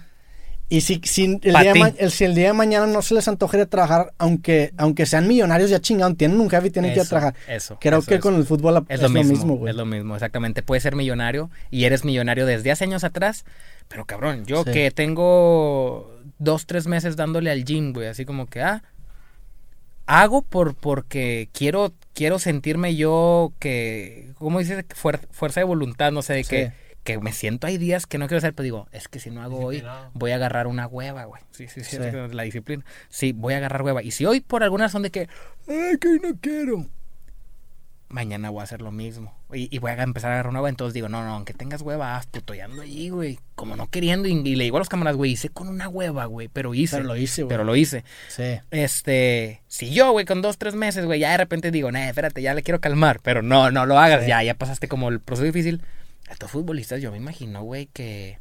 Y si, si, el día de ti. ma- el- si el día de mañana no se les antoja ir a trabajar, aunque, aunque sean millonarios ya chingados, tienen un jefe y tienen que ir a trabajar. Eso. Creo eso, que eso. con el fútbol Es, es, lo mismo, güey. es lo mismo, exactamente. Puedes ser millonario y eres millonario desde hace años atrás, pero cabrón, yo Sí. que tengo dos, tres meses dándole al gym, güey, así como que, ah, hago por porque quiero quiero sentirme yo que, ¿cómo dices? Fuer- fuerza de voluntad, no sé, de Sí. que, que me siento, hay días que no quiero hacer, pero digo, es que si no hago hoy, voy a agarrar una hueva, güey. Sí, sí, sí, Sí. es la disciplina. Sí, voy a agarrar hueva. Y si hoy por alguna razón de que, ay, que no quiero, mañana voy a hacer lo mismo. Y, y voy a empezar a agarrar una hueva. Entonces digo, no, no, aunque tengas hueva, haz puto, y ando allí, güey. Como no queriendo. Y, y le digo a los camaradas, güey, hice con una hueva, güey. Pero hice. Pero lo hice, güey. Pero lo hice. Sí. Este, si yo, güey, con dos, tres meses, güey, ya de repente digo, nah, espérate, ya le quiero calmar. Pero no, no lo hagas, Sí. ya, ya pasaste como el proceso difícil. Estos futbolistas, yo me imagino, güey, que.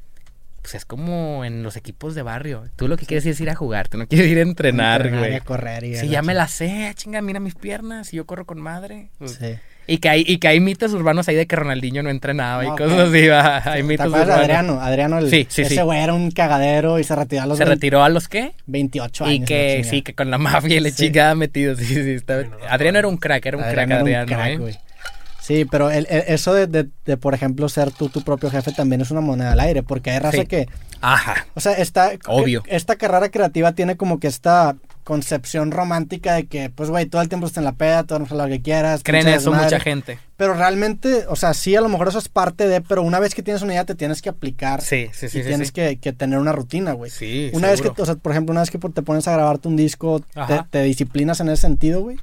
Pues es como en los equipos de barrio. Tú lo que quieres es ir a jugar, tú no quieres ir a entrenar, y güey. a correr y a Si ya me la sé, chinga, mira mis piernas y yo corro con madre. Pues, Sí. Y que hay, y que hay mitos urbanos ahí de que Ronaldinho no entrenaba y cosas así, va. Hay ¿Te mitos urbanos. Adriano? Adriano, el, Sí, sí, ese sí. güey era un cagadero y se retiró a los Se 20 retiró a los qué? 28 Y años. la que sí, que con la mafia y la Sí. chingada metido. Sí, sí, está- Adriano no. era un crack, era un Adriano crack, era un Adriano, crack, ¿eh? Sí, pero el- el- eso de, de- de, por ejemplo, ser tú tu propio jefe también es una moneda al aire, porque hay raza Sí. que, Ajá. o sea, esta, Obvio. esta carrera creativa tiene como que esta concepción romántica de que, pues, güey, todo el tiempo estás en la peda, todo lo que quieras. Creen eso mucha gente. Pero realmente, o sea, sí, a lo mejor eso es parte de, pero una vez que tienes una idea te tienes que aplicar. Sí, sí, sí. y sí, tienes sí. Que, que tener una rutina, güey. Sí, Una vez que, o sea, por ejemplo, una vez que te pones a grabarte un disco, te disciplinas en ese sentido, güey.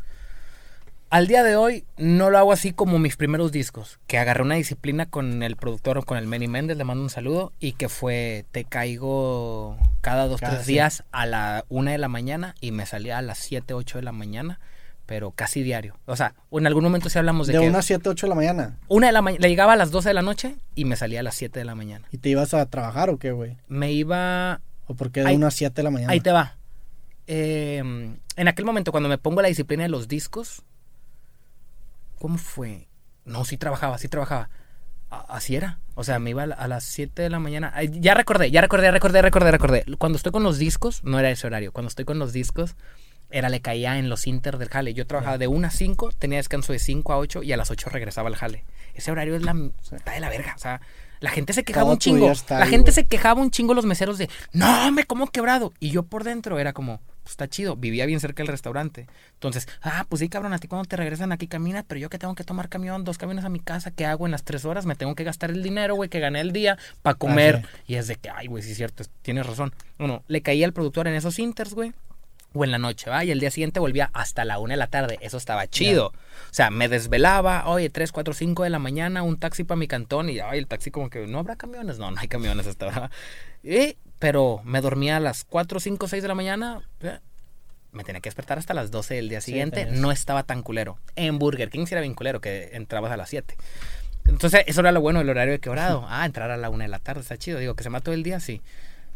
Al día de hoy no lo hago así como mis primeros discos, que agarré una disciplina con el productor o con el Manny Méndez, le mando un saludo, y que fue, te caigo cada dos, Cada tres sí. días a la una de la mañana y me salía a las siete, ocho de la mañana, pero casi diario. O sea, en algún momento sí hablamos de, De que unas 7, 8 de la mañana. una de la mañana, le llegaba a las 12 de la noche y me salía a las 7 de la mañana. ¿Y te ibas a trabajar o qué, güey? Me iba ¿O por qué de Ahí- unas 7 de la mañana? Ahí te va. Eh, en aquel momento, cuando me pongo la disciplina de los discos, ¿cómo fue? No, sí trabajaba, sí trabajaba. A- Así era. O sea, me iba a la- a las 7 de la mañana. Ay, Ya recordé, ya recordé, recordé, recordé, recordé. Cuando estoy con los discos, no era ese horario. Cuando estoy con los discos, era le caía en los inter del jale. Yo trabajaba de 1 a 5, tenía descanso de 5 a 8 y a las 8 regresaba al jale. Ese horario es la está de la verga. O sea, la gente se quejaba Todo un chingo. está La gente güey. se quejaba un chingo los meseros de, no, me como quebrado. Y yo por dentro era como, pues está chido. Vivía bien cerca del restaurante. Entonces, ah, pues sí, cabrón, a ti cuando te regresan aquí caminas, pero yo que tengo que tomar camión, dos camiones a mi casa, ¿qué hago en las tres horas? Me tengo que gastar el dinero, güey, que gané el día para comer. Y es de que, ay, güey, sí es cierto, tienes razón. Bueno, le caía al productor en esos inters, güey. O en la noche, ¿va? Y el día siguiente volvía hasta la una de la tarde. Eso estaba chido. O sea, me desvelaba, oye, 3, 4, 5 de la mañana, un taxi para mi cantón. Y, ay, el taxi como que, ¿no habrá camiones? No, no hay camiones hasta ahora. Pero me dormía a las 4, 5, 6 de la mañana. eh, Me tenía que despertar hasta las 12 del día siguiente. no estaba tan culero. En Burger King sí era bien culero, que entrabas a las 7. Entonces, eso era lo bueno del horario de quebrado. Ah, entrar a la una de la tarde, está chido. Digo, que se mató el día, sí.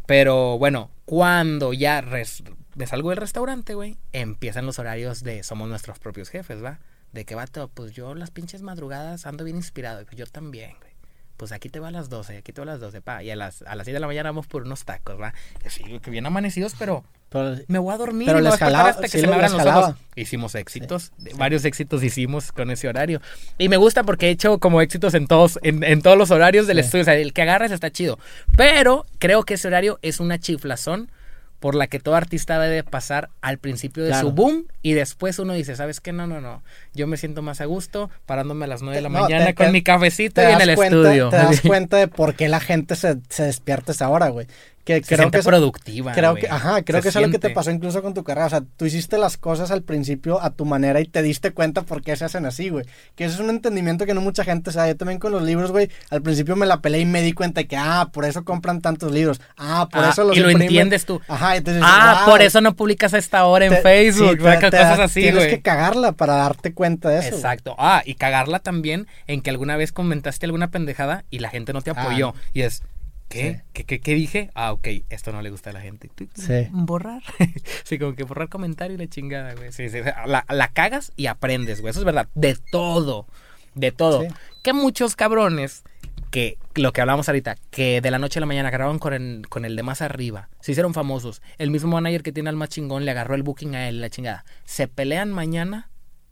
Pero bueno, cuando ya res- me salgo del restaurante, güey, empiezan los horarios de somos nuestros propios jefes, ¿va? De que vato, pues yo las pinches madrugadas ando bien inspirado. Pues yo también, güey. Pues aquí te va a las 12, aquí te va a las 12, pa. Y a las, a las 6 de la mañana vamos por unos tacos, ¿va? Y así, que bien amanecidos, pero Pero- me voy a dormir. Pero les jalaba, hasta que sí, se me abran los ojos. Hicimos éxitos, varios éxitos hicimos con ese horario. Y me gusta porque he hecho como éxitos en todos, en, en todos los horarios del Sí. estudio. O sea, el que agarres está chido. Pero creo que ese horario es una chiflazón por la que todo artista debe pasar al principio de Claro. su boom y después uno dice, ¿sabes qué? No, no, no. Yo me siento más a gusto parándome a las 9 de la No, mañana te- con te- mi cafecito y en el cuenta, estudio. Te das cuenta de por qué la gente se, se despierta a esa hora, güey. Que Se creo que eso- productiva. Creo que, ajá, creo Se que es lo que te pasó incluso con tu carrera. O sea, tú hiciste las cosas al principio a tu manera y te diste cuenta por qué se hacen así, güey. Que eso es un entendimiento que no mucha gente sabe. Yo también con los libros, güey, al principio me la peleé y me di cuenta de que, ah, por eso compran tantos libros. Ah, por Ah, eso los y lo imprimen. entiendes tú. Ajá, entonces. Ah, wow, por eso no publicas a esta hora en te- Facebook, sí, te- te cosas así, Tienes que cagarla para darte cuenta de eso. Exacto. Ah, y cagarla también en que alguna vez comentaste alguna pendejada y la gente no te Ah. apoyó. Y es, ¿qué? Sí. ¿Qué, qué, qué dije? Ah, ok, esto no le gusta a la gente. Sí. Borrar. sí, como que borrar comentario y la chingada, güey. Sí, sí, la, la cagas y aprendes, güey. Eso es verdad. De todo. De todo. Sí. Que muchos cabrones que lo que hablamos ahorita, que de la noche a la mañana agarraron con el, con el de más arriba, se hicieron famosos. El mismo manager que tiene al más chingón le agarró el booking a él, la chingada. Se pelean mañana,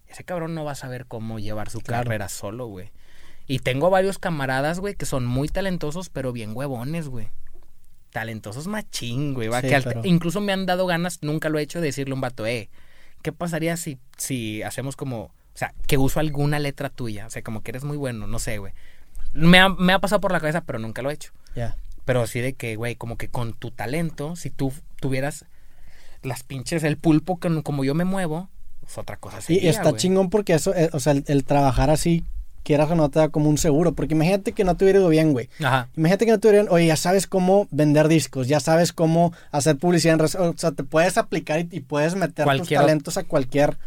ese cabrón no va a saber cómo llevar su Claro. carrera solo, güey. Y tengo varios camaradas, güey, que son muy talentosos, pero bien huevones, güey. Talentosos machín, güey. Sí, pero- Incluso me han dado ganas, nunca lo he hecho, de decirle a un vato, eh, ¿qué pasaría si, si hacemos como, o sea, que uso alguna letra tuya? O sea, como que eres muy bueno, no sé, güey. Me ha, me ha pasado por la cabeza, pero nunca lo he hecho. Ya. Pero así de que, güey, como que con tu talento, si tú tuvieras las pinches, el pulpo con, como yo me muevo, es otra cosa. Y está chingón porque eso, eh, o sea, el, el trabajar así, quieras o no, te da como un seguro. Porque imagínate que no te hubiera ido bien, güey. Ajá. Imagínate que no te hubieran, oye, ya sabes cómo vender discos, ya sabes cómo hacer publicidad en redes, o sea, te puedes aplicar y, y puedes meter tus talentos a cualquier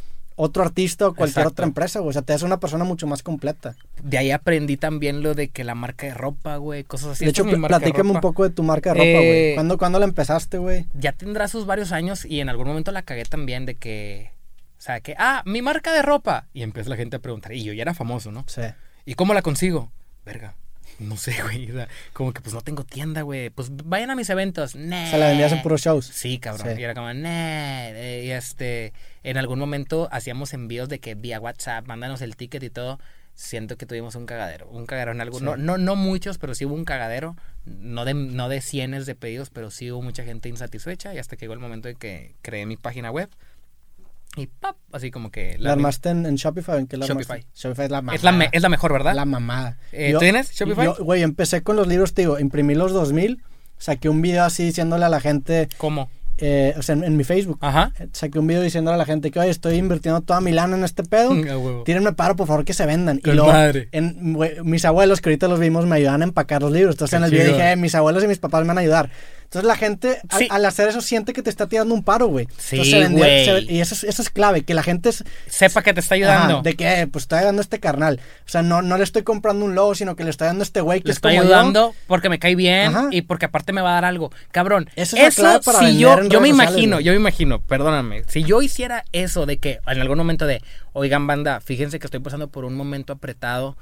otro artista o cualquier Exacto. otra empresa, güey. O sea, te haces una persona mucho más completa. De ahí aprendí también lo de que la marca de ropa, güey, cosas así. de hecho, de platícame un poco de tu marca de ropa, Eh, güey. ¿Cuándo, ¿Cuándo la empezaste, güey? Ya tendrá sus varios años y en algún momento la cagué también de que, o sea, que, ah, mi marca de ropa. Y empieza la gente a preguntar, y yo ya era famoso, ¿no? Sí. ¿Y cómo la consigo? Verga. No sé, güey. o sea, como que pues no tengo tienda, güey. Pues vayan a mis eventos. Nah. O sea, la vendías en puros shows. Sí, cabrón. Sí. Y era como, nah. eh, Y este, en algún momento hacíamos envíos de que vía WhatsApp, mándanos el ticket y todo. siento que tuvimos un cagadero. Un cagadero en algo. No, no, no muchos, pero sí hubo un cagadero. No de, no de cientos de pedidos, pero sí hubo mucha gente insatisfecha. Y hasta que llegó el momento de que creé mi página web. Y ¡pap! Así como que... ¿La armaste en, en Shopify en qué la Shopify. armaste? Shopify es la mamada. Es la, me- es la mejor, ¿verdad? La mamada. Eh, Yo- ¿Tú tienes Shopify? Yo, güey, empecé con los libros, te digo, imprimí los 2000, saqué un video así diciéndole a la gente, ¿Cómo? eh, o sea, en, en mi Facebook, Ajá. saqué un video diciéndole a la gente que, oye, estoy invirtiendo toda mi lana en este pedo, tírenme paro, por favor, que se vendan. Con y luego, madre. en, mis abuelos, que ahorita los vimos, me ayudan a empacar los libros. Entonces Qué en el video chido. dije, eh, mis abuelos y mis papás me van a ayudar. Entonces la gente, al- Sí. al, hacer eso, siente que te está tirando un paro, güey. Sí, güey. y eso es, eso es clave, que la gente es, Sepa que te está ayudando. Ajá, de que, eh, pues estoy ayudando este carnal. O sea, no, no le estoy comprando un logo, sino que le estoy dando a este güey que Le es estoy como yo. ayudando porque me cae bien Ajá. y porque aparte me va a dar algo. Cabrón, Esa es eso clave para si yo, yo me sociales, imagino, güey. yo me imagino, perdóname, si yo hiciera eso de que en algún momento de, oigan banda, fíjense que estoy pasando por un momento apretado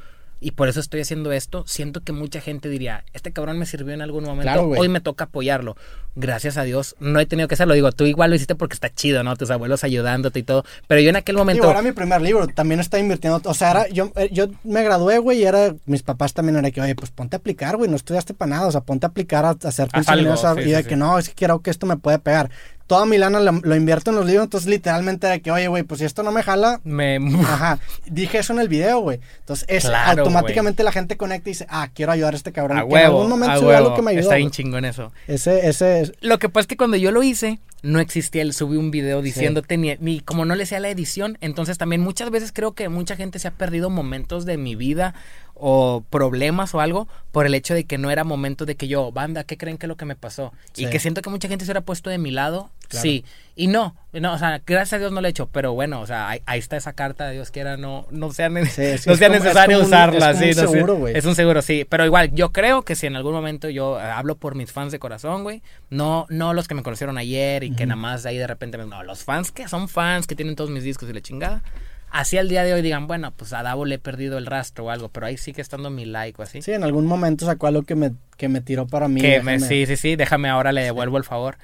y por eso estoy haciendo esto, siento que mucha gente diría, este cabrón me sirvió en algún momento, Claro, hoy me toca apoyarlo. Gracias a Dios, no he tenido que hacerlo, digo, tú igual lo hiciste porque está chido, ¿no? Tus abuelos ayudándote y todo, pero yo en aquel momento... Digo, era mi primer libro, también estaba invirtiendo, o sea, era, yo, eh, yo me gradué, güey, y era, mis papás también era que, oye, pues ponte a aplicar, güey, no estudiaste para nada, o sea, ponte a aplicar a, a hacer Haz algo, sí, y de sí, que sí. no, es que quiero que esto me puede pegar. Toda mi lana lo, lo invierto en los libros, entonces literalmente era que, oye, güey, pues si esto no me jala, Me... Ajá, dije eso en el video, güey. Entonces, es, Claro, automáticamente la gente conecta y dice, ah, quiero ayudar a este cabrón. A que en huevo, algún momento a huevo. lo que me ayudó. Está bien chingón eso. Ese, ese, es- Lo que pasa es que cuando yo lo hice, no existía el subí un video diciéndote ni, ni como no le sea la edición. Entonces también muchas veces creo que mucha gente se ha perdido momentos de mi vida o problemas o algo por el hecho de que no era momento de que yo, banda, ¿qué creen que es lo que me pasó? Y que siento que mucha gente se hubiera puesto de mi lado. Claro. Sí. Y no, no, o sea, gracias a Dios no lo he hecho, pero bueno, o sea, ahí, ahí está esa carta, Dios quiera, no, no sea, Sí, no sea como- es necesario como un- usarla. es sí, un no seguro, güey. Es un seguro, sí. Pero igual, yo creo que si en algún momento yo eh, hablo por mis fans de corazón, güey. No, no los que me conocieron ayer y que nada más de ahí de repente me. No, los fans que son fans, que tienen todos mis discos y la chingada. Así al día de hoy digan, bueno, pues a Davo le he perdido el rastro o algo, pero ahí sigue estando mi like o así. sí, en algún momento sacó algo que me, que me tiró para mí. que me, déjame- sí, sí, sí, déjame ahora, le devuelvo el favor.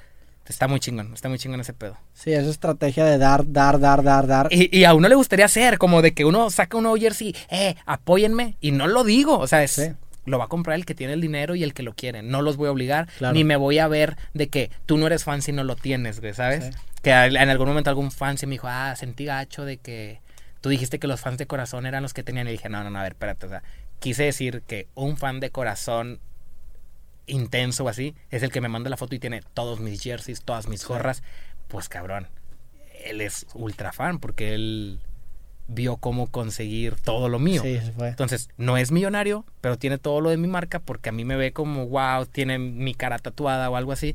Está muy chingón, está muy chingón ese pedo. Sí, esa estrategia de dar, dar, dar, dar, dar. Y, y a uno le gustaría hacer, como de que uno saca un jersey, eh, apóyenme, y no lo digo, o sea, es, Sí. lo va a comprar el que tiene el dinero y el que lo quiere, no los voy a obligar, Claro. ni me voy a ver de que tú no eres fan si no lo tienes, güey, ¿sabes? Sí. Que en algún momento algún fan se me dijo, ah, sentí gacho de que tú dijiste que los fans de corazón eran los que tenían, y dije, no, no, no, a ver, espérate, o sea, quise decir que un fan de corazón intenso o así, es el que me manda la foto y tiene todos mis jerseys, todas mis gorras, pues cabrón, él es ultra fan porque él vio cómo conseguir todo lo mío. Sí, se fue. Entonces, no es millonario, pero tiene todo lo de mi marca porque a mí me ve como, wow, tiene mi cara tatuada o algo así.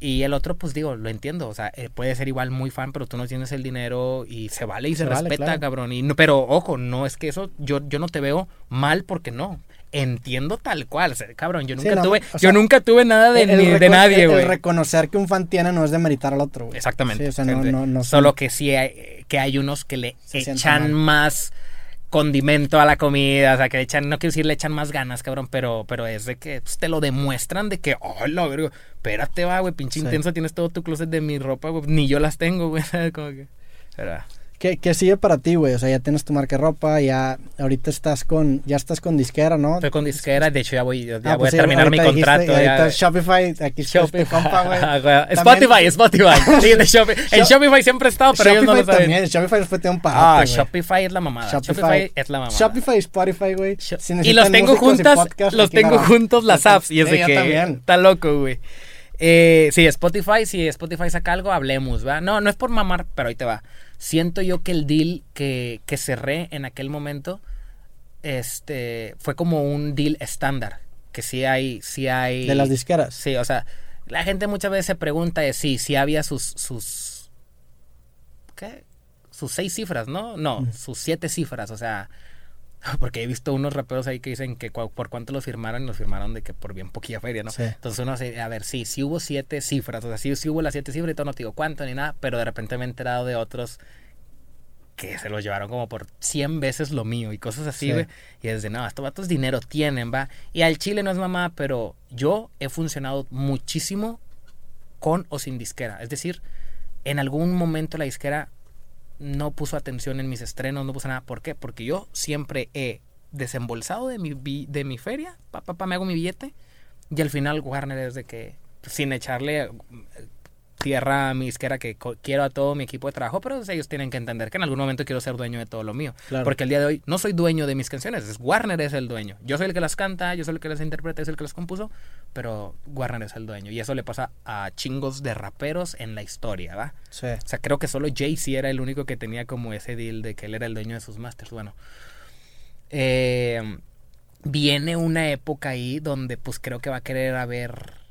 Y el otro, pues digo, lo entiendo. O sea, eh, puede ser igual muy fan, pero tú no tienes el dinero y se vale y se, Se vale, respeta, claro. cabrón. Y no, pero ojo, no es que eso, yo, yo no te veo mal porque no. Entiendo tal cual. O sea, cabrón, yo Sí, nunca no, tuve, o sea, yo nunca tuve nada de, El ni de nadie, güey. Reconocer que un fan tiene no es de meritar al otro, güey. Exactamente. Sí, o sea, no, no, no Solo que sí hay, que hay unos que le Se echan más condimento a la comida, o sea, que le echan, no quiero decir le echan más ganas, cabrón, pero, pero es de que pues, te lo demuestran de que, oh, la verga, espérate, va, güey, pinche intenso, tienes todo tu closet de mi ropa, güey, ni yo las tengo, güey. Como que, pero, ¿Qué, qué sigue para ti, güey? O sea, ya tienes tu marca de ropa, ya ahorita estás con, ya estás con disquera, ¿no? estoy con disquera, de hecho ya voy, ya Ah, voy pues a sí, terminar mi dijiste, contrato. ya. Shopify, aquí este Shopify. compa, güey. Ah, Spotify, Spotify. Sí, de Shopify. En Shop- Shopify siempre he estado, pero ellos no Shopify lo saben. también, Shopify tiene un Ah, parote, güey. Shopify es la mamada. Shopify, es la mamada. Shopify y Spotify, güey. Si y los tengo juntas, los tengo juntos las apps. Y es de que está loco, güey. Eh, sí, Spotify, si Spotify saca algo, hablemos, ¿va? No, no es por mamar, pero ahí te va. Siento yo que el deal que, que cerré en aquel momento, este, fue como un deal estándar. Que sí hay, sí hay. De las disqueras. Sí, o sea, la gente muchas veces se pregunta de sí, si había sus, sus, ¿qué? Sus seis cifras, ¿no? No, sus siete cifras, o sea, porque he visto unos raperos ahí que dicen que por cuánto los firmaron y los firmaron de que por bien poquilla feria, ¿no? Sí. Entonces uno dice, a ver, sí, sí hubo siete cifras, o sea, sí, sí hubo las siete cifras y todo, no te digo cuánto ni nada, pero de repente me he enterado de otros que se los llevaron como por 100 veces lo mío y cosas así, Sí. güey. Y es de, no, estos vatos dinero tienen, va. Y al chile no es mamá, pero yo he funcionado muchísimo con o sin disquera. Es decir, en algún momento la disquera no puso atención en mis estrenos, no puso nada. ¿Por qué? Porque yo siempre he desembolsado de mi, de mi feria, papá, pa, me hago mi billete, y al final Warner es de que, sin echarle tierra isquera que quiero a todo mi equipo de trabajo, pero ellos tienen que entender que en algún momento quiero ser dueño de todo lo mío. Claro. Porque el día de hoy no soy dueño de mis canciones, es Warner es el dueño. Yo soy el que las canta, yo soy el que las interpreta, yo soy el que las compuso, pero Warner es el dueño. Y eso le pasa a chingos de raperos en la historia, ¿va? Sí. O sea, creo que solo Jay-Z era el único que tenía como ese deal de que él era el dueño de sus masters. Bueno, eh, viene una época ahí donde pues creo que va a querer haber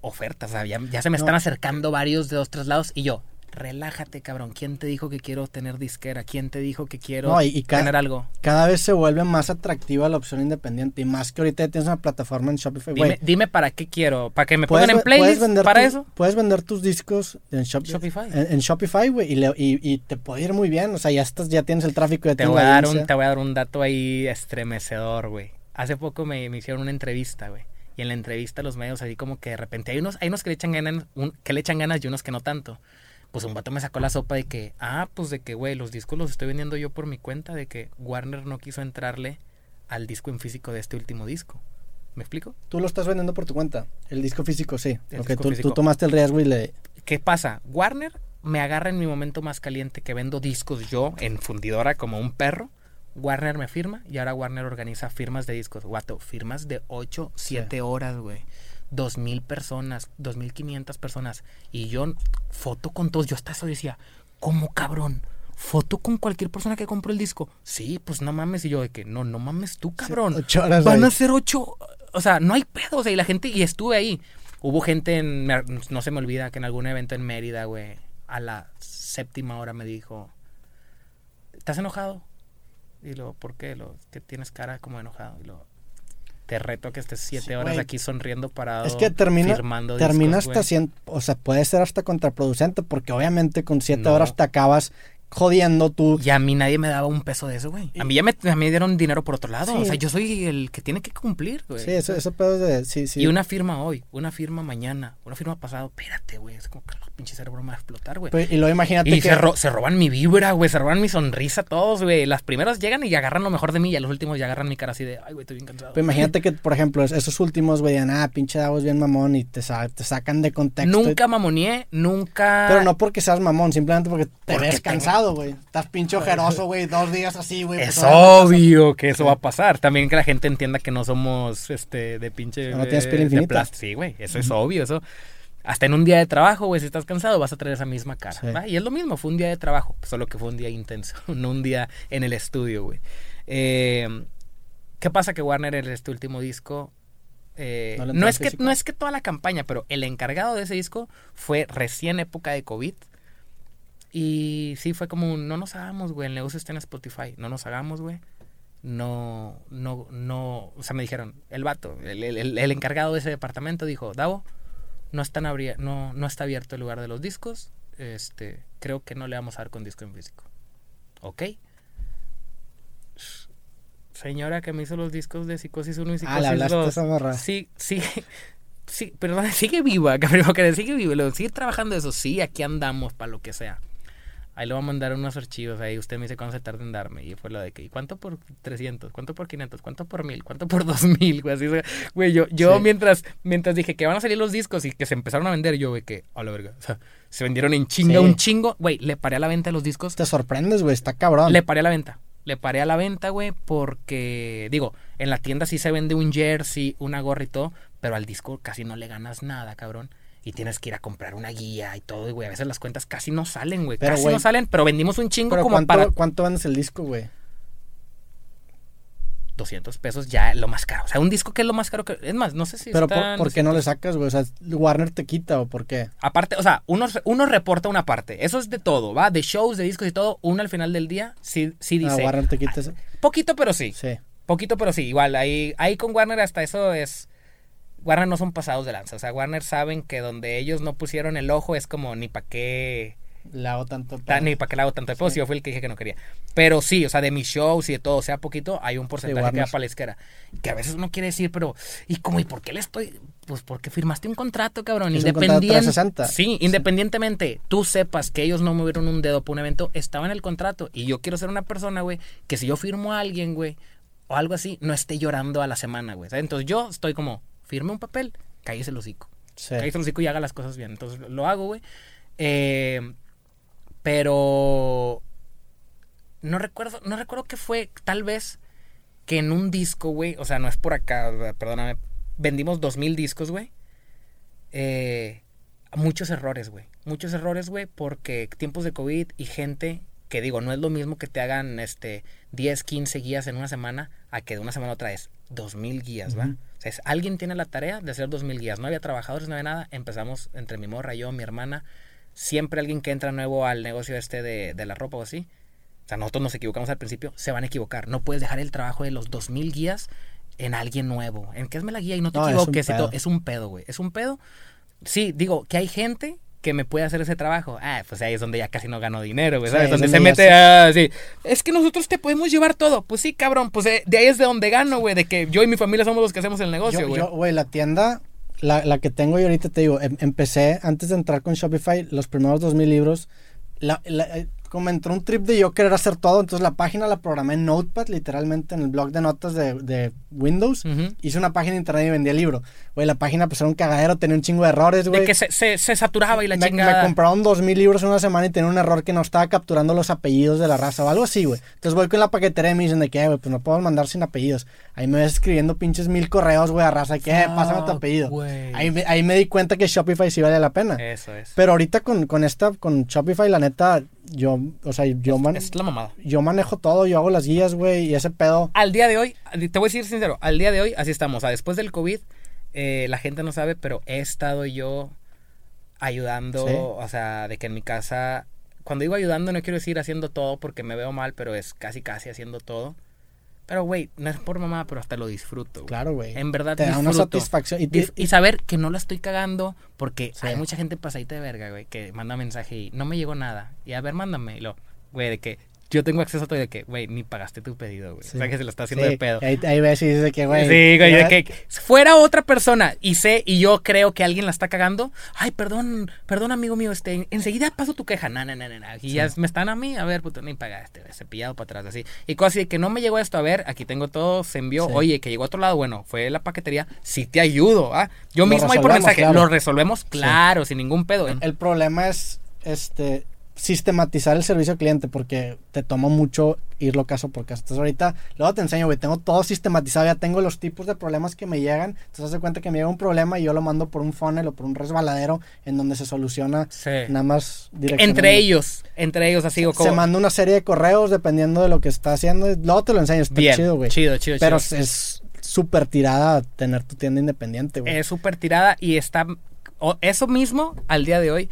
ofertas. O sea, ya, ya se me No. están acercando varios de dos, tres lados y yo, relájate, cabrón. ¿Quién te dijo que quiero tener disquera? ¿Quién te dijo que quiero No, y- y ca- tener algo? Cada vez se vuelve más atractiva la opción independiente y más que ahorita tienes una plataforma en Shopify. Dime, para qué quiero. ¿Para que me pongan en playlist? vender ¿Para tu- eso? Puedes vender tus discos en Shop- Shopify. En, en Shopify, güey, y, y, y te puede ir muy bien. O sea, ya estás, ya tienes el tráfico, ya Te voy, a dar un, te voy a dar un dato ahí estremecedor, güey. Hace poco me, me hicieron una entrevista, güey. Y en la entrevista los medios así como que de repente hay unos, hay unos que le echan ganas, un- que le echan ganas y unos que no tanto. Pues un vato me sacó la sopa de que, ah, pues de que, güey, los discos los estoy vendiendo yo por mi cuenta, de que Warner no quiso entrarle al disco en físico de este último disco. ¿Me explico? Tú lo estás vendiendo por tu cuenta. El disco físico, sí. El Ok, disco tú, físico. tú tomaste el riesgo y le... ¿Qué pasa? Warner me agarra en mi momento más caliente que vendo discos yo en fundidora como un perro. Warner me firma y ahora Warner organiza firmas de discos. Guato, firmas de 8, 7 horas, güey. Dos mil personas, dos mil quinientas personas. Y yo, foto con todos. Yo hasta eso decía, ¿cómo cabrón? ¿Foto con cualquier persona que compró el disco? Sí, pues no mames. Y yo de que, no, no mames tú, cabrón. ocho horas Van ahí. a ser ocho. O sea, no hay pedo. O sea, y la gente, y estuve ahí. Hubo gente en, no se me olvida que en algún evento en Mérida, güey, a la séptima hora me dijo, ¿estás enojado? Y luego, ¿por qué? Lo, que tienes cara como enojado. Y luego, te reto a que estés siete Sí, horas güey. aquí sonriendo parado. Es que termina, firmando termina discos, hasta o sea, puede ser hasta contraproducente porque obviamente con siete No. horas te acabas jodiendo tú. Y a mí nadie me daba un peso de eso, güey. A mí ya me, a mí me dieron dinero por otro lado. Sí. O sea, yo soy el que tiene que cumplir, güey. Sí, eso, eso pedo de... Sí, sí. Y una firma hoy, una firma mañana, una firma pasado. Espérate, güey. Es como que pinche cerebro me va a explotar, güey. Pues, y luego imagínate Y que... se, ro- se roban mi vibra, güey. Se roban mi sonrisa todos, güey. Las primeras llegan y agarran lo mejor de mí. Y a los últimos ya agarran mi cara así de, ay, güey, estoy bien cansado. Pues imagínate que, por ejemplo, es- esos últimos, güey, ah, pinche Davos bien mamón y te, sa- te sacan de contexto. y- nunca mamoneé, nunca. Pero no porque seas mamón, simplemente porque te Porque ves cansado, güey. Estás pinche ojeroso, güey, dos días así, güey. Es pues, obviamente obvio que eso va a pasar. También que la gente entienda que no somos este de pinche. No tienes piel infinita. Sí, güey. Eso es obvio. Eso. Hasta en un día de trabajo, güey, si estás cansado, vas a traer esa misma cara. Sí. ¿va? Y es lo mismo, fue un día de trabajo, solo que fue un día intenso, no un día en el estudio, güey. Eh, ¿Qué pasa que Warner en este último disco eh, ¿No es que, no es que toda la campaña, pero el encargado de ese disco fue recién época de COVID. Y sí, fue como no nos hagamos, güey, el negocio está en Spotify, no nos hagamos, güey. No, no, no, o sea, me dijeron, el vato, el- el encargado de ese departamento dijo, Davo, no, están abri- no, no está abierto el lugar de los discos, este, creo que no le vamos a dar con disco en físico. ¿Ok? Señora que me hizo los discos de Psicosis 1 y Psicosis Ah, le hablaste a 2. esa morra. Sí, sí, sí, perdón, sigue viva, que sigue viva, sigue trabajando eso, sí, aquí andamos para lo que sea. Ahí le voy a mandar unos archivos, ahí usted me dice cuándo se tarda en darme. Y fue lo de que, ¿y cuánto por 300? ¿Cuánto por 500? ¿Cuánto por 1000? ¿Cuánto por 2000? Güey, así, güey, yo, yo Sí. mientras, mientras dije que van a salir los discos y que se empezaron a vender, yo, güey, que, a la verga, o sea, se vendieron en chinga, Sí. un chingo. Güey, le paré a la venta de los discos Te sorprendes, güey, está cabrón. le paré a la venta. Le paré a la venta, güey, porque, digo, en la tienda sí se vende un jersey, una gorra y todo, pero al disco casi no le ganas nada, cabrón. Y tienes que ir a comprar una guía y todo, y, güey. A veces las cuentas casi no salen, güey. Casi güey, no salen, pero vendimos un chingo Pero como ¿cuánto, para ¿cuánto vendes el disco, güey? 200 pesos ya lo más caro. O sea, un disco que es lo más caro que... Es más, no sé si Pero está ¿por, por qué no le sacas, güey? O sea, Warner te quita o por qué? Aparte, o sea, uno, uno reporta una parte. Eso es de todo, ¿va? De shows, de discos y todo. Uno al final del día sí, sí Ah, dice... Warner te quita eso. Poquito, pero sí. Sí. Poquito, pero sí, igual, ahí, ahí con Warner hasta eso es... Warner no son pasados de lanza, o sea, Warner saben que donde ellos no pusieron el ojo es como ni para qué Le hago tanto. Ta- Ni para qué le hago tanto pedo, si yo fui el que dije que no quería. Pero sí, o sea, de mis shows y de todo, sea poquito, hay un porcentaje que Warner. va para la izquierda. Que a veces uno quiere decir, pero, ¿y cómo? ¿Y por qué le estoy? Pues porque firmaste un contrato, cabrón. Independiente. 360. Sí, independientemente, tú sepas que ellos no movieron un dedo para un evento, estaba en el contrato. Y yo quiero ser una persona, güey, que si yo firmo a alguien, güey, o algo así, no esté llorando a la semana, güey. ¿sabes? Entonces yo estoy como, firme un papel, cállese el hocico. Sí. Cállese el hocico y haga las cosas bien. Entonces lo hago, güey. Eh, pero no recuerdo, no recuerdo qué fue, tal vez que en un disco, güey, o sea, no es por acá, perdóname, vendimos dos mil discos, güey. Eh, muchos errores, güey. Muchos errores, güey, porque tiempos de COVID y gente que digo, no es lo mismo que te hagan este 10, 15 guías en una semana a que de una semana a otra es 2000 guías, ¿va? O sea, es- alguien tiene la tarea de hacer 2000 guías. No había trabajadores, no había nada. Empezamos entre mi morra, yo, mi hermana. Siempre alguien que entra nuevo al negocio este de, de la ropa o así. O sea, nosotros nos equivocamos al principio, se van a equivocar. No puedes dejar el trabajo de los 2000 guías en alguien nuevo. En que hazme la guía y no te No, equivoques. Es un pedo, güey. Es un pedo. Sí, digo que hay gente que me puede hacer ese trabajo. Ah, pues ahí es donde ya casi no gano dinero, güey. Sí, ¿Sabes? es donde se donde ya mete se- a... sí. Es que nosotros te podemos llevar todo. Pues sí, cabrón. Pues de, de ahí es de donde gano, güey. De que yo y mi familia somos los que hacemos el negocio, güey. yo, güey, la tienda, la, la que tengo yo ahorita, te digo, em- empecé antes de entrar con Shopify, los primeros 2000 libros, la, la- eh, como entró un trip de yo querer hacer todo, entonces la página la programé en Notepad, literalmente en el blog de notas de, de Windows. Hice una página de internet y vendía el libro. Güey, la página pues era un cagadero, tenía un chingo de errores, güey. De que se, se, se saturaba y la me, chingada. me compraron dos mil libros en una semana y tenía un error que no estaba capturando los apellidos de la raza o algo así, güey. Entonces voy con la paquetería y me dicen de que, "Eh, güey, pues no puedo mandar sin apellidos. Ahí me ves escribiendo pinches mil correos, güey, a raza, que, "Eh, pásame tu apellido. güey. Ahí, me- ahí me di cuenta que Shopify sí vale la pena. Eso es. Pero ahorita con, con esta, con Shopify, la neta, yo, o sea, yo, man- Es la mamada. yo manejo todo, yo hago las guías, güey, y ese pedo. Al día de hoy, te voy a decir sincero, al día de hoy así estamos. O sea, después del COVID, eh, la gente no sabe, pero he estado yo ayudando, Sí. o sea, de que en mi casa, cuando digo ayudando no quiero decir haciendo todo porque me veo mal, pero es casi casi haciendo todo. Pero, güey, no es por mamá, pero hasta lo disfruto. Claro, güey. En verdad Te da una disfruto. satisfacción. Y, saber que no la estoy cagando porque Sí. hay mucha gente pasadita de verga, güey, que manda mensaje y no me llegó nada. Y a ver, mándame. Y lo, güey, de que yo tengo acceso a todo y de que, güey, ni pagaste tu pedido, güey. Sí. O sea, que se lo está haciendo sí, de pedo. Ahí, ahí ves y dices que, güey. sí, güey, de que fuera otra persona y sé y yo creo que alguien la está cagando. Ay, perdón, perdón, amigo mío, este, enseguida paso tu queja. No, no, no. Y ya me están a mí, a ver, puto, ni pagaste, cepillado para atrás, así. Y cosas así de que no me llegó esto, a ver, aquí tengo todo, se envió. Oye, que llegó a otro lado, bueno, fue la paquetería, sí te ayudo, ¿ah? Yo Lo mismo ahí por mensaje, claro. lo resolvemos, claro, sin ningún pedo. El problema es este sistematizar el servicio al cliente porque te toma mucho irlo caso por caso. Entonces ahorita, luego te enseño, güey, tengo todo sistematizado, ya tengo los tipos de problemas que me llegan. Entonces haz de cuenta que me llega un problema y yo lo mando por un funnel o por un resbaladero en donde se soluciona Sí. nada más directamente. Entre ellos, entre ellos, así, o Se como... manda una serie de correos dependiendo de lo que está haciendo. Luego te lo enseño, está Bien, chido, güey. chido, chido, Pero chido. es súper tirada tener tu tienda independiente, güey. es súper tirada y está eso mismo al día de hoy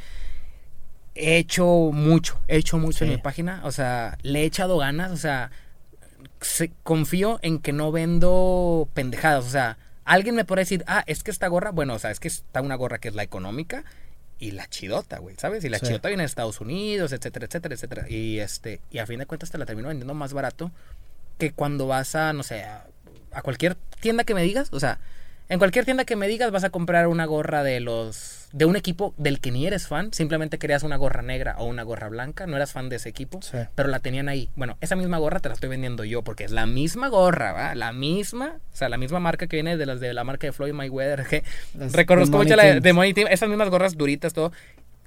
he hecho mucho he hecho mucho en mi página o sea le he echado ganas o sea se- confío en que no vendo pendejadas o sea alguien me puede decir ah es que esta gorra bueno o sea es que está una gorra que es la económica y la chidota, güey, ¿sabes? Y la Sí. chidota viene de Estados Unidos, etcétera, etcétera, etcétera. Y este, y a fin de cuentas te la termino vendiendo más barato que cuando vas a, no sé, a, a cualquier tienda que me digas, o sea, en cualquier tienda que me digas vas a comprar una gorra de los de un equipo del que ni eres fan, simplemente querías una gorra negra o una gorra blanca, no eras fan de ese equipo, Sí. pero la tenían ahí. Bueno, esa misma gorra te la estoy vendiendo yo porque es la misma gorra, ¿va? La misma, o sea, la misma marca que viene de las de la marca de Floyd Mayweather, que reconozco mucho la de, Money Team, esas mismas gorras duritas, todo.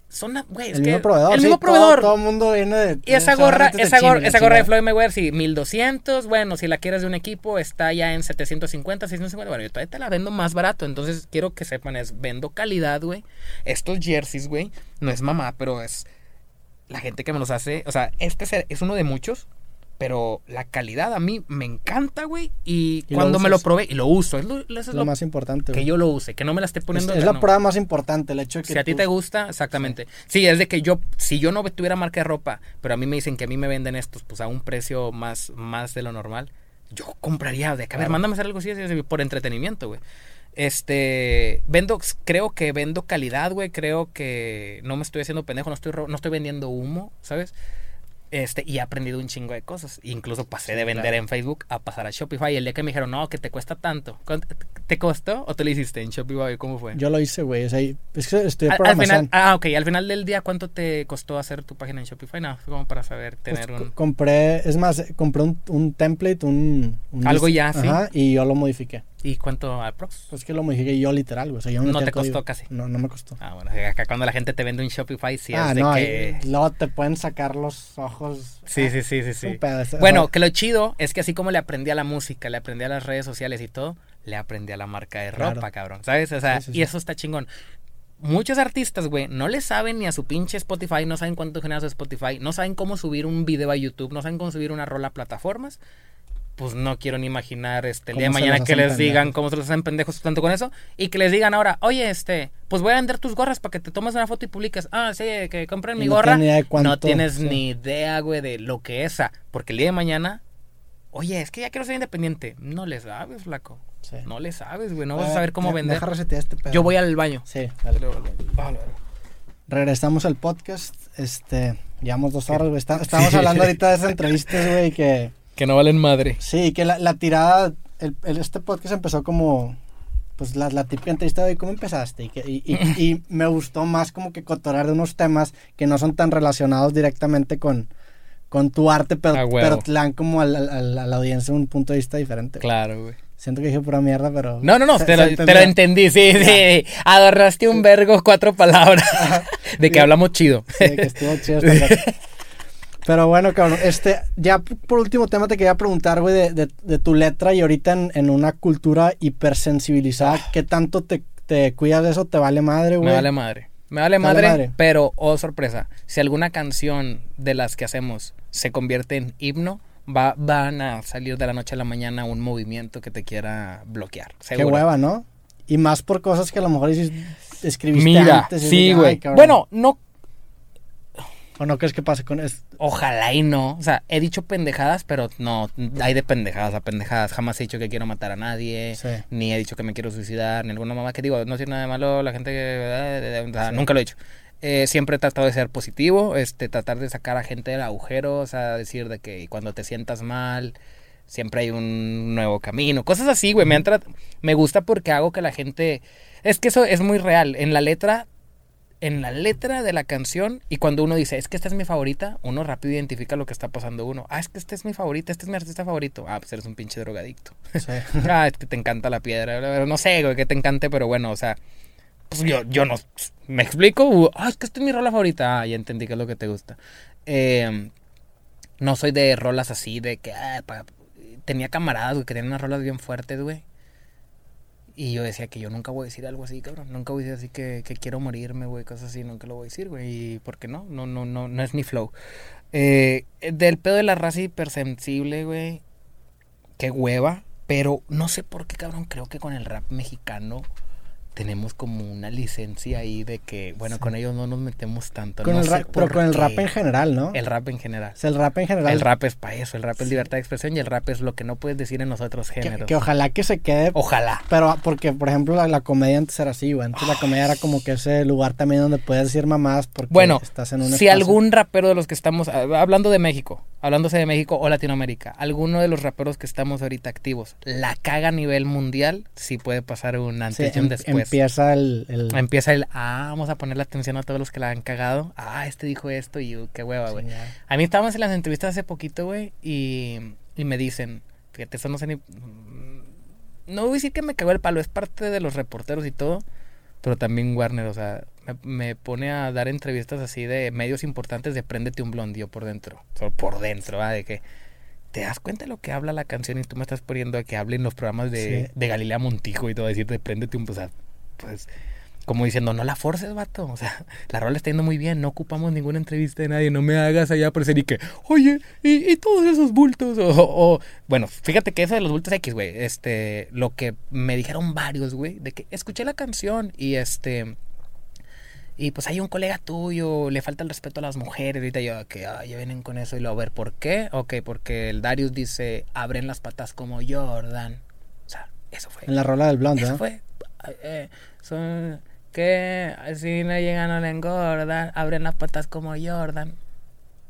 Son, güey, es El que- mismo proveedor. El sí, mismo proveedor. Todo, el mundo viene de. Y esa gorra, de esa, gorra, esa gorra de. Floyd Mayweather, sí, 1200. Bueno, si la quieres de un equipo, está ya en 750, 650. Bueno, yo todavía te la vendo más barato. Entonces, quiero que sepan, es vendo calidad, güey. Estos jerseys, güey, no es mamá, pero es la gente que me los hace. O sea, este es- es uno de muchos. Pero la calidad a mí me encanta, güey. Y, Y lo cuando me lo probé, y lo uso. Es lo, eso es lo lo más importante. que güey. yo lo use, que no me la esté Es, poniendo. es la no. prueba más importante, el hecho de que. Si a ti te gusta, exactamente. Sí, es de que yo, si yo no tuviera marca de ropa, pero a mí me dicen que a mí me venden estos, pues a un precio más, más de lo normal, yo compraría de que, a ver, Claro. mándame hacer algo así, así, por entretenimiento, güey. Este, vendo, creo que vendo calidad, güey. Creo que no me estoy haciendo pendejo, no estoy, no estoy vendiendo humo, ¿sabes? Este, y he aprendido un chingo de cosas. Incluso pasé de vender claro. en Facebook a pasar a Shopify. Y el día que me dijeron, no, que te cuesta tanto. ¿cuánto ¿Te costó o tú lo hiciste en Shopify? ¿Cómo fue? Yo lo hice, güey. O sea, es que estoy al, al final, ah, ok. Al final del día, ¿cuánto te costó hacer tu página en Shopify? No, fue como para saber, Pues, tener un... compré, es más, compré un, un template, un, un Algo ya, sí. Ajá, y yo lo modifiqué. ¿Y cuánto aprox? Pues que lo modifiqué yo literal, güey. O sea, yo No te código. costó casi. No, no me costó. Ah, bueno, acá cuando la gente te vende un Shopify, sí ah, es de no, que... luego te pueden sacar los ojos. Sí, Ah, sí, sí, sí, sí. Bueno, que lo chido es que así como le aprendí a la música, le aprendí a las redes sociales y todo, le aprendí a la marca de Claro. ropa, cabrón. ¿Sabes? O sea, Sí, sí, y eso está chingón. Muchos artistas, güey, no le saben ni a su pinche Spotify, no saben cuánto genera su Spotify, no saben cómo subir un video a YouTube, no saben cómo subir una rola a plataformas. Pues no quiero ni imaginar este el día de ¿Cómo se mañana que les digan cómo se los hacen pendejos tanto con eso y que les digan ahora, oye, este, pues voy a vender tus gorras para que te tomes una foto y publiques. Ah, sí, que compren mi no gorra. cuánto, no tienes sí. ni idea, güey, de lo que es. Porque el día de mañana, oye, es que ya quiero ser independiente. No le sabes, flaco. Sí. No le sabes, güey. No vas a Eh, saber cómo de- vender. Deja resetear este pedo. Yo voy al baño. Sí, dale. Regresamos al podcast. Este, llevamos dos horas, güey. Está- Estamos Sí. hablando ahorita de esas entrevistas, güey, que... Que no valen madre. Sí, que la, la tirada, el, el- este podcast empezó como, pues la, la típica entrevista de cómo empezaste y, que, y, y- y me gustó más como que cotorar de unos temas que no son tan relacionados directamente con, con tu arte, pero, Ah, pero te dan como al- al- a la audiencia un punto de vista diferente. Claro, güey. Siento que dije pura mierda, pero... No, no, no, se- te lo, te lo entendí, sí, sí. Agarraste un vergo cuatro palabras de que hablamos chido. Sí, que estuvo chido plática. Pero bueno, cabrón, este, ya por último tema te quería preguntar, güey, de, de- de tu letra y ahorita en, en una cultura hipersensibilizada, ¿qué tanto te, te cuidas de eso? ¿Te vale madre, güey? Me vale madre. Me vale ¿Te vale madre, pero, oh sorpresa, si alguna canción de las que hacemos se convierte en himno, va, van a salir de la noche a la mañana un movimiento que te quiera bloquear. Qué Seguro. hueva, ¿no? Y más por cosas que a lo mejor escribiste Mira, antes. sí, dices, "Ay, güey. cabrón". Bueno, no, ¿O no crees que pase con esto? ojalá y no. O sea, he dicho pendejadas, pero no, hay de pendejadas a pendejadas. Jamás he dicho que quiero matar a nadie. Sí. Ni he dicho que me quiero suicidar, ni alguna mamá que digo, no tiene nada de malo la gente que... o sea, Sí. Nunca lo he dicho. Eh, siempre he tratado de ser positivo, este, tratar de sacar a gente del agujero, o sea, decir de que cuando te sientas mal, siempre hay un nuevo camino, cosas así, güey. Me, me gusta porque hago que la gente... Es que eso es muy real. En la letra, en la letra de la canción, y cuando uno dice, es que esta es mi favorita, uno rápido identifica lo que está pasando uno. Ah, es que esta es mi favorita, este es mi artista favorito. Ah, pues eres un pinche drogadicto. Sí. Ah, es que te encanta la piedra. No sé, güey, que te encante, pero bueno, o sea, pues yo, yo no. ¿Me explico? Ah, es que esta es mi rola favorita. Ah, ya entendí que es lo que te gusta. Eh, no soy de rolas así, de que. ah, pa- tenía camaradas, güey, que tenían unas rolas bien fuertes, güey. Y yo decía que yo nunca voy a decir algo así, cabrón. Nunca voy a decir así que, que quiero morirme, güey, cosas así. Nunca lo voy a decir, güey. ¿Y por qué no? No, no, no, no es mi flow. Eh, del pedo de la raza hipersensible, güey. Qué hueva. Pero no sé por qué, cabrón. Creo que con el rap mexicano tenemos como una licencia ahí de que, bueno, Sí. con ellos no nos metemos tanto. Con no el rap, pero con el rap en general, ¿no? El rap en general. O sea, el rap en general. El rap es para eso. El rap es libertad de expresión y el rap es lo que no puedes decir en los otros géneros. que ojalá que se quede Ojalá. Pero porque, por ejemplo, la, la comedia antes era así, güey. Antes la comedia era como que ese lugar también donde puedes decir mamás porque Bueno, estás en un si espacio. algún rapero de los que estamos, ah, hablando de México, hablándose de México o Latinoamérica, alguno de los raperos que estamos ahorita activos, la caga a nivel mundial, sí puede pasar un Sí, antes y un después. Empieza el... el- Empieza el, ah, vamos a ponerle atención a todos los que la han cagado. Ah, este dijo esto y uh, qué hueva, güey. Sí. A mí estábamos en las entrevistas hace poquito, güey, y, y me dicen, fíjate, eso no sé ni... mm, No voy a decir que me cagó el palo, es parte de los reporteros y todo, pero también Warner, o sea, me, me pone a dar entrevistas así de medios importantes de Préndete un blondío por dentro, solo por dentro, ¿va? De que te das cuenta de lo que habla la canción y tú me estás poniendo a que hable en los programas de, Sí. de Galilea Montijo y todo, decir de Préndete un... O sea, pues como diciendo, no la forces, vato. O sea, la rola está yendo muy bien, no ocupamos ninguna entrevista de nadie, no me hagas allá aparecer y que, oye, y, y todos esos bultos. O, o- bueno, fíjate que eso de los bultos X, güey, este, lo que me dijeron varios, güey, de que escuché la canción y este. Y pues hay un colega tuyo, le falta el respeto a las mujeres. Ahorita yo, que ah, ya vienen con eso y lo a ver, ¿por qué? Ok, porque el Darius dice, abren las patas como Jordan. O sea, eso fue. En la rola del blonde, Eso fue eh, son, que si no llegan no le engordan, abren las patas como Jordan.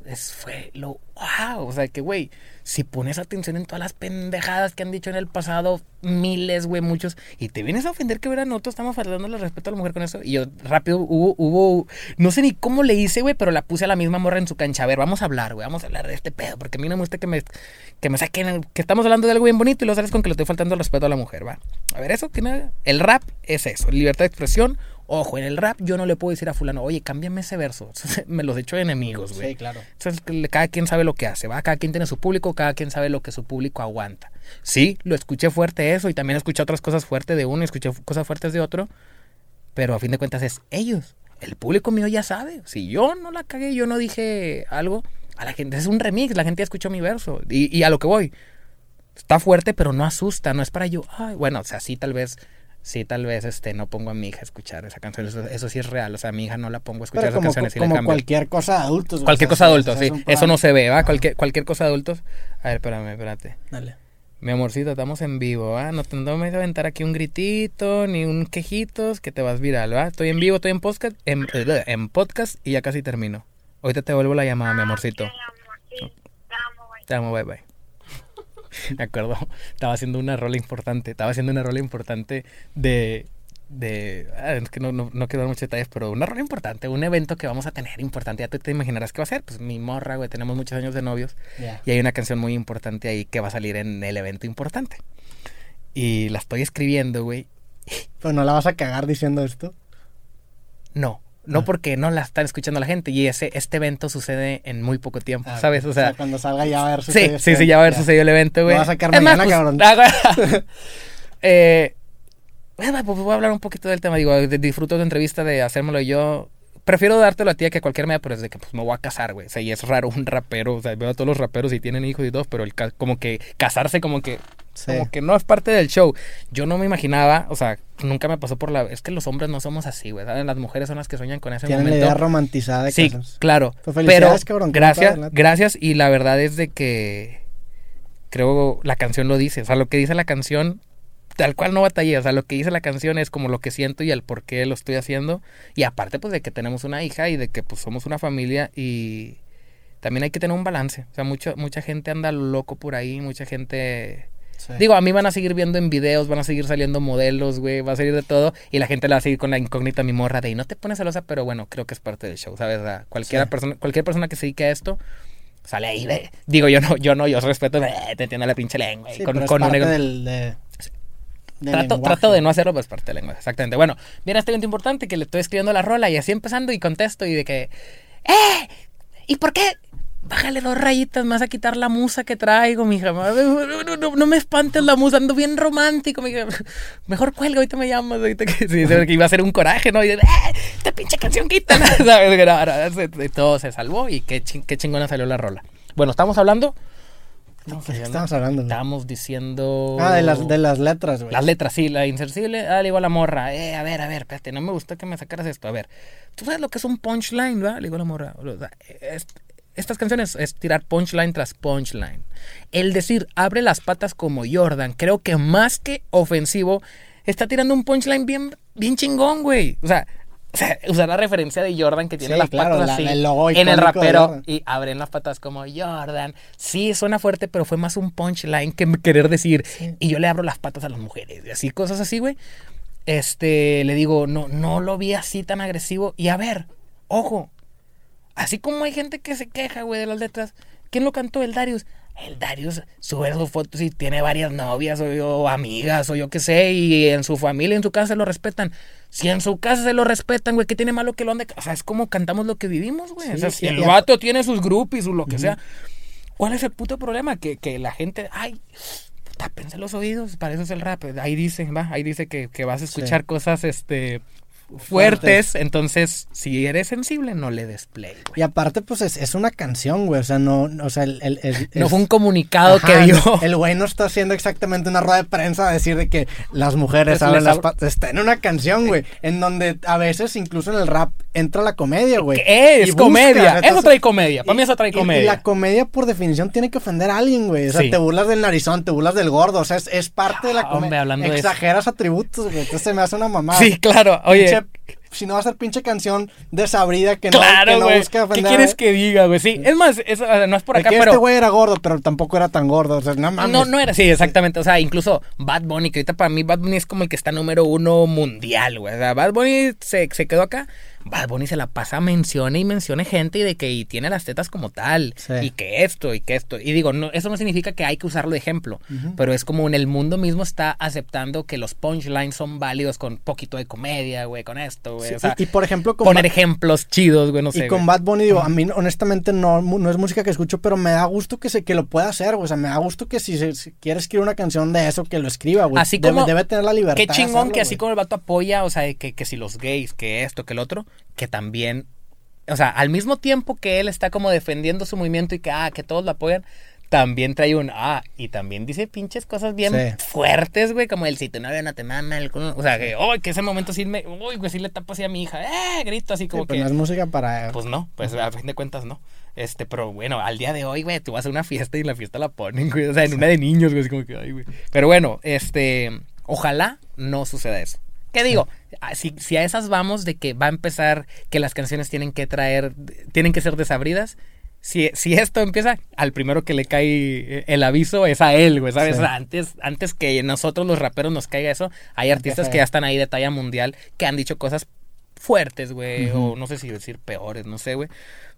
Es, fue lo wow, o sea que güey, si pones atención en todas las pendejadas que han dicho en el pasado, miles, güey, muchos, y te vienes a ofender que verán nosotros estamos faltándole respeto a la mujer con eso, y yo rápido hubo, hubo, no sé ni cómo le hice, güey, pero la puse a la misma morra en su cancha, a ver, vamos a hablar, güey, vamos a hablar de este pedo, porque a mí no me gusta que me, que me saquen, que estamos hablando de algo bien bonito y lo sales con que le estoy faltando el respeto a la mujer, va. A ver, eso, que nada, el rap es eso, libertad de expresión, Ojo, en el rap yo no le puedo decir a fulano, oye, cámbiame ese verso. Me los echo de enemigos, güey. Sí, claro. Entonces, cada quien sabe lo que hace, ¿va? Cada quien tiene su público, cada quien sabe lo que su público aguanta. Sí, lo escuché fuerte eso y también escuché otras cosas fuertes de uno y escuché cosas fuertes de otro. Pero a fin de cuentas es ellos. El público mío ya sabe. Si yo no la cagué, yo no dije algo, a la gente es un remix, la gente ya escuchó mi verso. Y, y a lo que voy. Está fuerte, pero no asusta, no es para yo. Ay, bueno, o sea, sí, tal vez sí, tal vez este, no pongo a mi hija a escuchar esa canción. Eso, sí es real. O sea, a mi hija no la pongo a escuchar Pero esas canciones y como le cualquier cosa de adultos. Cualquier O cosa sea, de adultos, sí. Eso no se ve, ¿va? Cualquier, cualquier cosa de adultos. A ver, espérame, espérate. Dale. Mi amorcito, estamos en vivo, ¿va? No te no me voy a aventar aquí un gritito ni un quejitos que te vas viral, ¿va? Estoy en vivo, estoy en podcast, en, eh, en podcast y ya casi termino. Ahorita te vuelvo la llamada, mi amorcito. Ok, amor, sí, te amo, güey. Te amo, bye bye. Me acuerdo, estaba haciendo una rola importante, estaba haciendo una rola importante de... de ah, es que no, no, no quiero dar muchos detalles, pero una rola importante, un evento que vamos a tener importante, ya tú te imaginarás qué va a ser, pues mi morra, güey, tenemos muchos años de novios y hay una canción muy importante ahí que va a salir en el evento importante. Y la estoy escribiendo, güey. Pero no la vas a cagar diciendo esto. No, no Ah. porque no la están escuchando la gente y ese este evento sucede en muy poco tiempo, Ah, ¿sabes? O sea, cuando salga ya va a haber Sí, sucedido sí, este sí, ya va a haber evento, sucedido el evento, güey. Va a sacar Es más, mañana, pues, cabrón. eh, bueno, pues voy a hablar un poquito del tema. Digo, disfruto de entrevista de hacérmelo yo. Prefiero dártelo a ti que a cualquier media, pero es de que pues, me voy a casar, güey. O sea, y es raro un rapero. O sea, veo a todos los raperos y tienen hijos y todo, pero el como que casarse como que Sí. como que no es parte del show. Yo no me imaginaba, o sea, nunca me pasó por la... Es que los hombres no somos así, güey. Las mujeres son las que sueñan con ese Tienen la momento. idea romantizada de Sí, casarse. claro. Pues pero cabrón, gracias, gracias. Y la verdad es de que creo la canción lo dice. O sea, lo que dice la canción, tal cual no batallé. O sea, lo que dice la canción es como lo que siento y el por qué lo estoy haciendo. Y aparte, pues, de que tenemos una hija y de que, pues, somos una familia y también hay que tener un balance. O sea, mucho, mucha gente anda loco por ahí, mucha gente... Sí. Digo, a mí van a seguir viendo en videos, van a seguir saliendo modelos, güey, va a salir de todo. Y la gente la va a seguir con la incógnita, mi morra, de y no te pones celosa, pero bueno, creo que es parte del show, ¿sabes? Sí. persona, cualquier persona que se dedique a esto, sale ahí, de, digo, yo no, yo no, yo respeto, te entiendo la pinche lengua. Sí, con, pero es con un parte ego- del, de, del Trato, trato de no hacerlo, pues parte de la lengua, exactamente. Bueno, viene este evento importante que le estoy escribiendo la rola y así empezando y contesto y de que, ¡eh! ¿Y por qué? Bájale dos rayitas, me vas a quitar la musa que traigo, mija. No, no, no, no me espantes la musa, ando bien romántico, mija. Mejor cuelga, ahorita me llamas, ahorita que, sí, que iba a ser un coraje, ¿no? Y ¡eh! Esta pinche canción quítala, ¿sabes? Y todo se salvó y qué, ching- qué chingona salió la rola. Bueno, estamos hablando... Estamos ¿De qué hablando- estamos hablando? güey? Estábamos diciendo... Ah, de las, de las letras, güey. Las letras, sí, la insercible. Ah, le digo a la morra, eh, a ver, a ver, espérate, no me gustó que me sacaras esto. A ver, ¿tú sabes lo que es un punchline, va? Le digo a la morra. Estas canciones es tirar punchline tras punchline. El decir, abre las patas como Jordan, creo que más que ofensivo, está tirando un punchline bien, bien chingón, güey. O sea, o sea, usar la referencia de Jordan que tiene Sí, las claro, patas la- así el logo en el rapero y abren las patas como Jordan. Sí, suena fuerte, pero fue más un punchline que querer decir. Y yo le abro las patas a las mujeres y así, cosas así, güey. Este, le digo, no, no lo vi así tan agresivo. Y a ver, ojo, así como hay gente que se queja, güey, de las letras, ¿quién lo cantó? El Darius. El Darius sube sus fotos y tiene varias novias o, amigas o yo qué sé, y en su familia, en su casa se lo respetan. Si en su casa se lo respetan, güey, ¿qué tiene malo que lo ande? O sea, es como cantamos lo que vivimos, güey. Sí, o sea, si el vato tiene sus groupies o lo que sea, ¿cuál es el puto problema? Que, que la gente, ay, tápense los oídos, para eso es el rap. Ahí dice, va, ahí dice que, que vas a escuchar cosas, este, fuertes. Entonces, si eres sensible, no le des play, güey. Y aparte, pues es, es una canción, güey. O sea, no, o sea, el, el- el- No es- fue un comunicado Ajá, que dio. El güey no está haciendo exactamente una rueda de prensa a decir de que las mujeres les las ab- patas. Está en una canción, güey. En donde a veces, incluso en el rap, entra la comedia, güey. ¿Qué es? Y comedia. buscas, eso trae comedia. Para mí eso trae y- comedia. Y la comedia, por definición, tiene que ofender a alguien, güey. O sea, Sí. te burlas del narizón, te burlas del gordo. O sea, es, es parte de la Ah, comedia. hablando de eso. Exageras atributos, güey. Entonces se me hace una mamada. Sí, claro. Oye, Pinche- si no va a ser pinche canción desabrida que no, que no busca ¿Qué ofender quieres que diga, güey? Sí, es más, sea, no es por acá, pero... este güey era gordo, pero tampoco era tan gordo. O sea, no mames. No, no era así, exactamente. O sea, incluso Bad Bunny, que ahorita para mí Bad Bunny es como el que está número uno mundial, güey. O sea, Bad Bunny se, se quedó acá. Bad Bunny se la pasa, mencione y mencione gente y de que y tiene las tetas como tal. Sí. Y que esto y que esto. Y digo, no, eso no significa que hay que usarlo de ejemplo. Pero es como en el mundo mismo está aceptando que los punchlines son válidos con poquito de comedia, güey, con esto, güey. Sí, o sea, y, y, por ejemplo, con poner Bad- ejemplos chidos, güey, no sé. y con güey. Bad Bunny, digo, a mí honestamente no, no es música que escucho, pero me da gusto que se que lo pueda hacer, güey. O sea, me da gusto que si, se, si quiere escribir una canción de eso, que lo escriba, güey. Así Debe- como- Debe, tener la libertad. Qué chingón hacerlo, que así güey. como el vato apoya, o sea, que, que si los gays, que esto, que el otro, que también, o sea, al mismo tiempo que él está como defendiendo su movimiento y que, ah, que todos lo apoyan, también trae un, ah, y también dice pinches cosas bien Sí. fuertes, güey, como el si tu novia no te mama, el culo", o sea, que, oh, que ese momento sí me, uy, güey, sí le tapo así a mi hija, eh, grito así Sí, como pues que... no es música para. Pues no, pues a fin de cuentas no. Este, pero bueno, al día de hoy, güey, tú vas a una fiesta y la fiesta la ponen, güey. O sea, en una de niños, güey, así como que, ay, güey. Pero bueno, este, ojalá no suceda eso. ¿Qué digo? Ah, Si, si a esas vamos de que va a empezar que las canciones tienen que traer, tienen que ser desabridas, si, si esto empieza, al primero que le cae el aviso es a él, güey, ¿sabes? Sí. Antes, antes que nosotros los raperos nos caiga eso, hay artistas Empieza que ya están ahí de talla mundial que han dicho cosas fuertes, güey, Ujú. o no sé si decir peores, no sé, güey.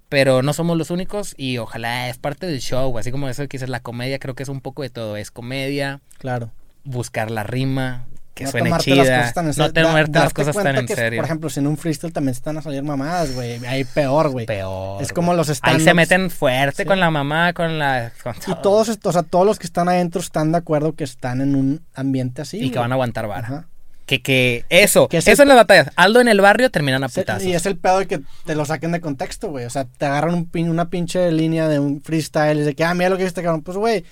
Pero no somos los únicos y ojalá es parte del show, así como eso que dices la comedia, creo que es un poco de todo, es comedia, Claro. buscar la rima, que no suene tomarte las cosas tan en no serio. tomarte Da- las cosas tan en que, serio. Por ejemplo, si en un freestyle también se están a salir mamadas, güey. Ahí peor, güey. Peor. Es como los Ahí stand-ups. se meten fuerte Sí. con la mamá, con la... con Y todo. todos, o sea, todos los que están adentro están de acuerdo que están en un ambiente así. Y que van a aguantar vara. Ajá. Que, que eso, Que es eso el- en las batallas. Aldo en el barrio terminan a putazos. Y es el pedo de que te lo saquen de contexto, güey. O sea, te agarran un pin- una pinche línea de un freestyle y de que, ah, mira lo que este cabrón. Pues, güey,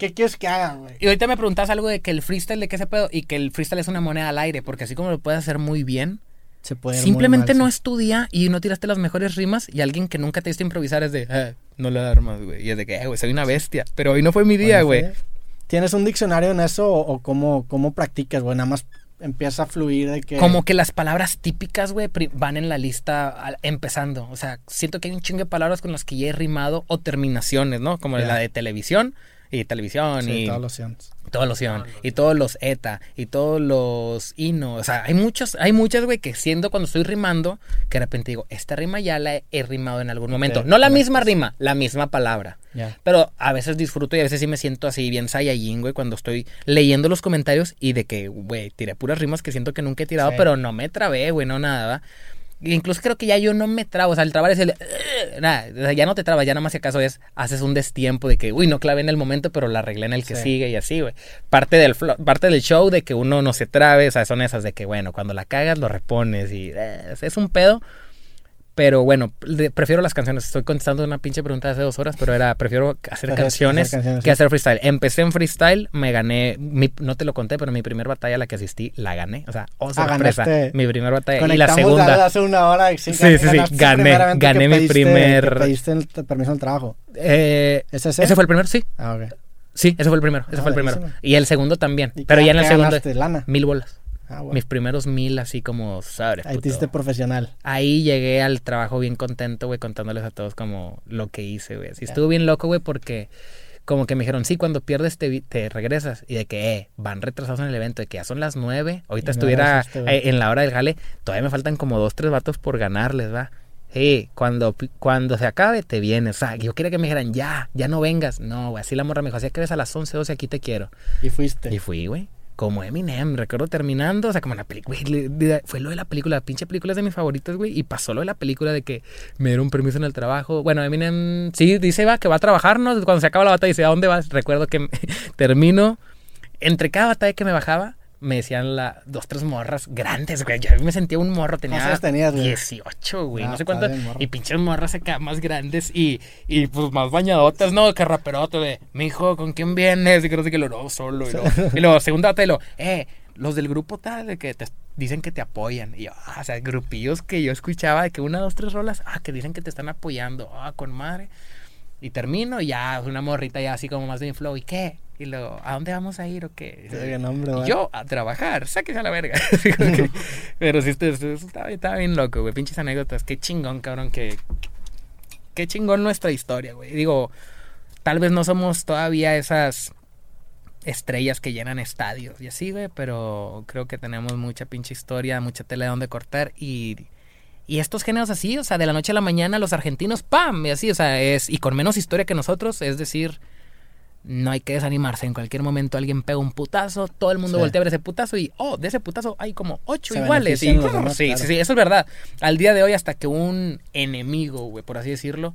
¿qué quieres que haga, güey? Y ahorita me preguntas algo de que el freestyle, de qué ese pedo, y que el freestyle es una moneda al aire, porque así como lo puedes hacer muy bien, Se puede simplemente muy no mal, sí. estudia y no tiraste las mejores rimas y alguien que nunca te viste improvisar es de, "Eh, no le da armas, güey. Y es de que, eh, güey, soy una bestia. Pero hoy no fue mi día, Bueno, güey. ¿Tienes un diccionario en eso o, o cómo, cómo practicas, güey? Nada más empieza a fluir de que... Como que las palabras típicas, güey, van en la lista al- empezando. O sea, siento que hay un chingo de palabras con las que ya he rimado o terminaciones, ¿no? Como la de televisión y televisión Sí, y todos los sions. todos los ion y todos los eta y todos los ino. O sea, hay muchos, hay muchas, güey, que siendo cuando estoy rimando, que de repente digo, esta rima ya la he rimado en algún momento. No la misma rima, la misma palabra. Pero a veces disfruto y a veces sí me siento así bien saiyajin, güey, cuando estoy leyendo los comentarios y de que, güey, tiré puras rimas que siento que nunca he tirado, Sí. pero no me trabé, güey, no nada, ¿va? Incluso creo que ya yo no me trabo, o sea, el trabar es el... Nada, o sea, ya no te trabas, ya nada más si acaso es, haces un destiempo de que, uy, no clavé en el momento, pero la arreglé en el que Sí. sigue y así, güey. Parte del, parte del show de que uno no se trabe, o sea, son esas de que, bueno, cuando la cagas lo repones y eh, es un pedo. Pero bueno, prefiero las canciones. Estoy contestando una pinche pregunta de hace dos horas, pero era, prefiero hacer canciones, hacer canciones, que hacer freestyle. Empecé en freestyle, me gané, mi- no te lo conté, pero mi primera batalla a la que asistí, la gané. O sea, oh, Ah, sorpresa. ganaste. Mi primera batalla. Y la segunda. la- hace una hora. Sí, Sí, sí, sí, gané, gané mi pediste- primer- pediste el permiso al trabajo. eh, ¿Ese es ese fue el primero, sí. Ah, ok. Sí, ese fue el primero. Ese Ah, fue el primero. buenísimo. Y el segundo también. ¿Y Pero ya en el segundo. ¿Lana? Mil bolas. Ah. Mis primeros mil, así como, sabes. Ahí te hiciste profesional. Ahí llegué al trabajo bien contento, güey, contándoles a todos como lo que hice, güey. Sí, Ya. estuvo bien loco, güey, porque como que me dijeron, sí, cuando pierdes te, te regresas. Y de que, eh, van retrasados en el evento, de que ya son las nueve. Ahorita no estuviera eh, en la hora del jale. Todavía me faltan como dos, tres vatos por ganarles, va. Sí, cuando, cuando se acabe, te vienes. O sea, yo quería que me dijeran, ya, ya no vengas. No, güey, así la morra me dijo, así que ves a las 11, 12, aquí te quiero. Y fuiste. Y fui, güey. Como Eminem, recuerdo terminando, o sea, como la película, fue lo de la película, la pinche película es de mis favoritos, güey, y pasó lo de la película de que me dieron permiso en el trabajo. Bueno, Eminem sí dice, va, que va a trabajar, ¿no? Cuando se acaba la batalla dice, ¿a dónde vas? Recuerdo que termino, entre cada batalla que me bajaba, me decían la, dos, tres morras grandes, güey. Yo me sentía un morro, tenía tenías, güey? 18, güey, Ah, no sé cuánto. Y pinches morras acá más grandes y, y pues más bañadotas, ¿no? Que raperote de, mi hijo, ¿con quién vienes? Y que sé qué, lo no, solo. Y luego, y luego segunda y lo, eh, los del grupo tal, de que te dicen que te apoyan. Y yo, ah, o sea, grupillos que yo escuchaba de que una, dos, tres rolas, ah, que dicen que te están apoyando, ah, con madre. Y termino y ya, una morrita ya así como más de mi flow, ¿y qué? Y luego, ¿a dónde vamos a ir o qué? Y yo a trabajar, sáquese a la verga. Que- Pero sí, estaba, estaba bien loco, güey. Pinches anécdotas. Qué chingón, cabrón, que. Qué chingón nuestra historia, güey. Digo, tal vez no somos todavía esas estrellas que llenan estadios y así, güey, pero creo que tenemos mucha pinche historia, mucha tela de donde cortar y. Y estos géneros así, o sea, de la noche a la mañana los argentinos, ¡pam! Y así, o sea, es. Y con menos historia que nosotros, es decir, no hay que desanimarse. En cualquier momento alguien pega un putazo, todo el mundo Sí. voltea a ver ese putazo y, oh, de ese putazo hay como ocho Se iguales. Y, demás, sí, claro. sí, sí, eso es verdad. Al día de hoy, hasta que un enemigo, güey, por así decirlo,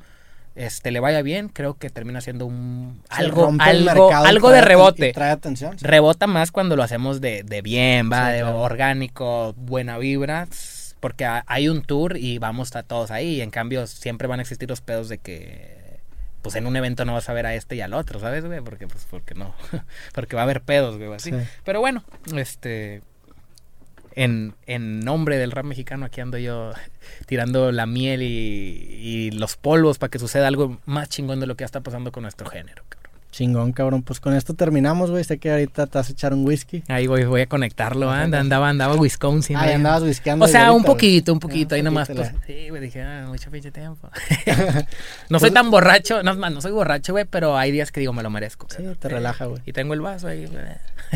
este, le vaya bien, creo que termina siendo un Se algo, algo, algo trae de rebote. Trae atención. sí. Rebota más cuando lo hacemos de, de bien, va, de claro. orgánico, buena vibra. Porque ha- hay un tour y vamos a todos ahí. Y en cambio, siempre van a existir los pedos de que. Pues en un evento no vas a ver a este y al otro, ¿sabes, güey? Porque, pues, porque no. porque va a haber pedos, güey, así. Sí. Pero bueno, este. En, en nombre del rap mexicano, aquí ando yo tirando la miel y, y los polvos para que suceda algo más chingón de lo que ya está pasando con nuestro género. Chingón, cabrón. Pues con esto terminamos, güey. Sé que ahorita te vas a echar un whisky. Ahí voy, voy a conectarlo. Ajá. andaba, andaba Wisconsin. Ah, ahí. andabas whiskeando. O sea, un poquito, un poquito, Ah, ahí nomás. Pues, sí, güey, dije, ah, mucho pinche tiempo. no soy tan borracho, no, más, no soy borracho, güey, pero hay días que digo, me lo merezco. Sí, te relaja, güey. Y tengo el vaso ahí, güey.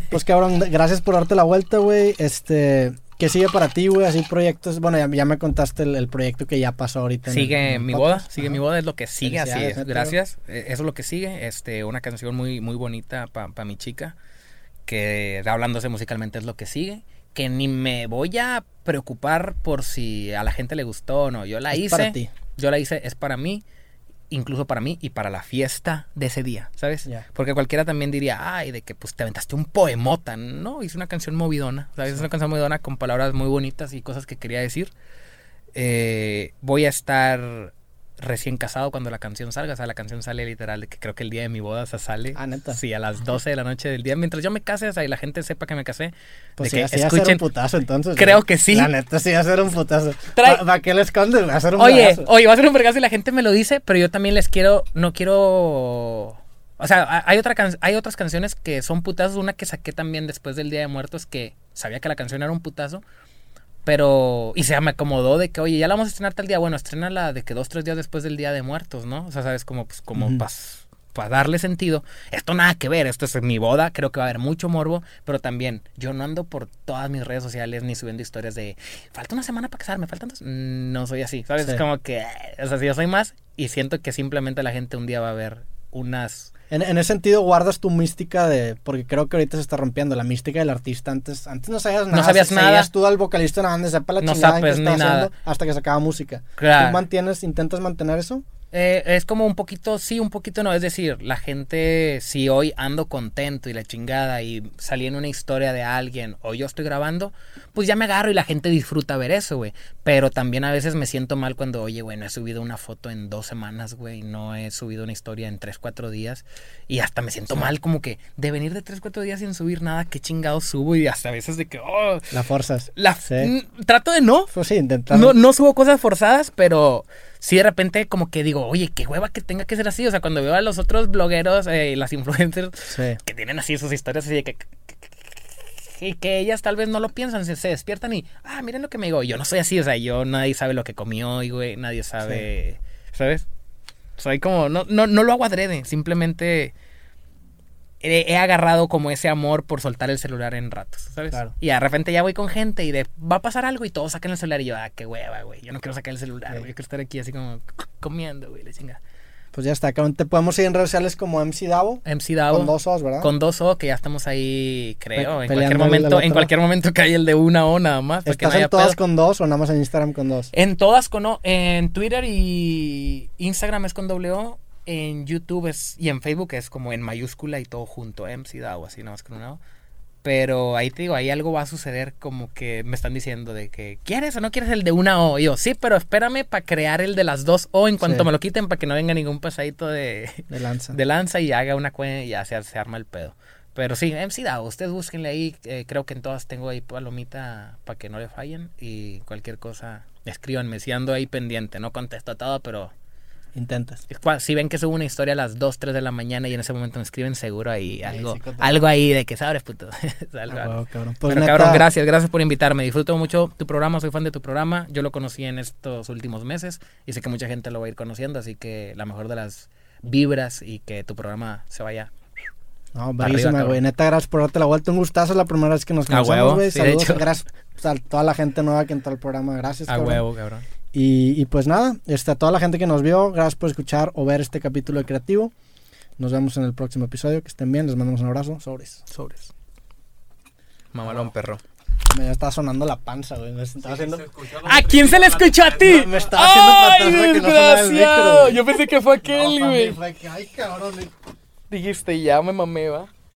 Pues cabrón, gracias por darte la vuelta, güey. Este, ¿qué sigue para ti, güey? Así proyectos. Bueno, ya, ya me contaste el, el proyecto que ya pasó ahorita. en el- Sigue en mi boda, sigue Ajá. mi boda, es lo que sigue, así es. neta, Gracias. Eh, Eso es lo que sigue. Este, una canción muy, muy bonita para mi chica. Que hablándose musicalmente es lo que sigue. Que ni me voy a preocupar por si a la gente le gustó o no. Yo la Es hice. para ti. Yo la hice, es para mí, incluso para mí y para la fiesta de ese día, ¿sabes? Ya. Porque cualquiera también diría, ay, de que pues te aventaste un poemota. No, hice una canción movidona, ¿sabes? Es una canción movidona con palabras muy bonitas y cosas que quería decir. Eh, voy a estar recién casado cuando la canción salga. O sea, la canción sale literal de que creo que el día de mi boda se sale. Ah, ¿neta? Sí, a las 12 de la noche del día. Mientras yo me case, o sea, y la gente sepa que me casé. Pues de sí, que así va a ser un escuchen. putazo entonces. Creo que sí. La neta sí va a ser un putazo. ¿Para qué le escondes? Va a ser un Oye, vergazo. oye, va a ser un vergazo y la gente me lo dice, pero yo también les quiero, no quiero... O sea, ha- hay, otra can- hay otras canciones que son putazos. Una que saqué también después del Día de Muertos que sabía que la canción era un putazo. Pero... Y se me acomodó de que, oye, ya la vamos a estrenar tal día. Bueno, estrenala de que dos, tres días después del Día de Muertos, ¿no? O sea, sabes, como, pues, como Ujú. para darle sentido. Esto nada que ver, esto es mi boda, creo que va a haber mucho morbo, pero también yo no ando por todas mis redes sociales ni subiendo historias de falta una semana para casarme, faltan dos. Mm, No soy así, ¿sabes? Sí. Es como que, o sea, si yo soy más y siento que simplemente la gente un día va a ver unas... En, en ese sentido guardas tu mística de... Porque creo que ahorita se está rompiendo la mística del artista. Antes antes no sabías nada. sabías se- nada. tú al vocalista nada más de sepa la No chingada sabes está ni nada. haciendo hasta que sacaba música. Claro. ¿Tú mantienes, intentas mantener eso? Eh, es como un poquito, sí, un poquito no. Es decir, la gente, si hoy ando contento y la chingada y salí en una historia de alguien o yo estoy grabando, pues ya me agarro y la gente disfruta ver eso, güey. Pero también a veces me siento mal cuando, oye, güey, no he subido una foto en dos semanas, güey, no he subido una historia en tres, cuatro días y hasta me siento mal como que de venir de tres, cuatro días sin subir nada, qué chingado subo y hasta a veces de que, oh, La forzas. la, Sí. trato de no, Pues sí, intentar... no, no subo cosas forzadas, pero sí de repente como que digo, oye, qué hueva que tenga que ser así. O sea, cuando veo a los otros blogueros eh, y las influencers Sí. que tienen así sus historias así de que... Y que ellas tal vez no lo piensan, se, se despiertan y, ah, miren lo que me digo. Yo no soy así, o sea, yo nadie sabe lo que comió hoy, güey, nadie sabe, ¿sabes? Soy como, no, no, no lo hago adrede, simplemente he, agarrado como ese amor por soltar el celular en ratos, ¿sabes? Claro. Y de repente ya voy con gente y de, va a pasar algo y todos sacan el celular y yo, ah, qué hueva, güey, yo no quiero sacar el celular, Sí. güey, yo quiero estar aquí así como comiendo, güey, la chinga. Pues ya está. Te podemos seguir en redes sociales como MC Davo. MC Davo. Con dos O's, ¿verdad? Con dos O, que ya estamos ahí, creo. Pe- en cualquier momento, en cualquier momento cae el de una O nada más. ¿Estás no en todas pedo. con dos o nada más en Instagram con dos? En todas con O. En Twitter y Instagram es con doble O. En YouTube es, y en Facebook es como en mayúscula y todo junto. MC Dao, así nada más con una O. Pero ahí te digo, ahí algo va a suceder como que me están diciendo de que ¿quieres o no quieres el de una O? Y yo, sí, pero espérame para crear el de las dos O en cuanto Sí. me lo quiten para que no venga ningún pasadito de, De lanza. de lanza y haga una cuenta y ya se, se arma el pedo. Pero sí, MC Dao, ustedes búsquenle ahí, eh, creo que en todas tengo ahí palomita para que no le fallen y cualquier cosa, escríbanme, si ando ahí pendiente, no contesto todo, pero Intentas. si ven que subo una historia a las 2, 3 de la mañana y en ese momento me escriben, seguro ahí algo, sí, algo ahí de que sabes, puto. Algo, Ah, cabrón. Pues neta, cabrón, gracias, gracias por invitarme. Disfruto mucho tu programa, soy fan de tu programa. Yo lo conocí en estos últimos meses y sé que mucha gente lo va a ir conociendo, así que la mejor de las vibras y que tu programa se vaya. No, cabrón. güey. Neta, gracias por darte la vuelta. Un gustazo. Es la primera vez que nos A conocemos, huevo, güey. sí, de Saludos. hecho. Gracias a toda la gente nueva que entró al programa. Gracias, A cabrón. huevo, cabrón. Y, y pues nada, este, a toda la gente que nos vio, gracias por escuchar o ver este capítulo de Creativo. Nos vemos en el próximo episodio. Que estén bien. Les mandamos un abrazo. Sobres. Sobres. Mamalón, perro. Me ya estaba sonando la panza, güey. Me estaba haciendo... ¿A quién se le escuchó a ti? Me estaba haciendo no güey. Yo pensé que fue No, aquel, güey. fue que, Ay, cabrón. Dijiste, ya me mamé, va.